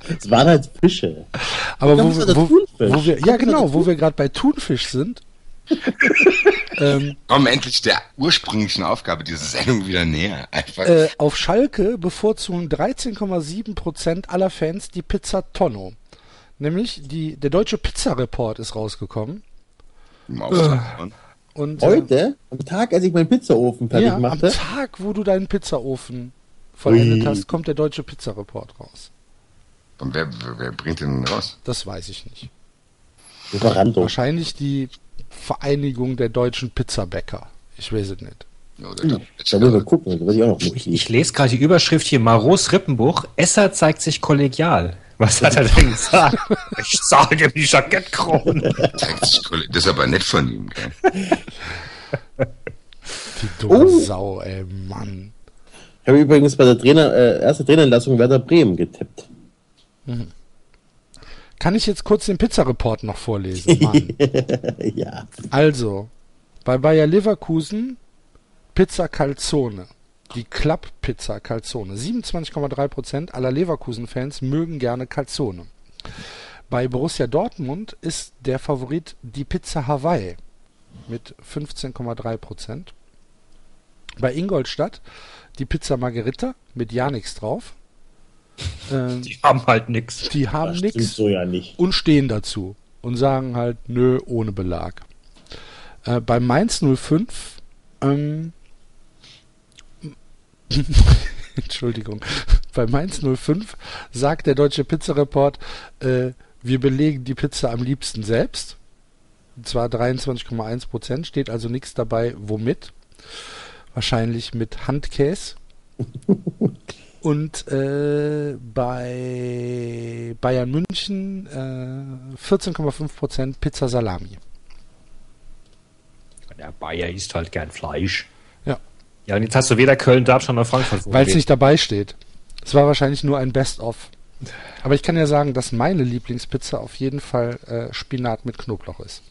Es waren halt Fische. Aber wo, wo, wo wir, ja genau, wo wir gerade bei Thunfisch sind. Ähm, Kommen endlich der ursprünglichen Aufgabe dieser Sendung wieder näher. Einfach. äh, auf Schalke bevorzugen 13,7% aller Fans die Pizza Tonno. Nämlich die, der deutsche Pizza-Report ist rausgekommen. im Auftrag. Und, äh, Heute, am Tag, als ich meinen Pizzaofen fertig ja, am machte, Tag, wo du deinen Pizzaofen vollendet Ui. hast, kommt der deutsche Pizza-Report raus. Und wer, wer, bringt den raus? Das weiß ich nicht. Lieferando. Wahrscheinlich die Vereinigung der deutschen Pizzabäcker. Ich weiß es nicht. Da müssen wir gucken, da weiß ich auch noch Ich, ich lese gerade die Überschrift hier, Maros Rippenbuch, Esser zeigt sich kollegial. Was hat er denn gesagt? ich zahle dir die Jackettkrone. Das ist aber nett von ihm. Gell? Die dumme Oh. Sau, ey, Mann. Ich habe übrigens bei der Trainer, äh, erste Trainerentlassung Werder Bremen getippt. Kann ich jetzt kurz den Pizzareport noch vorlesen? Mann. ja. Also, bei Bayer Leverkusen Pizza Calzone. Die Klapp-Pizza Calzone. 27,3% aller Leverkusen-Fans mögen gerne Calzone. Bei Borussia Dortmund ist der Favorit die Pizza Hawaii mit 15,3%. Bei Ingolstadt die Pizza Margherita mit ja nichts drauf. Ähm, Die haben halt nix. die haben nichts so ja nicht. und stehen dazu und sagen halt, nö, ohne Belag. Äh, bei Mainz 05, ähm, Entschuldigung, bei Mainz 05 sagt der deutsche Pizzareport, äh, wir belegen die Pizza am liebsten selbst. Und zwar 23,1 Prozent, steht also nichts dabei, womit. Wahrscheinlich mit Handkäse. Und äh, bei Bayern München äh, 14,5% Pizza Salami. Der Bayer isst halt gern Fleisch. Ja. Ja, und jetzt hast du weder Köln, Darmstadt noch Frankfurt. Weil es nicht dabei steht. Es war wahrscheinlich nur ein Best-of. Aber ich kann ja sagen, dass meine Lieblingspizza auf jeden Fall äh, Spinat mit Knoblauch ist.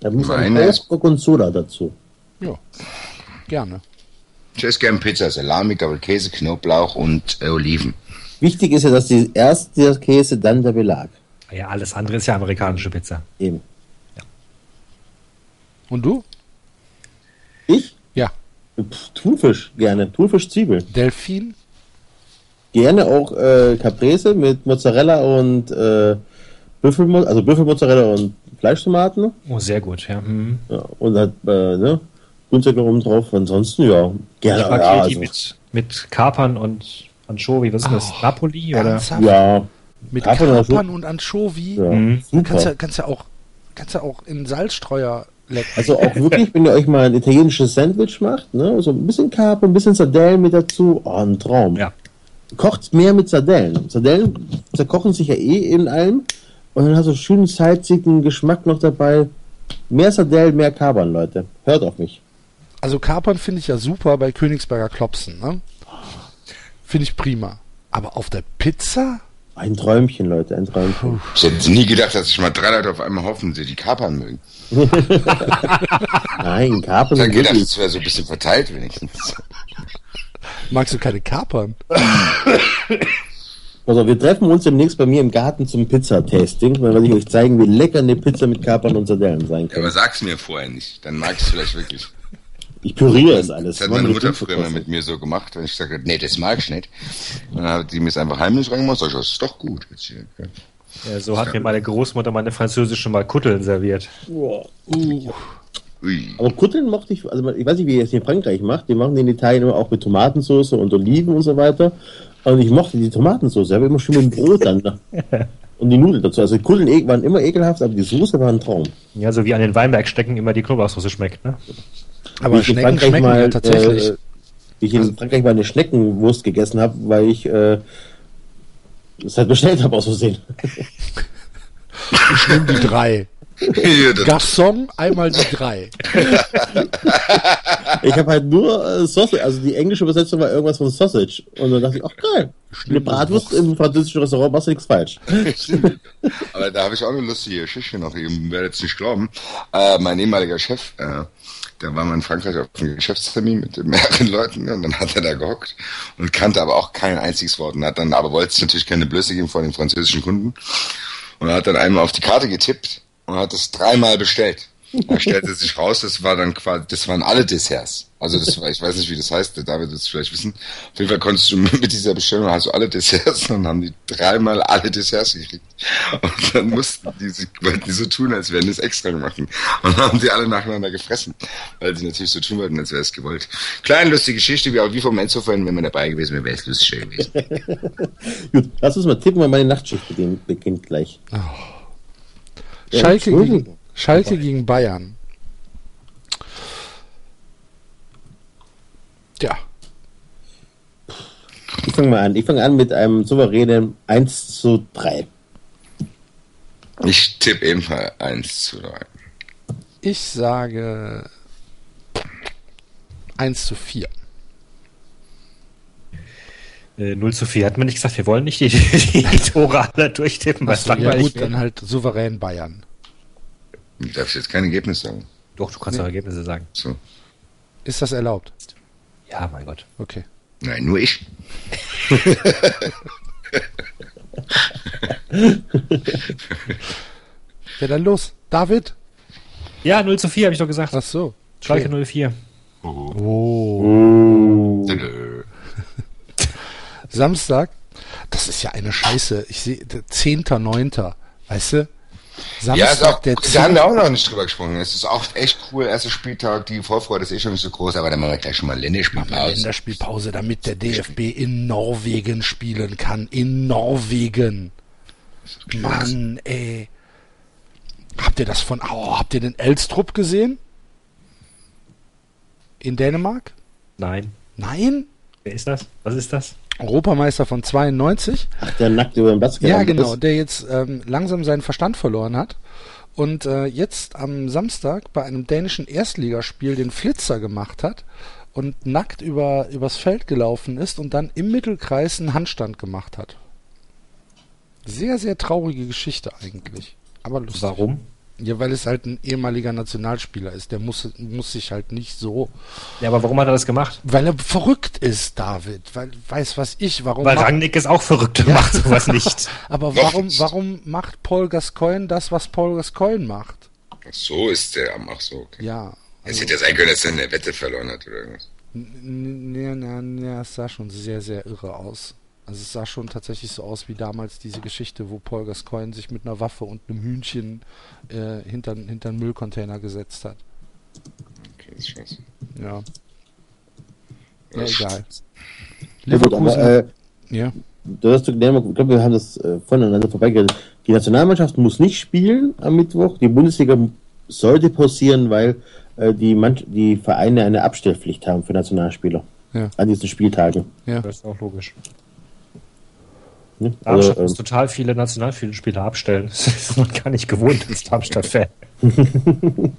Da muss ein Meine ist- Gorgonzola dazu. Ja, gerne. Ich esse gerne Pizza, Salami, Käse, Knoblauch und äh, Oliven. Wichtig ist ja, dass die erst der Käse, dann der Belag. Ja, alles andere ist ja amerikanische Pizza. Eben. Und du? Ich? Ja. Pff, Thunfisch gerne. Thunfisch Zwiebeln. Delfin? Gerne auch äh, Caprese mit Mozzarella und äh, Büffel, also Büffelmozzarella und Fleischtomaten. Oh, sehr gut, ja. Mhm. Ja, und hat äh, ne, Grünzeug noch oben drauf. Ansonsten ja, gerne. Ich mag ja, hier die also, mit, mit Kapern und Anchovy. Was ist das? Oh, Napoli? Oder? Ja, Mit Kapern und Kapern und Anchovy? ja Mhm. Kannst ja, super. kannst ja auch, kannst ja auch in Salzstreuer lecken. Also auch wirklich, wenn ihr euch mal ein italienisches Sandwich macht, ne, so ein bisschen Kapern, ein bisschen Sardellen mit dazu, oh, ein Traum. Ja. Kocht mehr mit Sardellen. Sardellen zerkochen sich ja eh in allem und dann hast du einen schönen salzigen Geschmack noch dabei. Mehr Sardellen, mehr Kapern, Leute. Hört auf mich. Also Kapern finde ich ja super bei Königsberger Klopsen, ne? Finde ich prima. Aber auf der Pizza? Ein Träumchen, Leute, ein Träumchen. Ich hätte nie gedacht, dass sich mal drei Leute auf einmal hoffen, die die Kapern mögen. Nein, Kapern Ich sind gedacht, wirklich. es wäre so ein bisschen verteilt wenigstens. Magst du keine Kapern? Also wir treffen uns demnächst bei mir im Garten zum Pizza-Tasting, weil ich euch zeigen, wie lecker eine Pizza mit Kapern und Sardellen sein Ja, kann. aber sag's mir vorher nicht, dann mag ich es vielleicht wirklich. Ich püriere es alles. Das hat meine Mutter früher immer mit mir so gemacht, wenn ich habe, nee, das mag ich nicht. Dann hat die mir es einfach heimlich reingemacht, sag ich, das ist doch gut. Ja. So hat mir meine Großmutter meine französische mal Kutteln serviert. Aber Kutteln mochte ich, also ich weiß nicht, wie ihr es in Frankreich macht. Die machen die in Italien immer auch mit Tomatensauce und Oliven und so weiter. Und ich mochte die Tomatensauce, aber immer schön mit dem Brot dann. ne? Und die Nudeln dazu. Also Kutteln e- waren immer ekelhaft, aber die Soße war ein Traum. Ja, so wie an den Weinbergstecken immer die Knoblauchsauce schmeckt, ne? Aber Wie ich in Schnecken Frankreich schmecken ja tatsächlich. Äh, wie ich in Frankreich mal eine Schneckenwurst gegessen habe, weil ich äh, das halt bestellt habe aus Versehen. ich nehme die drei. Garçon, einmal die drei. Ich habe halt nur äh, Sausage, also die englische Übersetzung war irgendwas von Sausage. Und dann dachte ich, ach geil, eine Bratwurst im französischen Restaurant machst du nichts falsch. Aber da habe ich auch eine lustige Geschichte noch, ihr werdet es nicht glauben. Äh, mein ehemaliger Chef, äh, da war man in Frankreich auf einem Geschäftstermin mit mehreren Leuten und dann hat er da gehockt und kannte aber auch kein einziges Wort und hat dann, aber wollte natürlich keine Blöße geben vor den französischen Kunden und hat dann einmal auf die Karte getippt und hat es dreimal bestellt. Da stellte sich raus, das war dann quasi, das waren alle Desserts. Also das war, ich weiß nicht, wie das heißt, der David wird es vielleicht wissen. Auf jeden Fall konntest du mit dieser Bestellung hast du alle Desserts und dann haben die dreimal alle Desserts gekriegt. Und dann mussten die, sie wollten die so tun, als wären das extra gemacht. Und dann haben die alle nacheinander gefressen, weil sie natürlich so tun wollten, als wäre es gewollt. Kleine lustige Geschichte, wie auch wie vom Enzo vorhin, wenn man dabei gewesen wäre, wäre es lustiger gewesen. Gut, lass uns mal tippen, weil meine Nachtschicht beginnt, beginnt gleich. Ja, Schalke, Entschuldigung. gegen, Schalke gegen Bayern. Ja, Ich fange mal an. Ich fange an mit einem souveränen 1 zu 3. Ich tippe ebenfalls 1 zu 3. ich sage 1 zu 4. Äh, 0 zu 4 hat man nicht gesagt, wir wollen nicht die, die, die Tore alle durchtippen, weil es Achso, ja langweilig gut, dann halt souverän Bayern. Darf ich jetzt kein Ergebnis sagen? Doch, du kannst doch Ergebnisse sagen. So. Ist das erlaubt? Ja, mein Gott. Okay. Nein, nur ich. Ja, dann los. David? Ja, 0 zu 4 habe ich doch gesagt. Ach so. Schalke 04. Oh. Dö. Samstag, das ist ja eine Scheiße. Ich sehe, 10.9. Weißt du? Samstag, Ja, ist auch, der da haben 10. wir auch noch nicht drüber gesprochen. Es ist auch echt cool. Erster Spieltag, die Vorfreude ist eh schon nicht so groß, aber dann machen wir gleich schon mal Länderspielpause. Länderspielpause, damit der DFB in Norwegen spielen kann. In Norwegen. Mann, ey. Habt ihr das von, oh, habt ihr den Elstrup gesehen? In Dänemark? Nein. Nein? Wer ist das? Was ist das? Europameister von 92. Ach, der nackt über den Platz Ja, genau, ist. der jetzt ähm, langsam seinen Verstand verloren hat und äh, jetzt am Samstag bei einem dänischen Erstligaspiel den Flitzer gemacht hat und nackt über übers Feld gelaufen ist und dann im Mittelkreis einen Handstand gemacht hat. Sehr, sehr traurige Geschichte eigentlich. Aber lustig. Warum? Ja, weil es halt ein ehemaliger Nationalspieler ist. Der muss, muss sich halt nicht so. Ja, aber warum hat er das gemacht? Weil er verrückt ist, David. Weil, weiß was ich, warum. Weil macht- Rangnick ist auch verrückt und macht sowas nicht. aber warum, warum macht Paul Gascoigne das, was Paul Gascoigne macht? Ach so ist der am, ach so, okay. Ja. Es hätte ja sein können, dass er eine Wette verloren hat oder irgendwas. Ja, ja, ja, es sah schon sehr, sehr irre aus. Also es sah schon tatsächlich so aus wie damals diese Geschichte, wo Paul Gascoigne sich mit einer Waffe und einem Hühnchen äh, hinter, hinter einen Müllcontainer gesetzt hat. Okay, ist scheiße. Ja. Ja, egal. Ja, gut, aber, Leverkusen. äh, ja. du hast ich glaube, wir haben das äh, voneinander vorbeigeredet. Die Nationalmannschaft muss nicht spielen am Mittwoch. Die Bundesliga sollte pausieren, weil äh, die, Mann- die Vereine eine Abstellpflicht haben für Nationalspieler Ja. an diesen Spieltagen. Ja. Das ist auch logisch. Ne? Darmstadt Also, muss ähm, total viele Nationalspieler abstellen. Das ist man gar nicht gewohnt als Darmstadt-Fan.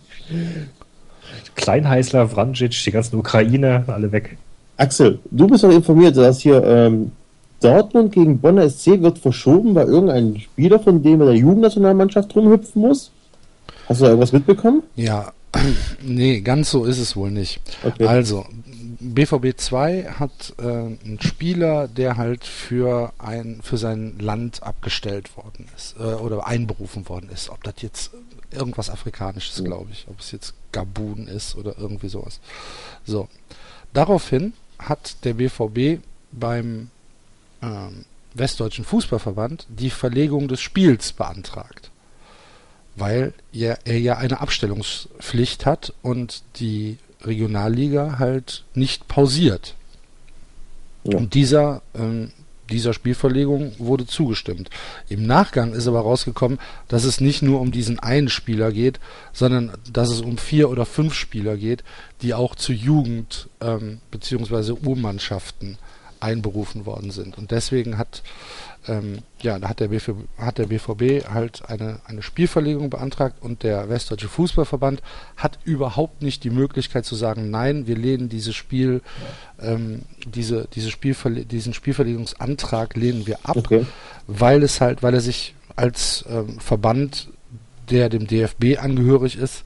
Kleinheißler, Vranjic, die ganzen Ukraine, alle weg. Axel, du bist doch informiert, dass hier ähm, Dortmund gegen Bonner SC wird verschoben, weil irgendein Spieler, von dem in der Jugendnationalmannschaft rumhüpfen muss. Hast du da irgendwas mitbekommen? Ja, nee, ganz so ist es wohl nicht. Okay. Also, BVB 2 hat äh, einen Spieler, der halt für ein für sein Land abgestellt worden ist äh, oder einberufen worden ist. Ob das jetzt irgendwas Afrikanisches, glaube ich, ob es jetzt Gabun ist oder irgendwie sowas. So, daraufhin hat der BVB beim ähm, Westdeutschen Fußballverband die Verlegung des Spiels beantragt weil er, er ja eine Abstellungspflicht hat und die Regionalliga halt nicht pausiert. Ja. Und dieser, ähm, dieser Spielverlegung wurde zugestimmt. Im Nachgang ist aber rausgekommen, dass es nicht nur um diesen einen Spieler geht, sondern dass es um vier oder fünf Spieler geht, die auch zu Jugend- ähm, bzw. U-Mannschaften einberufen worden sind. Und deswegen hat ähm, ja, da hat der, BVB, hat der BVB halt eine, eine Spielverlegung beantragt und der Westdeutsche Fußballverband hat überhaupt nicht die Möglichkeit zu sagen, nein, wir lehnen dieses Spiel, ähm, diese, diese Spielverle diesen Spielverlegungsantrag lehnen wir ab, Okay. weil es halt, weil er sich als ähm, Verband, der dem DFB angehörig ist,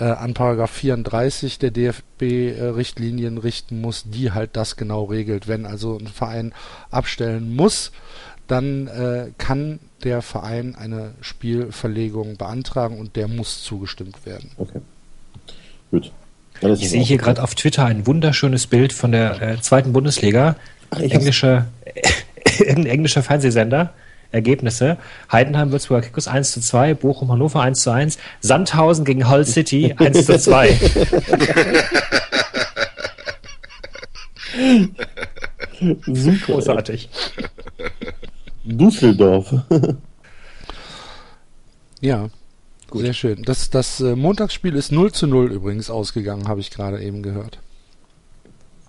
äh, an Paragraph 34 der DFB-Richtlinien richten muss, die halt das genau regelt. Wenn also ein Verein abstellen muss, dann äh, kann der Verein eine Spielverlegung beantragen und der muss zugestimmt werden. Okay. Gut. Ich sehe hier gerade auf Twitter ein wunderschönes Bild von der äh, zweiten Bundesliga. Ach, ich hab's- Englische, irgendein englischer Fernsehsender. Ergebnisse. Heidenheim, Würzburger Kickers 1 zu 2, Bochum, Hannover 1 zu 1, Sandhausen gegen Hull City 1 zu 2. Super. Großartig. Düsseldorf. Ja, sehr schön. Das, das äh, Montagsspiel ist 0 zu 0 übrigens ausgegangen, habe ich gerade eben gehört.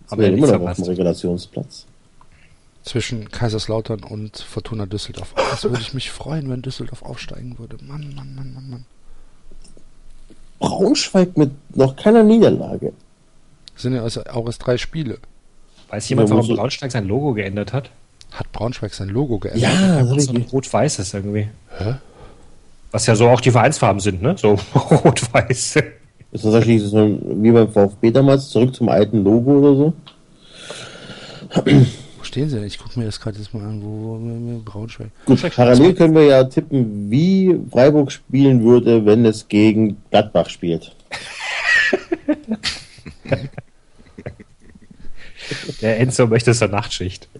Aber er sind immer noch auf dem. Regulationsplatz. Zwischen Kaiserslautern und Fortuna Düsseldorf. Das würde ich mich freuen, wenn Düsseldorf aufsteigen würde. Mann, Mann, Mann, Mann, Mann. Braunschweig mit noch keiner Niederlage. Das sind ja also auch erst drei Spiele. Weiß jemand, Ja, warum Braunschweig sein Logo geändert hat? Hat Braunschweig sein Logo geändert? Ja, So ein rot-weißes irgendwie. Hä? Was ja so auch die Vereinsfarben sind, ne? So rot-weiß. Ist das tatsächlich so wie beim VfB damals, zurück zum alten Logo oder so? Wo stehen sie denn? Ich gucke mir das gerade jetzt mal an. Wo, wo, wo Braunschweig? Gut, parallel können wir ja tippen, wie Freiburg spielen würde, wenn es gegen Gladbach spielt. Der Enzo möchte zur Nachtschicht.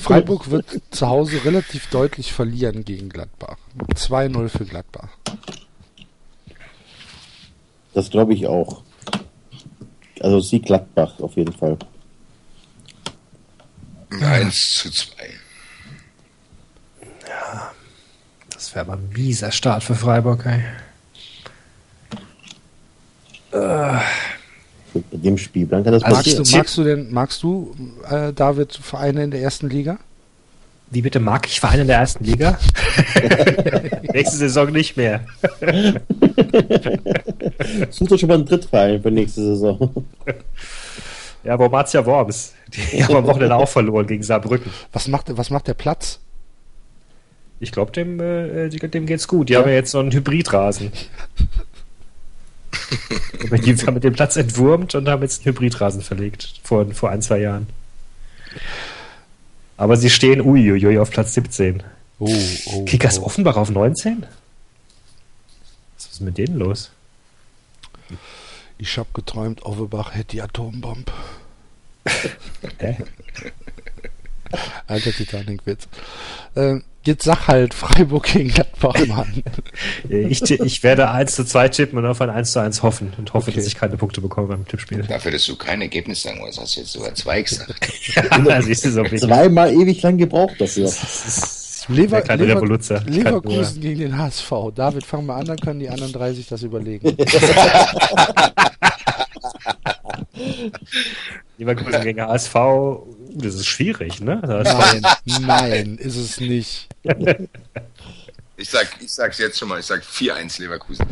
Freiburg wird zu Hause relativ deutlich verlieren gegen Gladbach. 2-0 für Gladbach. Das glaube ich auch. Also Sieg Gladbach auf jeden Fall. 1 zu 2. Das wäre aber ein mieser Start für Freiburg, ey. Gut, Bei dem Spiel dann kann das Also Magst passieren. du, magst du denn, magst du, äh, David, Vereine in der ersten Liga? Wie bitte mag ich Vereine in der ersten Liga? Nächste Saison nicht mehr. Such doch schon mal einen Drittverein für nächste Saison. Ja, Wormatia Worms. Die haben am Wochenende auch verloren gegen Saarbrücken. Was macht, was macht der Platz? Ich glaube, dem, äh, dem geht's gut. Die haben ja jetzt so einen Hybridrasen. Aber die haben den Platz entwurmt und haben jetzt einen Hybridrasen verlegt. Vor, vor ein, zwei Jahren. Aber sie stehen uiuiui auf Platz 17. Oh, oh, Kickers oh. Offenbach auf 19? Was ist mit denen los? Ich hab geträumt, Offenbach hätte die Atombombe. Hä? Alter Titanic-Witz. Ähm, jetzt sag halt Freiburg gegen Gladbach, Mann. Ich, ti- ich werde 1 zu 2 tippen und auf ein 1 zu 1 hoffen und hoffe, Okay. dass ich keine Punkte bekomme beim Tippspiel. Dafür, dass du kein Ergebnis sagen wolltest, hast du jetzt sogar zwei gesagt. Ja, siehst du so Zweimal ewig lang gebraucht dafür. Lever, Lever, Revoluzer. Leverkusen gegen den HSV. David, fang mal an, dann können die anderen drei sich das überlegen. Leverkusen gegen HSV, das ist schwierig, ne? Das Nein, nein, ist es nicht. Ich sag, ich sag's jetzt schon mal, ich sag 4-1 Leverkusen.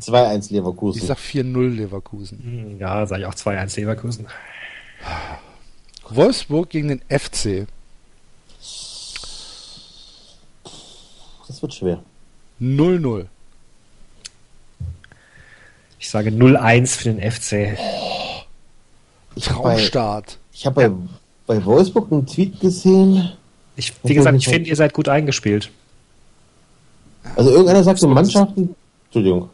2-1 Ich Leverkusen. sag 4-0 Leverkusen. Hm, ja, sage ich auch 2-1 Leverkusen. Wolfsburg gegen den FC. Das wird schwer. 0-0. Ich sage 0-1 für den FC. Ich habe bei, Traumstart. ich hab bei, bei Wolfsburg einen Tweet gesehen. Ich, wie gesagt, ich finde, ihr seid gut eingespielt. Also irgendeiner sagte Mannschaften. Entschuldigung.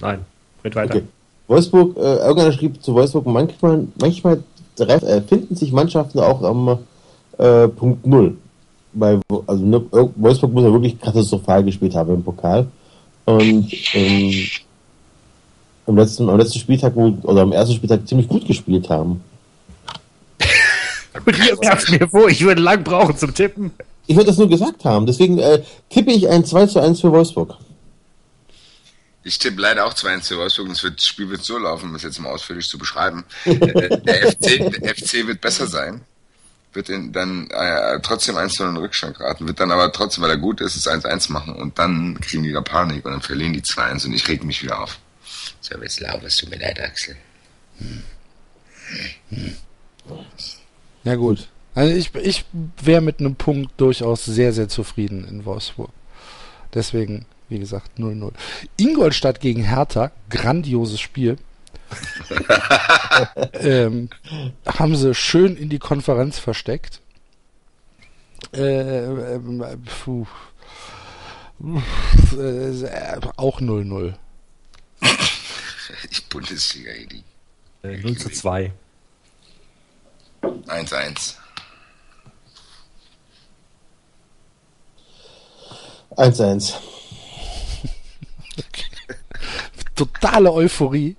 Nein, red weiter. Okay. Wolfsburg, äh, irgendeiner schrieb zu Wolfsburg, manchmal, manchmal äh, finden sich Mannschaften auch am äh, Punkt Null. Bei, also ne, Wolfsburg muss ja wirklich katastrophal gespielt haben im Pokal. Und ähm, am, letzten, am letzten Spieltag, wo, oder am ersten Spieltag ziemlich gut gespielt haben. Und ihr werft mir vor, ich würde lang brauchen zum Tippen. Ich würde das nur gesagt haben, deswegen äh, tippe ich ein 2 zu 1 für Wolfsburg. Ich tippe leider auch 2-1 für Wolfsburg und es wird, das Spiel wird so laufen, um es jetzt mal ausführlich zu beschreiben. Äh, der, FC, der FC wird besser sein, wird in, dann äh, trotzdem 1 in den Rückstand geraten, wird dann aber trotzdem, weil er gut ist, es 1-1 machen und dann kriegen die wieder Panik und dann verlieren die 2-1 und ich reg mich wieder auf. So, jetzt es tut mir leid, Axel. Ja gut. Also ich, ich wäre mit einem Punkt durchaus sehr, sehr zufrieden in Wolfsburg. Deswegen, wie gesagt, 0-0. Ingolstadt gegen Hertha, grandioses Spiel. ähm, haben sie schön in die Konferenz versteckt. Äh, ähm, puh. Äh, auch 0-0. Ich Bundesliga, die Äh, 0 zu 2. 1-1. 1-1. totale Euphorie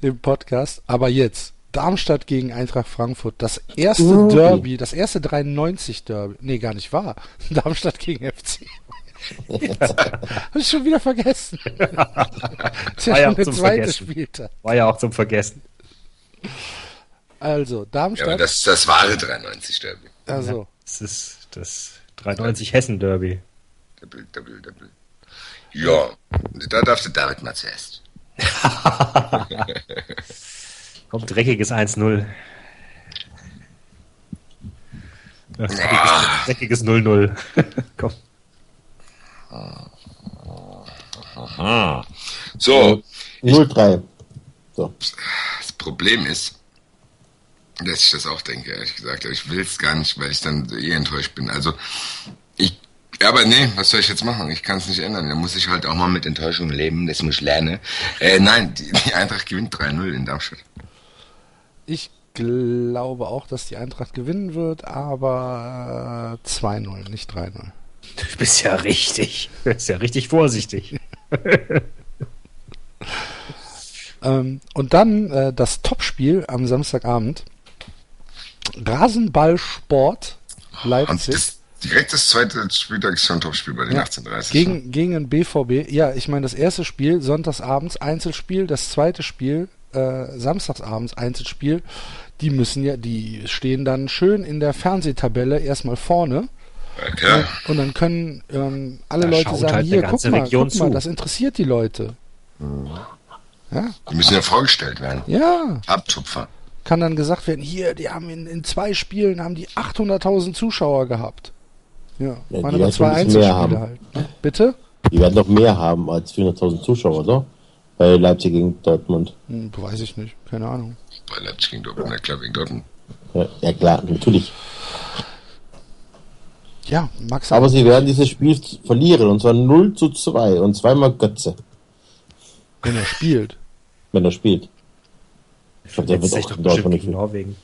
im Podcast. Aber jetzt, Darmstadt gegen Eintracht Frankfurt, das erste Derby. Derby, das erste 93 Derby. Nee, gar nicht wahr. Darmstadt gegen FC. Hab ich schon wieder vergessen. Das ist ja War ja schon auch der zum zweite Vergessen. Spieltag. War ja auch zum Vergessen. Also, Ja, Darmstadt. das ist das wahre 93 Derby. also, Das ist das 93 Hessen-Derby. Double, double, double. Ja, da darf der David mal zuerst. Kommt dreckiges 1-0. Ja, Dreckiges, dreckiges 0-0. Komm. So, 0-3. So. das Problem ist, dass ich das auch denke, ehrlich gesagt. Aber ich will es gar nicht, weil ich dann eh enttäuscht bin. Also, ich, ja, aber nee, was soll ich jetzt machen? Ich kann es nicht ändern. Da muss ich halt auch mal mit Enttäuschung leben. Das muss ich lernen. Äh, nein, die, die Eintracht gewinnt 3-0 in Darmstadt. ich glaube auch, dass die Eintracht gewinnen wird, aber äh, 2-0, nicht 3-0. Du bist ja richtig. Du bist ja richtig vorsichtig. Ähm, und dann äh, das Topspiel am Samstagabend. Rasenballsport Und Leipzig direkt das zweite Spieltag ist schon ein Topspiel bei den Ja, 1830. gegen, gegen den BVB. Ja, ich meine, das erste Spiel sonntagsabends, Einzelspiel, das zweite Spiel äh, samstagsabends Einzelspiel, die müssen ja, die stehen dann schön in der Fernsehtabelle erstmal vorne. Ja, klar. Und dann können ähm, alle Da Leute sagen, halt hier, guck mal, Region guck mal, zu. das interessiert die Leute. Ja, Die müssen ja vorgestellt werden. ja. Abtupfer. Kann dann gesagt werden, hier, die haben in, in zwei Spielen haben die 800.000 Zuschauer gehabt. Ja, Ja, waren die aber werden zwei Einzelspiele haben. halt. Ne? Bitte? Die werden noch mehr haben als 400.000 Zuschauer, oder? Bei Leipzig gegen Dortmund. Hm, weiß ich nicht, keine Ahnung. Bei Leipzig gegen Dortmund, na klar, wegen Dortmund. Ja, ja klar, natürlich. Ja, Max. Aber sie werden dieses Spiel verlieren, und zwar 0 zu 2 und zweimal Götze, wenn er spielt. wenn er spielt. Ich glaube, der wird auch doch in Dortmund nicht. Norwegen.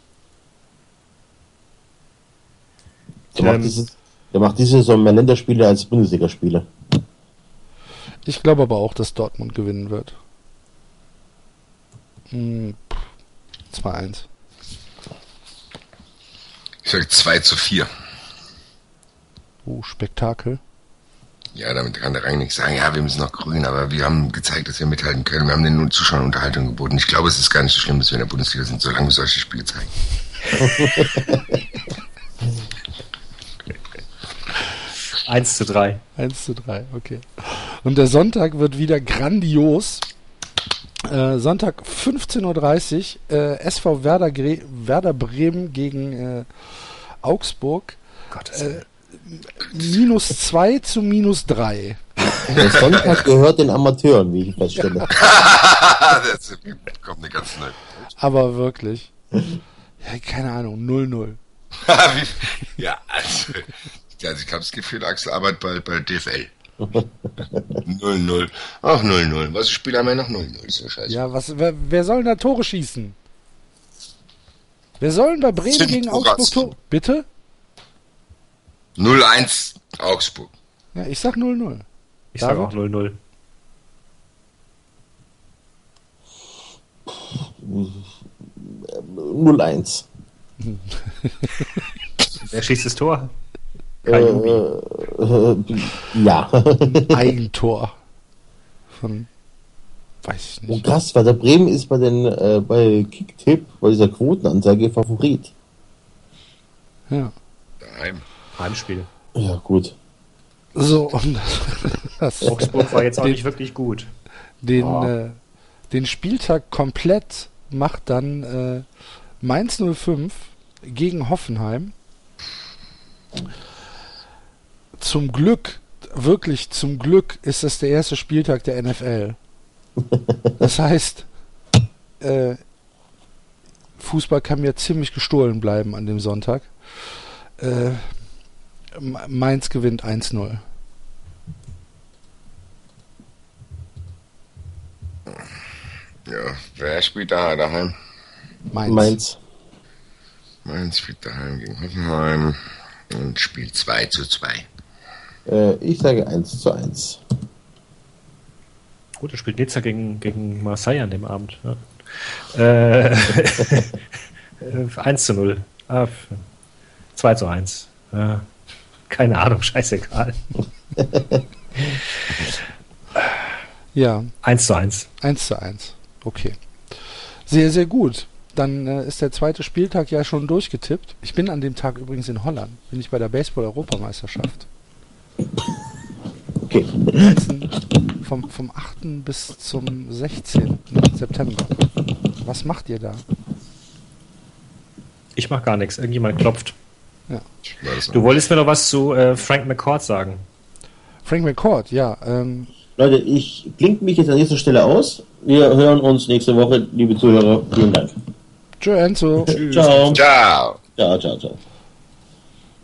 Der macht, Ähm, dieses, der macht diese Saison mehr Länderspiele als Bundesligaspiele. Ich glaube aber auch, dass Dortmund gewinnen wird. Hm, pff, 2-1. Ich sag 2 zu 4. Oh, Spektakel. Ja, damit kann der Rang nichts sagen. Ja, wir müssen noch grün, aber wir haben gezeigt, dass wir mithalten können. Wir haben den Zuschauern Unterhaltung geboten. Ich glaube, es ist gar nicht so schlimm, dass wir in der Bundesliga sind, solange wir solche Spiele zeigen. Eins zu drei. 1 zu 3, okay. Und der Sonntag wird wieder grandios. Äh, Sonntag 15.30 Uhr, äh, SV Werder, Werder Bremen gegen äh, Augsburg. Gottes Äh, Willen. Minus 2 zu minus 3. Der Sonntag gehört den Amateuren, wie ich feststelle. das kommt eine ganz neue. Aber wirklich. Ja, keine Ahnung, 0-0. Wie- ja, also, also ich habe das Gefühl, Axel arbeitet bei, bei DFL. 0-0. Ach, 0-0. Was Spieler haben wir noch 0-0? Ist so scheiße. Ja, was, wer, wer soll denn da Tore schießen? Wer soll denn bei Bremen Sind gegen. Augsburg Tore? Bitte? 0-1 Augsburg. Ja, ich sag 0-0. Ich sage David? auch 0-0. Null 1 Wer schießt das Tor? Äh, Kajubi. äh, ja. Eigentor. Von, weiß ich Und nicht. krass, weil der Bremen ist bei den äh, bei Kicktipp, bei dieser Quotenanzeige Favorit. Ja. Daheim. Heimspiel. Ja, gut. So, und das, Augsburg war jetzt auch Den- nicht wirklich gut. den, Ja. äh, den Spieltag komplett macht dann äh, Mainz 05 gegen Hoffenheim. Zum Glück, wirklich zum Glück ist das der erste Spieltag der NFL. Das heißt, äh, Fußball kann mir ziemlich gestohlen bleiben an dem Sonntag. Äh, Mainz gewinnt 1-0. Ja, wer spielt da daheim? Mainz. Mainz. Mainz spielt daheim gegen Hoffenheim und spielt 2 zu 2. Äh, ich sage 1 zu 1. Gut, er spielt Nizza gegen, gegen Marseille an dem Abend. Ja. Äh, 1 zu 0. Ah, 2 zu 1. Ja. Keine Ahnung, scheißegal. Ja, 1 zu 1. 1 zu 1. Okay. Sehr, sehr gut. Dann äh, ist der zweite Spieltag ja schon durchgetippt. Ich bin an dem Tag übrigens in Holland. Bin ich bei der Baseball-Europameisterschaft. Okay. Vom, vom 8. bis zum 16. September. Was macht ihr da? Ich mach gar nichts. Irgendjemand klopft. Das Du wolltest mir noch was zu äh, Frank McCord sagen. Frank McCord, ja. Ähm, Leute, ich klinge mich jetzt an dieser Stelle aus. Wir hören uns nächste Woche, liebe Zuhörer. Vielen Dank. Joe Enzo. Ciao. Ciao. Ciao, ciao, ciao.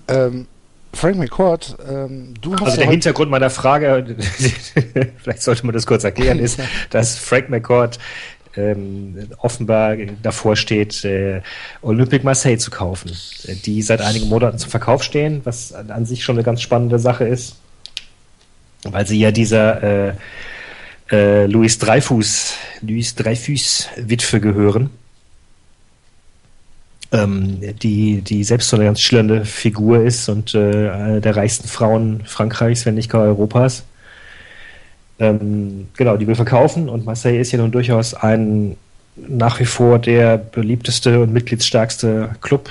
Ähm, Frank McCord, ähm, du hast Also ja der Hintergrund meiner Frage, vielleicht sollte man das kurz erklären, ist, dass Frank McCord ähm, offenbar davor steht, äh, Olympique Marseille zu kaufen, äh, die seit einigen Monaten zum Verkauf stehen, was an, an sich schon eine ganz spannende Sache ist, weil sie ja dieser äh, äh, Louis Dreyfus, Louis Dreyfus Witwe gehören. Ähm, die, die selbst so eine ganz schillernde Figur ist und äh, eine der reichsten Frauen Frankreichs, wenn nicht gar Europas. Ähm, genau, die will verkaufen und Marseille ist ja nun durchaus ein nach wie vor der beliebteste und mitgliedsstärkste Club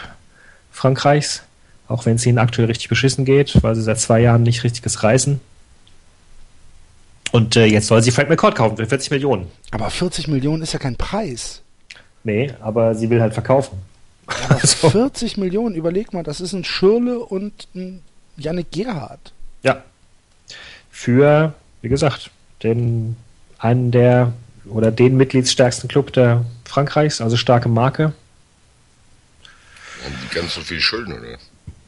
Frankreichs, auch wenn es ihnen aktuell richtig beschissen geht, weil sie seit zwei Jahren nicht richtiges reißen. Und äh, jetzt soll sie Frank McCord kaufen für 40 Millionen. Aber 40 Millionen ist ja kein Preis. Nee, aber sie will halt verkaufen. Aber 40 Millionen, überleg mal, das ist ein Schirle und ein Yannick Gerhardt. Ja. Für, wie gesagt, den einen der oder den mitgliedsstärksten Club der Frankreichs, also starke Marke. Haben die ganz so viel Schulden, oder?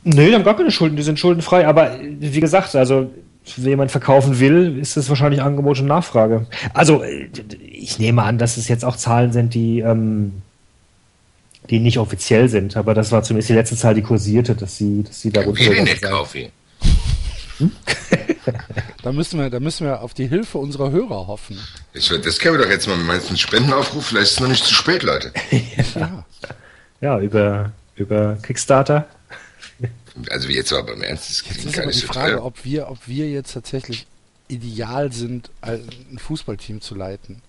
Nö, die haben gar keine Schulden, die sind schuldenfrei, aber wie gesagt, also wenn jemand verkaufen will, ist das wahrscheinlich Angebot und Nachfrage. Also ich nehme an, dass es jetzt auch Zahlen sind, die, ähm, die nicht offiziell sind, aber das war zumindest die letzte Zahl, die kursierte, dass sie, dass sie da Ich will nicht kaufen. Da müssen wir, da müssen wir auf die Hilfe unserer Hörer hoffen. Ich, das können wir doch jetzt mal mit meinem Spendenaufruf. Vielleicht ist es noch nicht zu spät, Leute. Ja. Ja, über, über Kickstarter. Also jetzt aber beim Ernst, das Jetzt ist aber die Frage, ob wir, ob wir jetzt tatsächlich ideal sind, ein Fußballteam zu leiten.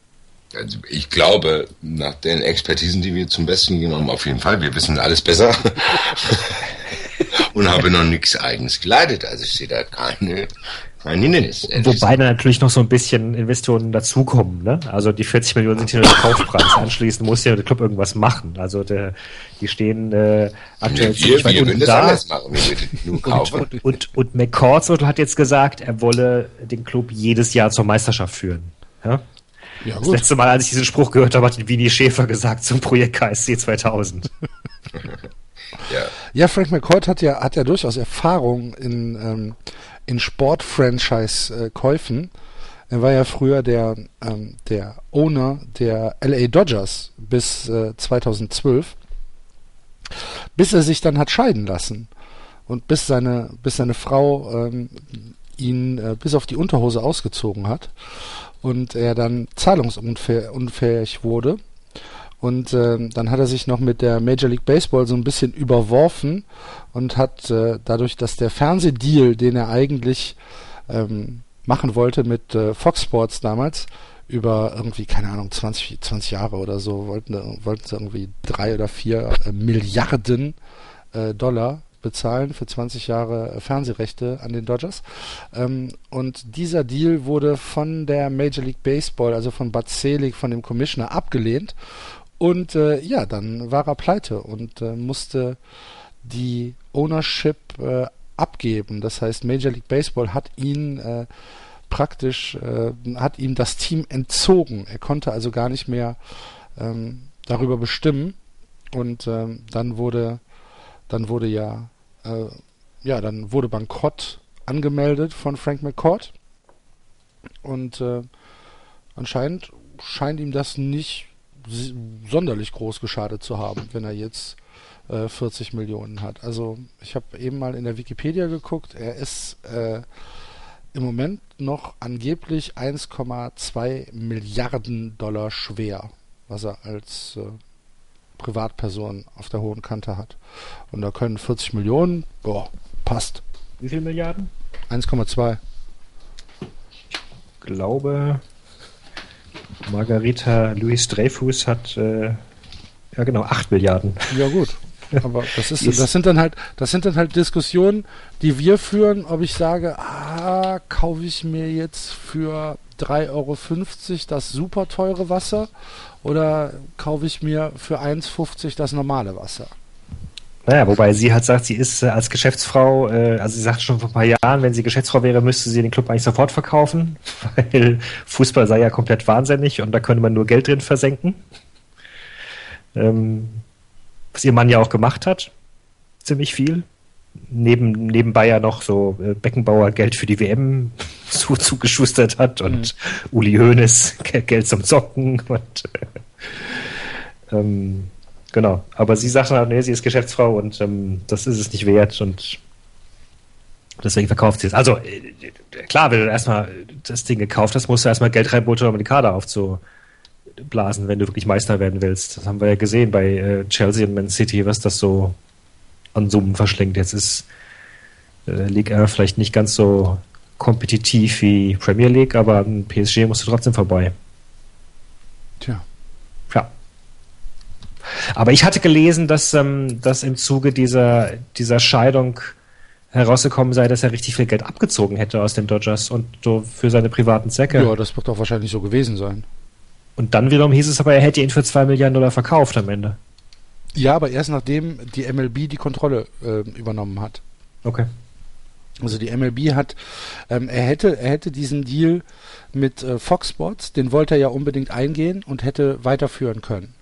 Also ich glaube, nach den Expertisen, die wir zum Besten haben, auf jeden Fall. Wir wissen alles besser. Und habe noch nichts eigens geleitet. Also ich sehe da keine, kein Hindernis. Wobei dann natürlich noch so ein bisschen Investoren dazukommen. Ne? Also die 40 Millionen sind hier nur der Kaufpreis. Anschließend muss ja der Club irgendwas machen. Also der, die stehen äh, aktuell wir, weit wir würden unten das da. anders machen. Wir nur kaufen. Und, und, und McCordswell hat jetzt gesagt, er wolle den Club jedes Jahr zur Meisterschaft führen. Ja? Ja, Das letzte Mal, als ich diesen Spruch gehört habe, hat Winnie Schäfer gesagt zum Projekt KSC 2000. Ja. Ja, Frank McCoy hat ja, hat ja durchaus Erfahrung in, ähm, in Sport-Franchise-Käufen. Er war ja früher der, ähm, der Owner der LA Dodgers bis äh, 2012, bis er sich dann hat scheiden lassen und bis seine, bis seine Frau ähm, ihn äh, bis auf die Unterhose ausgezogen hat und er dann zahlungsunfähig wurde. Und ähm, dann hat er sich noch mit der Major League Baseball so ein bisschen überworfen und hat äh, dadurch, dass der Fernsehdeal, den er eigentlich ähm, machen wollte mit äh, Fox Sports damals, über irgendwie, keine Ahnung, 20, 20 Jahre oder so, wollten, wollten sie irgendwie drei oder vier äh, Milliarden äh, Dollar bezahlen für 20 Jahre äh, Fernsehrechte an den Dodgers. Ähm, und dieser Deal wurde von der Major League Baseball, also von Bud Selig, von dem Commissioner, abgelehnt. Und äh, ja, dann war er pleite und äh, musste die Ownership äh, abgeben. Das heißt, Major League Baseball hat ihn äh, praktisch, äh, hat ihm das Team entzogen. Er konnte also gar nicht mehr ähm, darüber bestimmen. Und ähm, dann wurde, dann wurde ja, äh, ja, dann wurde Bankrott angemeldet von Frank McCourt. Und anscheinend scheint ihm das nicht sonderlich groß geschadet zu haben, wenn er jetzt äh, 40 Millionen hat. Also ich habe eben mal in der Wikipedia geguckt, er ist äh, im Moment noch angeblich 1,2 Milliarden Dollar schwer, was er als äh, Privatperson auf der hohen Kante hat. Und da können 40 Millionen, boah, passt. Wie viel Milliarden? 1,2. glaube, Margarita Louis Dreyfus hat, äh, ja genau, 8 Milliarden. Ja gut. Aber das ist, ist- das sind dann halt, das sind dann halt Diskussionen, die wir führen, ob ich sage, ah, kaufe ich mir jetzt für 3,50 Euro das super teure Wasser oder kaufe ich mir für 1,50 das normale Wasser? Naja, wobei sie halt sagt, sie ist äh, als Geschäftsfrau, äh, also sie sagt schon vor ein paar Jahren, wenn sie Geschäftsfrau wäre, müsste sie den Club eigentlich sofort verkaufen, weil Fußball sei ja komplett wahnsinnig und da könnte man nur Geld drin versenken. Ähm, was ihr Mann ja auch gemacht hat, ziemlich viel. Neben, nebenbei ja noch so äh, Beckenbauer Geld für die WM zu, zugeschustert hat und Uli Hoeneß Ge- Geld zum Zocken und äh, ähm, genau. Aber sie sagt halt, nee, sie ist Geschäftsfrau und ähm, das ist es nicht wert und deswegen verkauft sie es. Also äh, klar, wenn du erstmal das Ding gekauft hast, musst du erstmal Geld reinbuttern, um die Kader aufzublasen, wenn du wirklich Meister werden willst. Das haben wir ja gesehen bei äh, Chelsea und Man City, was das so an Summen verschlingt. Jetzt ist äh, Ligue 1 vielleicht nicht ganz so kompetitiv wie Premier League, aber an PSG musst du trotzdem vorbei. Tja. Aber ich hatte gelesen, dass, ähm, dass im Zuge dieser, dieser Scheidung herausgekommen sei, dass er richtig viel Geld abgezogen hätte aus den Dodgers und so für seine privaten Zwecke. Ja, das wird doch wahrscheinlich so gewesen sein. Und dann wiederum hieß es aber, er hätte ihn für zwei Milliarden Dollar verkauft am Ende. Ja, aber erst nachdem die MLB die Kontrolle äh, übernommen hat. Okay. Also die MLB hat, ähm, er hätte, er hätte diesen Deal mit äh, Fox Sports, den wollte er ja unbedingt eingehen und hätte weiterführen können.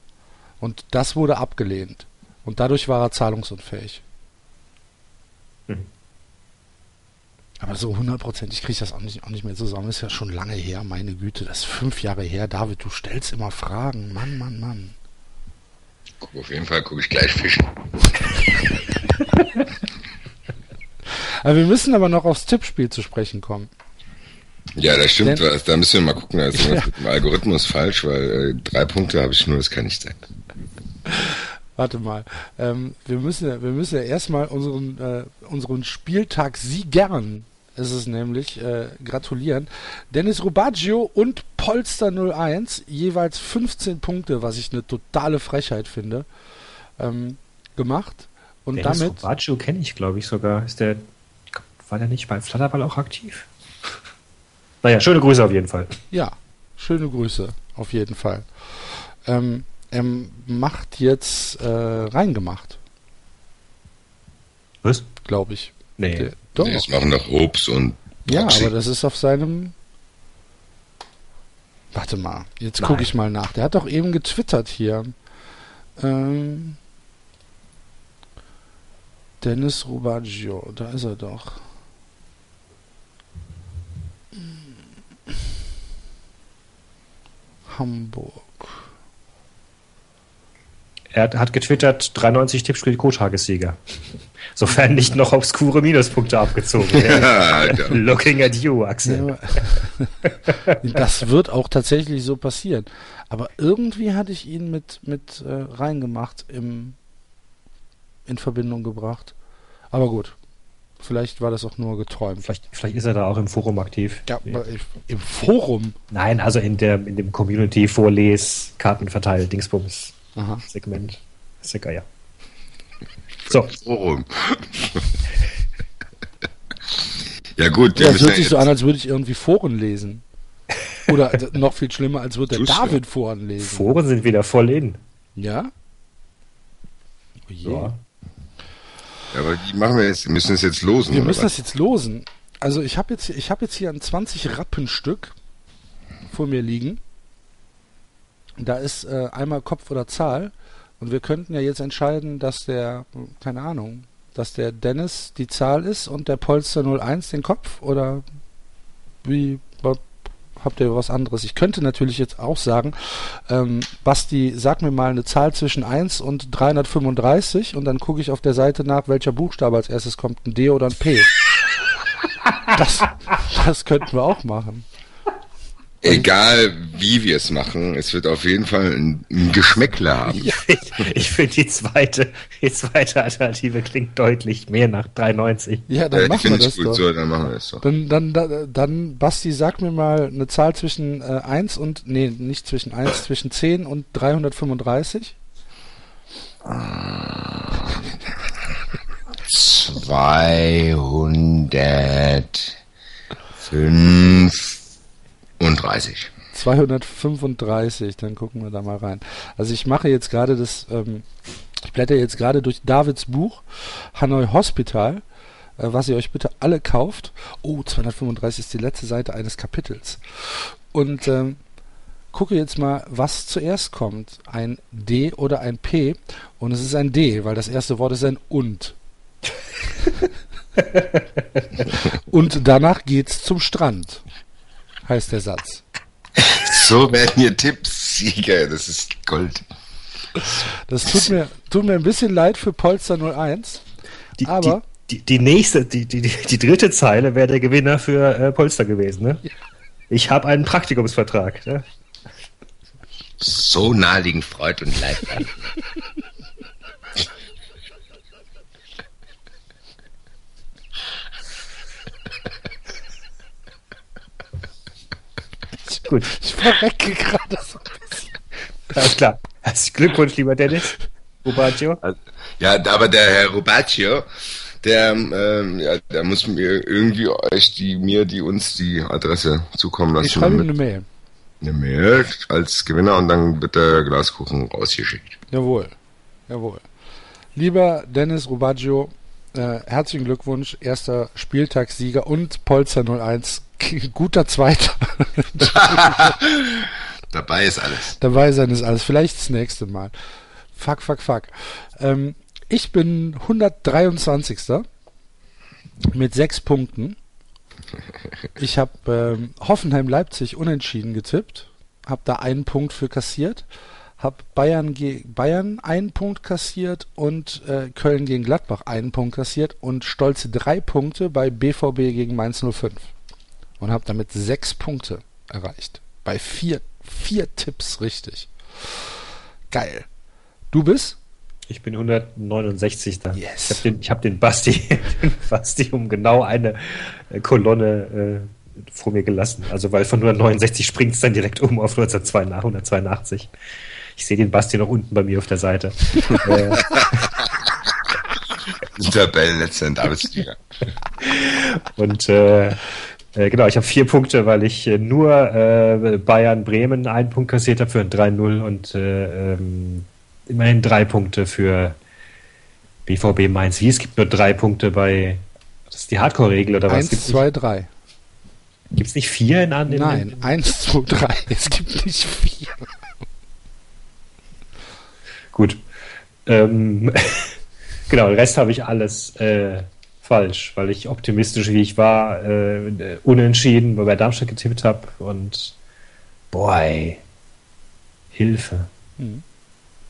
Und das wurde abgelehnt. Und dadurch war er zahlungsunfähig. Mhm. Aber so hundertprozentig kriege ich das auch nicht, auch nicht mehr zusammen. Ist ja schon lange her, meine Güte. Das ist fünf Jahre her. David, du stellst immer Fragen. Mann, Mann, Mann. Guck, auf jeden Fall gucke ich gleich fischen. Aber wir müssen aber noch aufs Tippspiel zu sprechen kommen. Ja, das stimmt. Denn- da müssen wir mal gucken. Ist Ja. mit dem Algorithmus falsch, weil äh, drei Punkte habe ich nur, das kann nicht sein. Warte mal. Ähm, wir müssen ja, wir müssen ja erstmal unseren, äh, unseren Spieltag Siegern, ist es nämlich, äh, gratulieren. Dennis Rubaggio und Polster 01, jeweils 15 Punkte, was ich eine totale Frechheit finde, ähm, gemacht. Und Dennis damit, Robaggio kenne ich, glaube ich, sogar. Ist der, war der nicht bei Flatterball auch aktiv? Naja, schöne Grüße auf jeden Fall. ja, schöne Grüße, auf jeden Fall. Ähm, er macht jetzt äh, reingemacht, Was? glaube ich. Nee. Der, doch. Nee, das machen doch Obst und Ja, aber das ist auf seinem. Warte mal, jetzt gucke ich mal nach. Der hat doch eben getwittert hier. Ähm, Dennis Rubaggio, da ist er doch. Hamburg. Er hat- getwittert, 93 Tippspiel Co-Tagessieger. Sofern nicht noch obskure Minuspunkte abgezogen werden. Ja, Alter. Looking at you, Axel. Ja. das wird auch tatsächlich so passieren. Aber irgendwie hatte ich ihn mit, mit äh, reingemacht im, in Verbindung gebracht. Aber gut. Vielleicht war das auch nur geträumt. Vielleicht, vielleicht ist er da auch im Forum aktiv. Ja, im Forum. Nein, also in, der, in dem Community-Vorles, Kartenverteil, Dingsbums, Aha. Segment. Ist ja geil. So, So rum. ja gut, müssen hört sich so an, als würde ich irgendwie Foren lesen. Oder noch viel schlimmer, als würde der Tust du. David Foren lesen. Foren sind wieder voll in. Ja? Oh je. Ja. Ja, aber wie machen wir jetzt? Wir müssen es jetzt losen. Wir müssen was? das jetzt losen. Also ich habe jetzt, ich habe jetzt hier ein 20 Rappenstück vor mir liegen. Da ist äh, einmal Kopf oder Zahl. Und wir könnten ja jetzt entscheiden, dass der, keine Ahnung, dass der Dennis die Zahl ist und der Polster 01 den Kopf? Oder wie habt ihr was anderes? Ich könnte natürlich jetzt auch sagen, ähm, Basti, sag mir mal eine Zahl zwischen 1 und 335 und dann gucke ich auf der Seite nach, welcher Buchstabe als erstes kommt, ein D oder ein P. Das, das könnten wir auch machen. Egal wie wir es machen, es wird auf jeden Fall ein, ein Geschmäckle haben. Ich, ich finde die zweite, die zweite Alternative klingt deutlich mehr nach 93. Ja, dann Äh, machen wir das gut doch. so, dann machen wir das so. Dann, dann, dann, dann, Basti, sag mir mal eine Zahl zwischen äh, 1 und, nee, nicht zwischen 1, zwischen 10 und 335. Zweihundertfünfunddreißig. 235, dann gucken wir da mal rein. Also ich mache jetzt gerade das, ähm, ich blätter jetzt gerade durch Davids Buch Hanoi Hospital, äh, was ihr euch bitte alle kauft. Oh, 235 ist die letzte Seite eines Kapitels. Und ähm, gucke jetzt mal, was zuerst kommt. Ein D oder ein P. Und es ist ein D, weil das erste Wort ist ein und. und danach geht's zum Strand, heißt der Satz. So werden hier Tipps, Sieger. Das ist Gold. Das tut mir, tut mir ein bisschen leid für Polster 01. Die, Aber- die, die, die nächste, die, die, die, die dritte Zeile wäre der Gewinner für äh, Polster gewesen. Ne? Ich habe einen Praktikumsvertrag. Ne? So naheliegend Freud und Leid. Gut, Ich verrecke gerade so ein bisschen. alles klar. Herzlichen Glückwunsch, lieber Dennis. Rubaccio? Ja, aber der Herr Rubaccio, der, ähm, ja, der muss mir irgendwie euch die, mir die uns die Adresse zukommen lassen. Ich schreibe ihm eine Mail. eine Mail als Gewinner und dann wird der Glaskuchen rausgeschickt. Jawohl. Jawohl. Lieber Dennis Rubaggio, äh, herzlichen Glückwunsch, erster Spieltagssieger und Polster 01, guter Zweiter. Dabei ist alles. Dabei sein ist alles. Vielleicht das nächste Mal. Fuck, fuck, fuck. Ähm, ich bin 123. mit sechs Punkten. Ich habe ähm, Hoffenheim-Leipzig unentschieden getippt. Habe da einen Punkt für kassiert. Habe Bayern, Bayern einen Punkt kassiert und äh, Köln gegen Gladbach einen Punkt kassiert und stolze drei Punkte bei BVB gegen Mainz 05. Und habe damit sechs Punkte erreicht. Bei vier, vier Tipps richtig. Geil. Du bist? Ich bin 169 da. Yes. Ich habe den, ich hab den, Basti, den Basti um genau eine äh, Kolonne äh, vor mir gelassen. Also weil von 169 springt es dann direkt um auf 1982 182. Ich sehe den Basti noch unten bei mir auf der Seite. äh, Tabellenletzter in der Arbeitsliga. und äh, äh, genau, ich habe vier Punkte, weil ich äh, nur äh, Bayern Bremen einen Punkt kassiert habe für ein 3-0 und äh, ähm, immerhin drei Punkte für BVB Mainz. Wie es gibt nur drei Punkte bei das ist die Hardcore-Regel oder was? Eins, zwei, drei. Nicht, gibt's nicht vier in an? in- Nein, in- eins, zwei, drei. Es gibt nicht vier. Gut. Ähm, genau, den Rest habe ich alles äh, falsch, weil ich optimistisch wie ich war, äh, unentschieden bei Darmstadt getippt habe und boy, Hilfe. Mhm.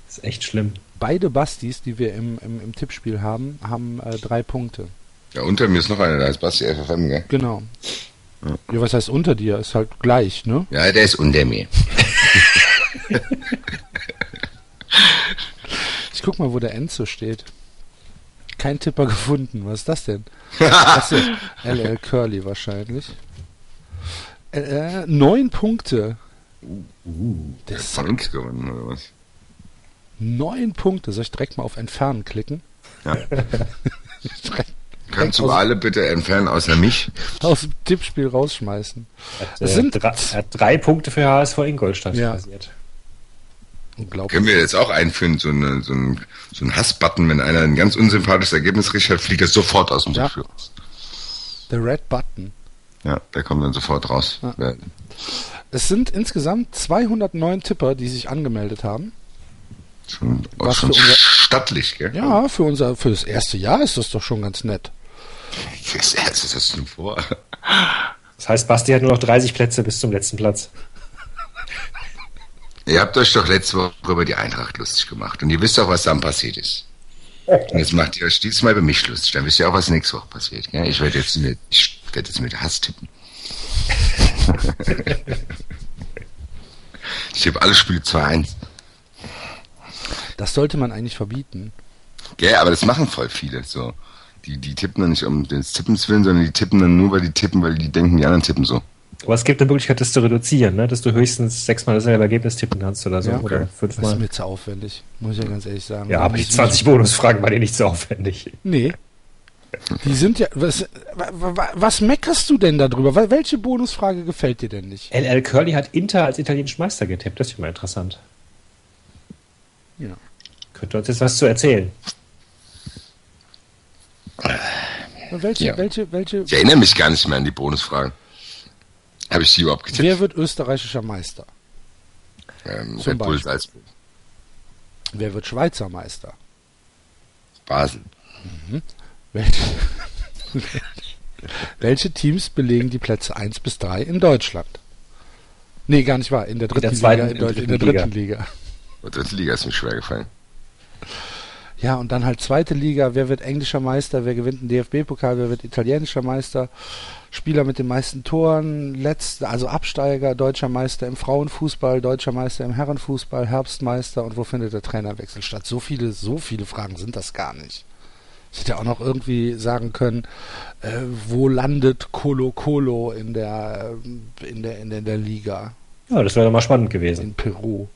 ist echt schlimm. Beide Bastis, die wir im, im, im Tippspiel haben, haben äh, drei Punkte. Ja, unter mir ist noch einer, da ist Basti FFM, gell? Genau. Ja, was heißt unter dir? Ist halt gleich, ne? Ja, der ist unter mir. Ich guck mal, wo der Enzo steht. Kein Tipper gefunden. Was ist das denn? Achso, LL Curly wahrscheinlich. Äh, äh, neun Punkte. Der ist von uns gewonnen, oder was? Neun Punkte. Soll ich direkt mal auf Entfernen klicken? Ja. direkt Kannst du alle bitte entfernen, außer mich? aus dem Tippspiel rausschmeißen. Hat, Es äh, sind- drei, hat drei Punkte für HSV Ingolstadt Ja. kassiert. Unglaublich. Können wir jetzt auch einführen, so, eine, so ein, so ein Hassbutton, wenn einer ein ganz unsympathisches Ergebnis kriegt, hat, fliegt er sofort aus dem Ja. Raus. The Red Button. Ja, der kommt dann sofort raus. Ja. Es sind insgesamt 209 Tipper, die sich angemeldet haben. Schon, auch schon unser- stattlich, gell? Ja, für unser für das erste Jahr ist das doch schon ganz nett. Fürs Erste, hast du denn vor? Das heißt, Basti hat nur noch 30 Plätze bis zum letzten Platz. Ihr habt euch doch letzte Woche über die Eintracht lustig gemacht und ihr wisst auch, was dann passiert ist. Und jetzt macht ihr euch diesmal über mich lustig. Dann wisst ihr auch, was nächste Woche passiert. Gell? Ich werde jetzt mit, ich werde jetzt mit Hass tippen. ich tippe alle Spiele 2-1. Das sollte man eigentlich verbieten. Gell, aber das machen voll viele. So. Die, die tippen dann nicht um des Tippens willen, sondern die tippen dann nur, weil die tippen, weil die denken, die anderen tippen so. Aber es gibt eine Möglichkeit, das zu reduzieren, ne? dass du höchstens sechsmal dasselbe Ergebnis tippen kannst oder so. Ja, oder Das ist fünfmal. mir zu aufwendig, muss ich ja ganz ehrlich sagen. Ja, aber die Ich- 20 Bonusfragen waren dir nicht so aufwendig. Nee. Die sind ja. Was, wa- wa- was meckerst du denn darüber? Wel- Welche Bonusfrage gefällt dir denn nicht? LL Curly hat Inter als italienischen Meister getippt. Das ist ja mal interessant. Ja. Könnte uns jetzt was zu erzählen. Welche, Ja. welche, welche. Ich erinnere mich gar nicht mehr an die Bonusfragen. Habe ich die überhaupt getippt? Wer wird österreichischer Meister? ähm, Red Bull? Salzburg. Wer wird Schweizer Meister? Basel. Welche, welche Teams belegen die Plätze 1 bis 3 in Deutschland? Nee, gar nicht wahr. In der dritten der zweiten- Liga. In, in der in dritten dritten Liga. Und dritte Liga ist mir schwer gefallen. Ja, und dann halt zweite Liga. Wer wird englischer Meister? Wer gewinnt den DFB-Pokal? Wer wird italienischer Meister? Spieler mit den meisten Toren, letzte, also Absteiger, deutscher Meister im Frauenfußball, deutscher Meister im Herrenfußball, Herbstmeister und wo findet der Trainerwechsel statt? So viele, so viele Fragen sind das gar nicht. Ich hätte ja auch noch irgendwie sagen können, äh, wo landet Colo Colo in der, äh, in der, in der, in der Liga Ja, das wäre doch mal spannend gewesen. in Peru? Hm.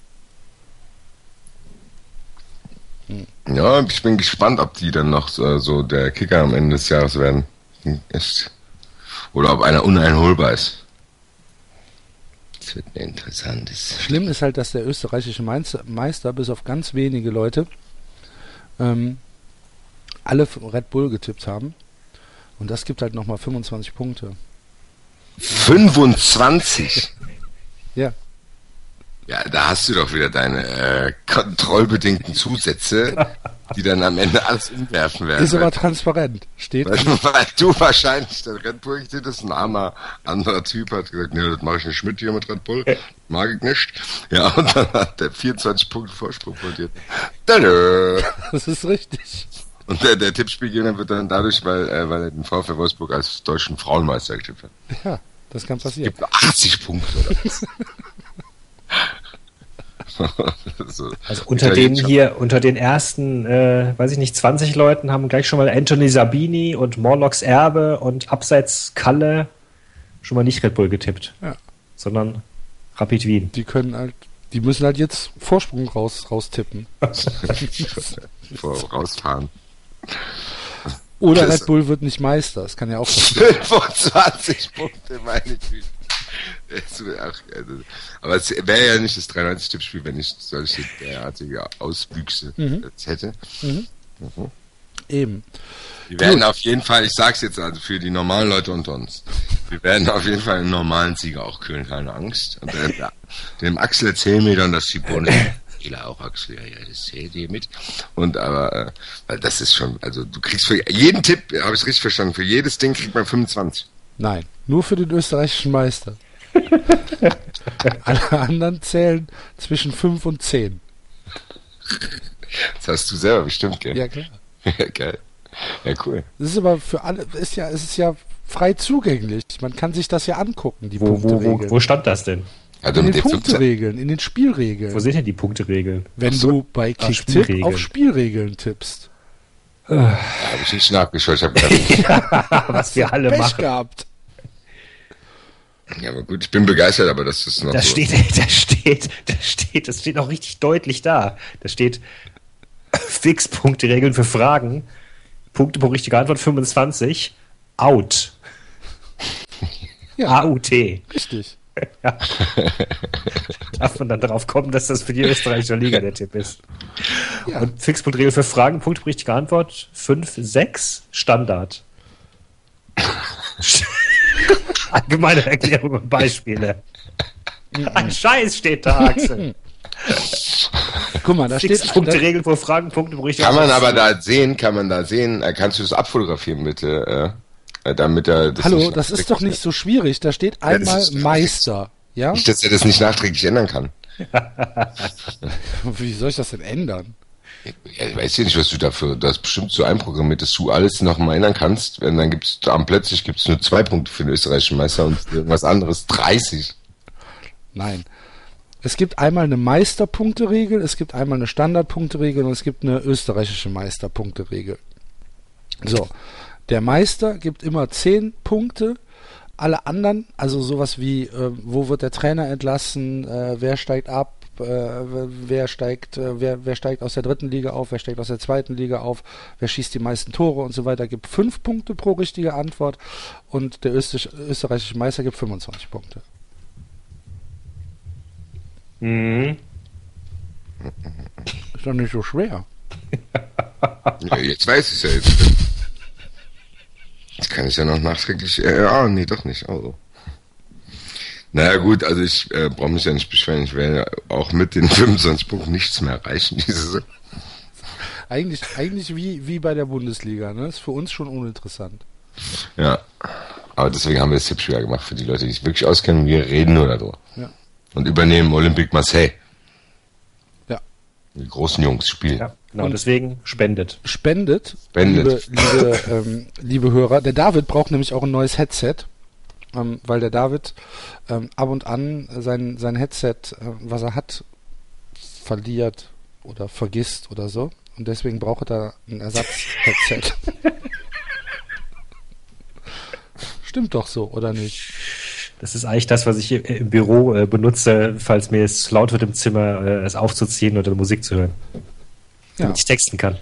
Ja, ich bin gespannt, ob die dann noch so, so der Kicker am Ende des Jahres werden. Echt. Oder ob einer uneinholbar ist. Das wird ein interessantes. Schlimm ist halt, dass der österreichische Meister, bis auf ganz wenige Leute ähm, alle Red Bull getippt haben. Und das gibt halt nochmal 25 Punkte. 25! Ja. Ja, da hast du doch wieder deine äh, kontrollbedingten Zusätze, die dann am Ende alles umwerfen werden. Ist aber transparent. Steht. weil, weil du wahrscheinlich der Red Bull getippt hast, ein armer anderer Typ hat gesagt, nee, das mache ich nicht mit hier mit Red Bull, mag ich nicht. Ja, und dann hat der 24 Punkte Vorsprung von dir. Tada! Das ist richtig. Und der, der Tippspielgewinner wird dann dadurch, weil, äh, weil er den VfL Wolfsburg als deutschen Frauenmeister getippt hat. Ja, das kann passieren. Gibt 80 Punkte oder was? so. Also unter den hier, unter den ersten, äh, weiß ich nicht, 20 Leuten haben gleich schon mal Anthony Sabini und Morlocks Erbe und Abseits Kalle schon mal nicht Red Bull getippt, Ja. sondern Rapid Wien. Die können halt, die müssen halt jetzt Vorsprung raus, raustippen. Rausfahren. Oder Red Bull wird nicht Meister. Das kann ja auch passieren. 25 Punkte, meine Güte. Also, Aber es wäre ja nicht das 93-Tippspiel, wenn ich solche derartige Auswüchse jetzt hätte. Eben. Wir werden auf jeden Fall, ich sag's jetzt also für die normalen Leute unter uns, wir werden auf jeden Fall einen normalen Sieger auch kühlen, keine Angst. Und dem, dem Axel erzählen wir dann, dass die Bundesliga auch Axel, ja, ja, das zählt ihr mit. Und aber, äh, weil das ist schon, also du kriegst für jeden Tipp, habe ich richtig verstanden, für jedes Ding kriegt man 25. Nein, nur für den österreichischen Meister. Alle anderen zählen zwischen 5 und 10. Das hast du selber bestimmt, gell? Ja, klar. Ja, geil. Ja, cool. Das ist aber für alle, ist ja, es ist ja frei zugänglich. Man kann sich das ja angucken, die Wo, wo, wo, Punkteregeln. wo stand das denn? Also in den Punkteregeln, in den Spielregeln. Wo sind denn die Punkteregeln? Wenn so. du bei Ah, Kicktipp auf Spielregeln tippst. habe ich nicht nachgeschaut. Ich habe gedacht, Was wir alle Pech machen. gehabt. Ja, aber gut, ich bin begeistert, aber das ist noch Da so. steht, da steht, da steht, das steht auch richtig deutlich da. Da steht Fixpunkteregeln für Fragen. Punkte pro richtige Antwort 25. Out. Ja, AUT. richtig. Darf man dann darauf kommen, dass das für die österreichische Liga der Tipp ist. Ja. Und Fixpunktregel für Fragen, Punkte pro richtige Antwort 5, 6, Standard. Allgemeine Erklärung und Beispiele. Ein Scheiß steht da, Axel. Guck mal, da steht, da, Fixpunkteregel für Fragen, Punkte pro richtige Kann man aber da sehen, kann man da sehen, äh, kannst du das abfotografieren bitte, äh, äh, damit er das hallo, das ist doch nicht so schwierig. Da steht das einmal ist- Meister. Ja? Nicht, dass er das nicht nachträglich ändern kann. Wie soll ich das denn ändern? Ich weiß ja nicht, was du dafür, das ist bestimmt so einprogrammiert, dass du alles noch mal ändern kannst, wenn dann gibt's, am plötzlich gibt's nur zwei Punkte für den österreichischen Meister und irgendwas anderes 30. Nein. Es gibt einmal eine Meisterpunkteregel, es gibt einmal eine Standardpunkteregel und es gibt eine österreichische Meisterpunkteregel. So, der Meister gibt immer 10 Punkte, alle anderen, also sowas wie, äh, wo wird der Trainer entlassen, äh, wer steigt ab, äh, wer steigt, äh, wer, wer steigt aus der dritten Liga auf, wer steigt aus der zweiten Liga auf, wer schießt die meisten Tore und so weiter, gibt 5 Punkte pro richtige Antwort und der Österreich, österreichische Meister gibt 25 Punkte. Mhm. Ist doch nicht so schwer. Ja, jetzt weiß ich ja jetzt. Jetzt kann ich ja noch nachträglich, äh, ah, nee, doch nicht, oh. Naja gut, also ich äh, brauche mich ja nicht beschweren, ich werde auch mit den 25 Punkten nichts mehr erreichen diese. Eigentlich, eigentlich wie, wie bei der Bundesliga, ne? Ist für uns schon uninteressant. Ja, aber deswegen haben wir das Tippspiel ja gemacht für die Leute, die sich wirklich auskennen. Wir reden nur darüber. Ja. Und übernehmen Olympique Marseille. Ja. Die großen Jungs spielen. Ja, genau, Und- deswegen spendet. Spendet, Spendet. Liebe, liebe, ähm, liebe Hörer. Der David braucht nämlich auch ein neues Headset, ähm, weil der David ähm, ab und an sein, sein Headset, äh, was er hat, verliert oder vergisst oder so. Und deswegen braucht er ein Ersatz-Headset. Stimmt doch so, oder nicht? Das ist eigentlich das, was ich i- im Büro äh, benutze, falls mir es zu laut wird im Zimmer, äh, es aufzuziehen oder Musik zu hören. Ja. damit ich texten kann.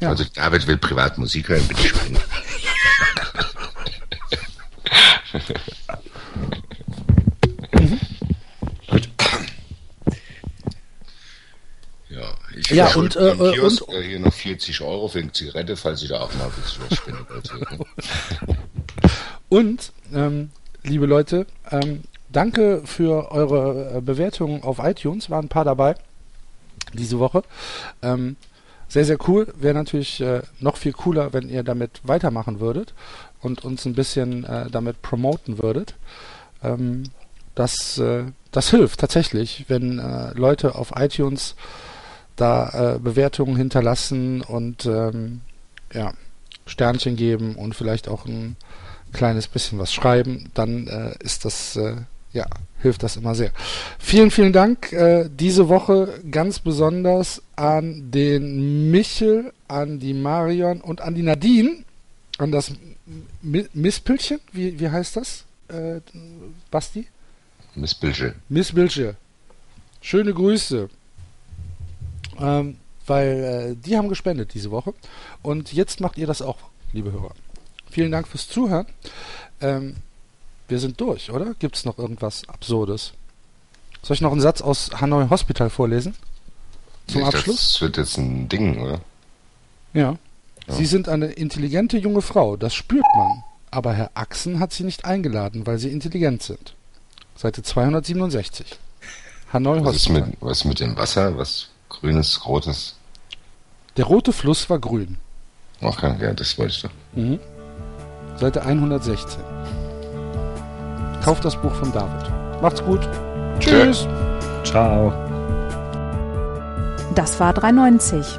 Ja. Also David will privat Musik hören, bitte schön. Ja, ich Ja, und, äh, äh, Kiosk, und- äh, hier noch 40 Euro für eine Zigarette, falls ich da auch mal ein bisschen was spenden wollte. Und, ähm, liebe Leute, ähm, danke für eure äh, Bewertungen auf iTunes. Waren ein paar dabei diese Woche. Ähm, sehr, sehr cool. Wäre natürlich äh, noch viel cooler, wenn ihr damit weitermachen würdet und uns ein bisschen äh, damit promoten würdet. Ähm, das, äh, das hilft tatsächlich, wenn äh, Leute auf iTunes da äh, Bewertungen hinterlassen und ähm, ja, Sternchen geben und vielleicht auch ein kleines bisschen was schreiben, dann äh, ist das, äh, ja, hilft das immer sehr. Vielen, vielen Dank äh, diese Woche ganz besonders an den Michel, an die Marion und an die Nadine, an das Mi- Misspülchen, wie, wie heißt das, äh, Basti? Miss Bilge. Miss Wilsche. Schöne Grüße. Ähm, weil äh, die haben gespendet diese Woche. Und jetzt macht ihr das auch, liebe Hörer. Vielen Dank fürs Zuhören. Ähm, wir sind durch, oder? Gibt es noch irgendwas Absurdes? Soll ich noch einen Satz aus Hanoi Hospital vorlesen? Zum dachte, Abschluss? Das wird jetzt ein Ding, oder? Ja. Sie sind eine intelligente junge Frau, das spürt man. Aber Herr Axen hat sie nicht eingeladen, weil sie intelligent sind. Seite 267. Hanoi Was ist, Hospital. mit, was ist mit dem Wasser? Was grünes, rotes? Der rote Fluss war grün. Ach, ja, das wollte ich doch. Mhm. Seite 116. Kauft das Buch von David. Macht's gut. Tschüss. Ciao. Das war 390.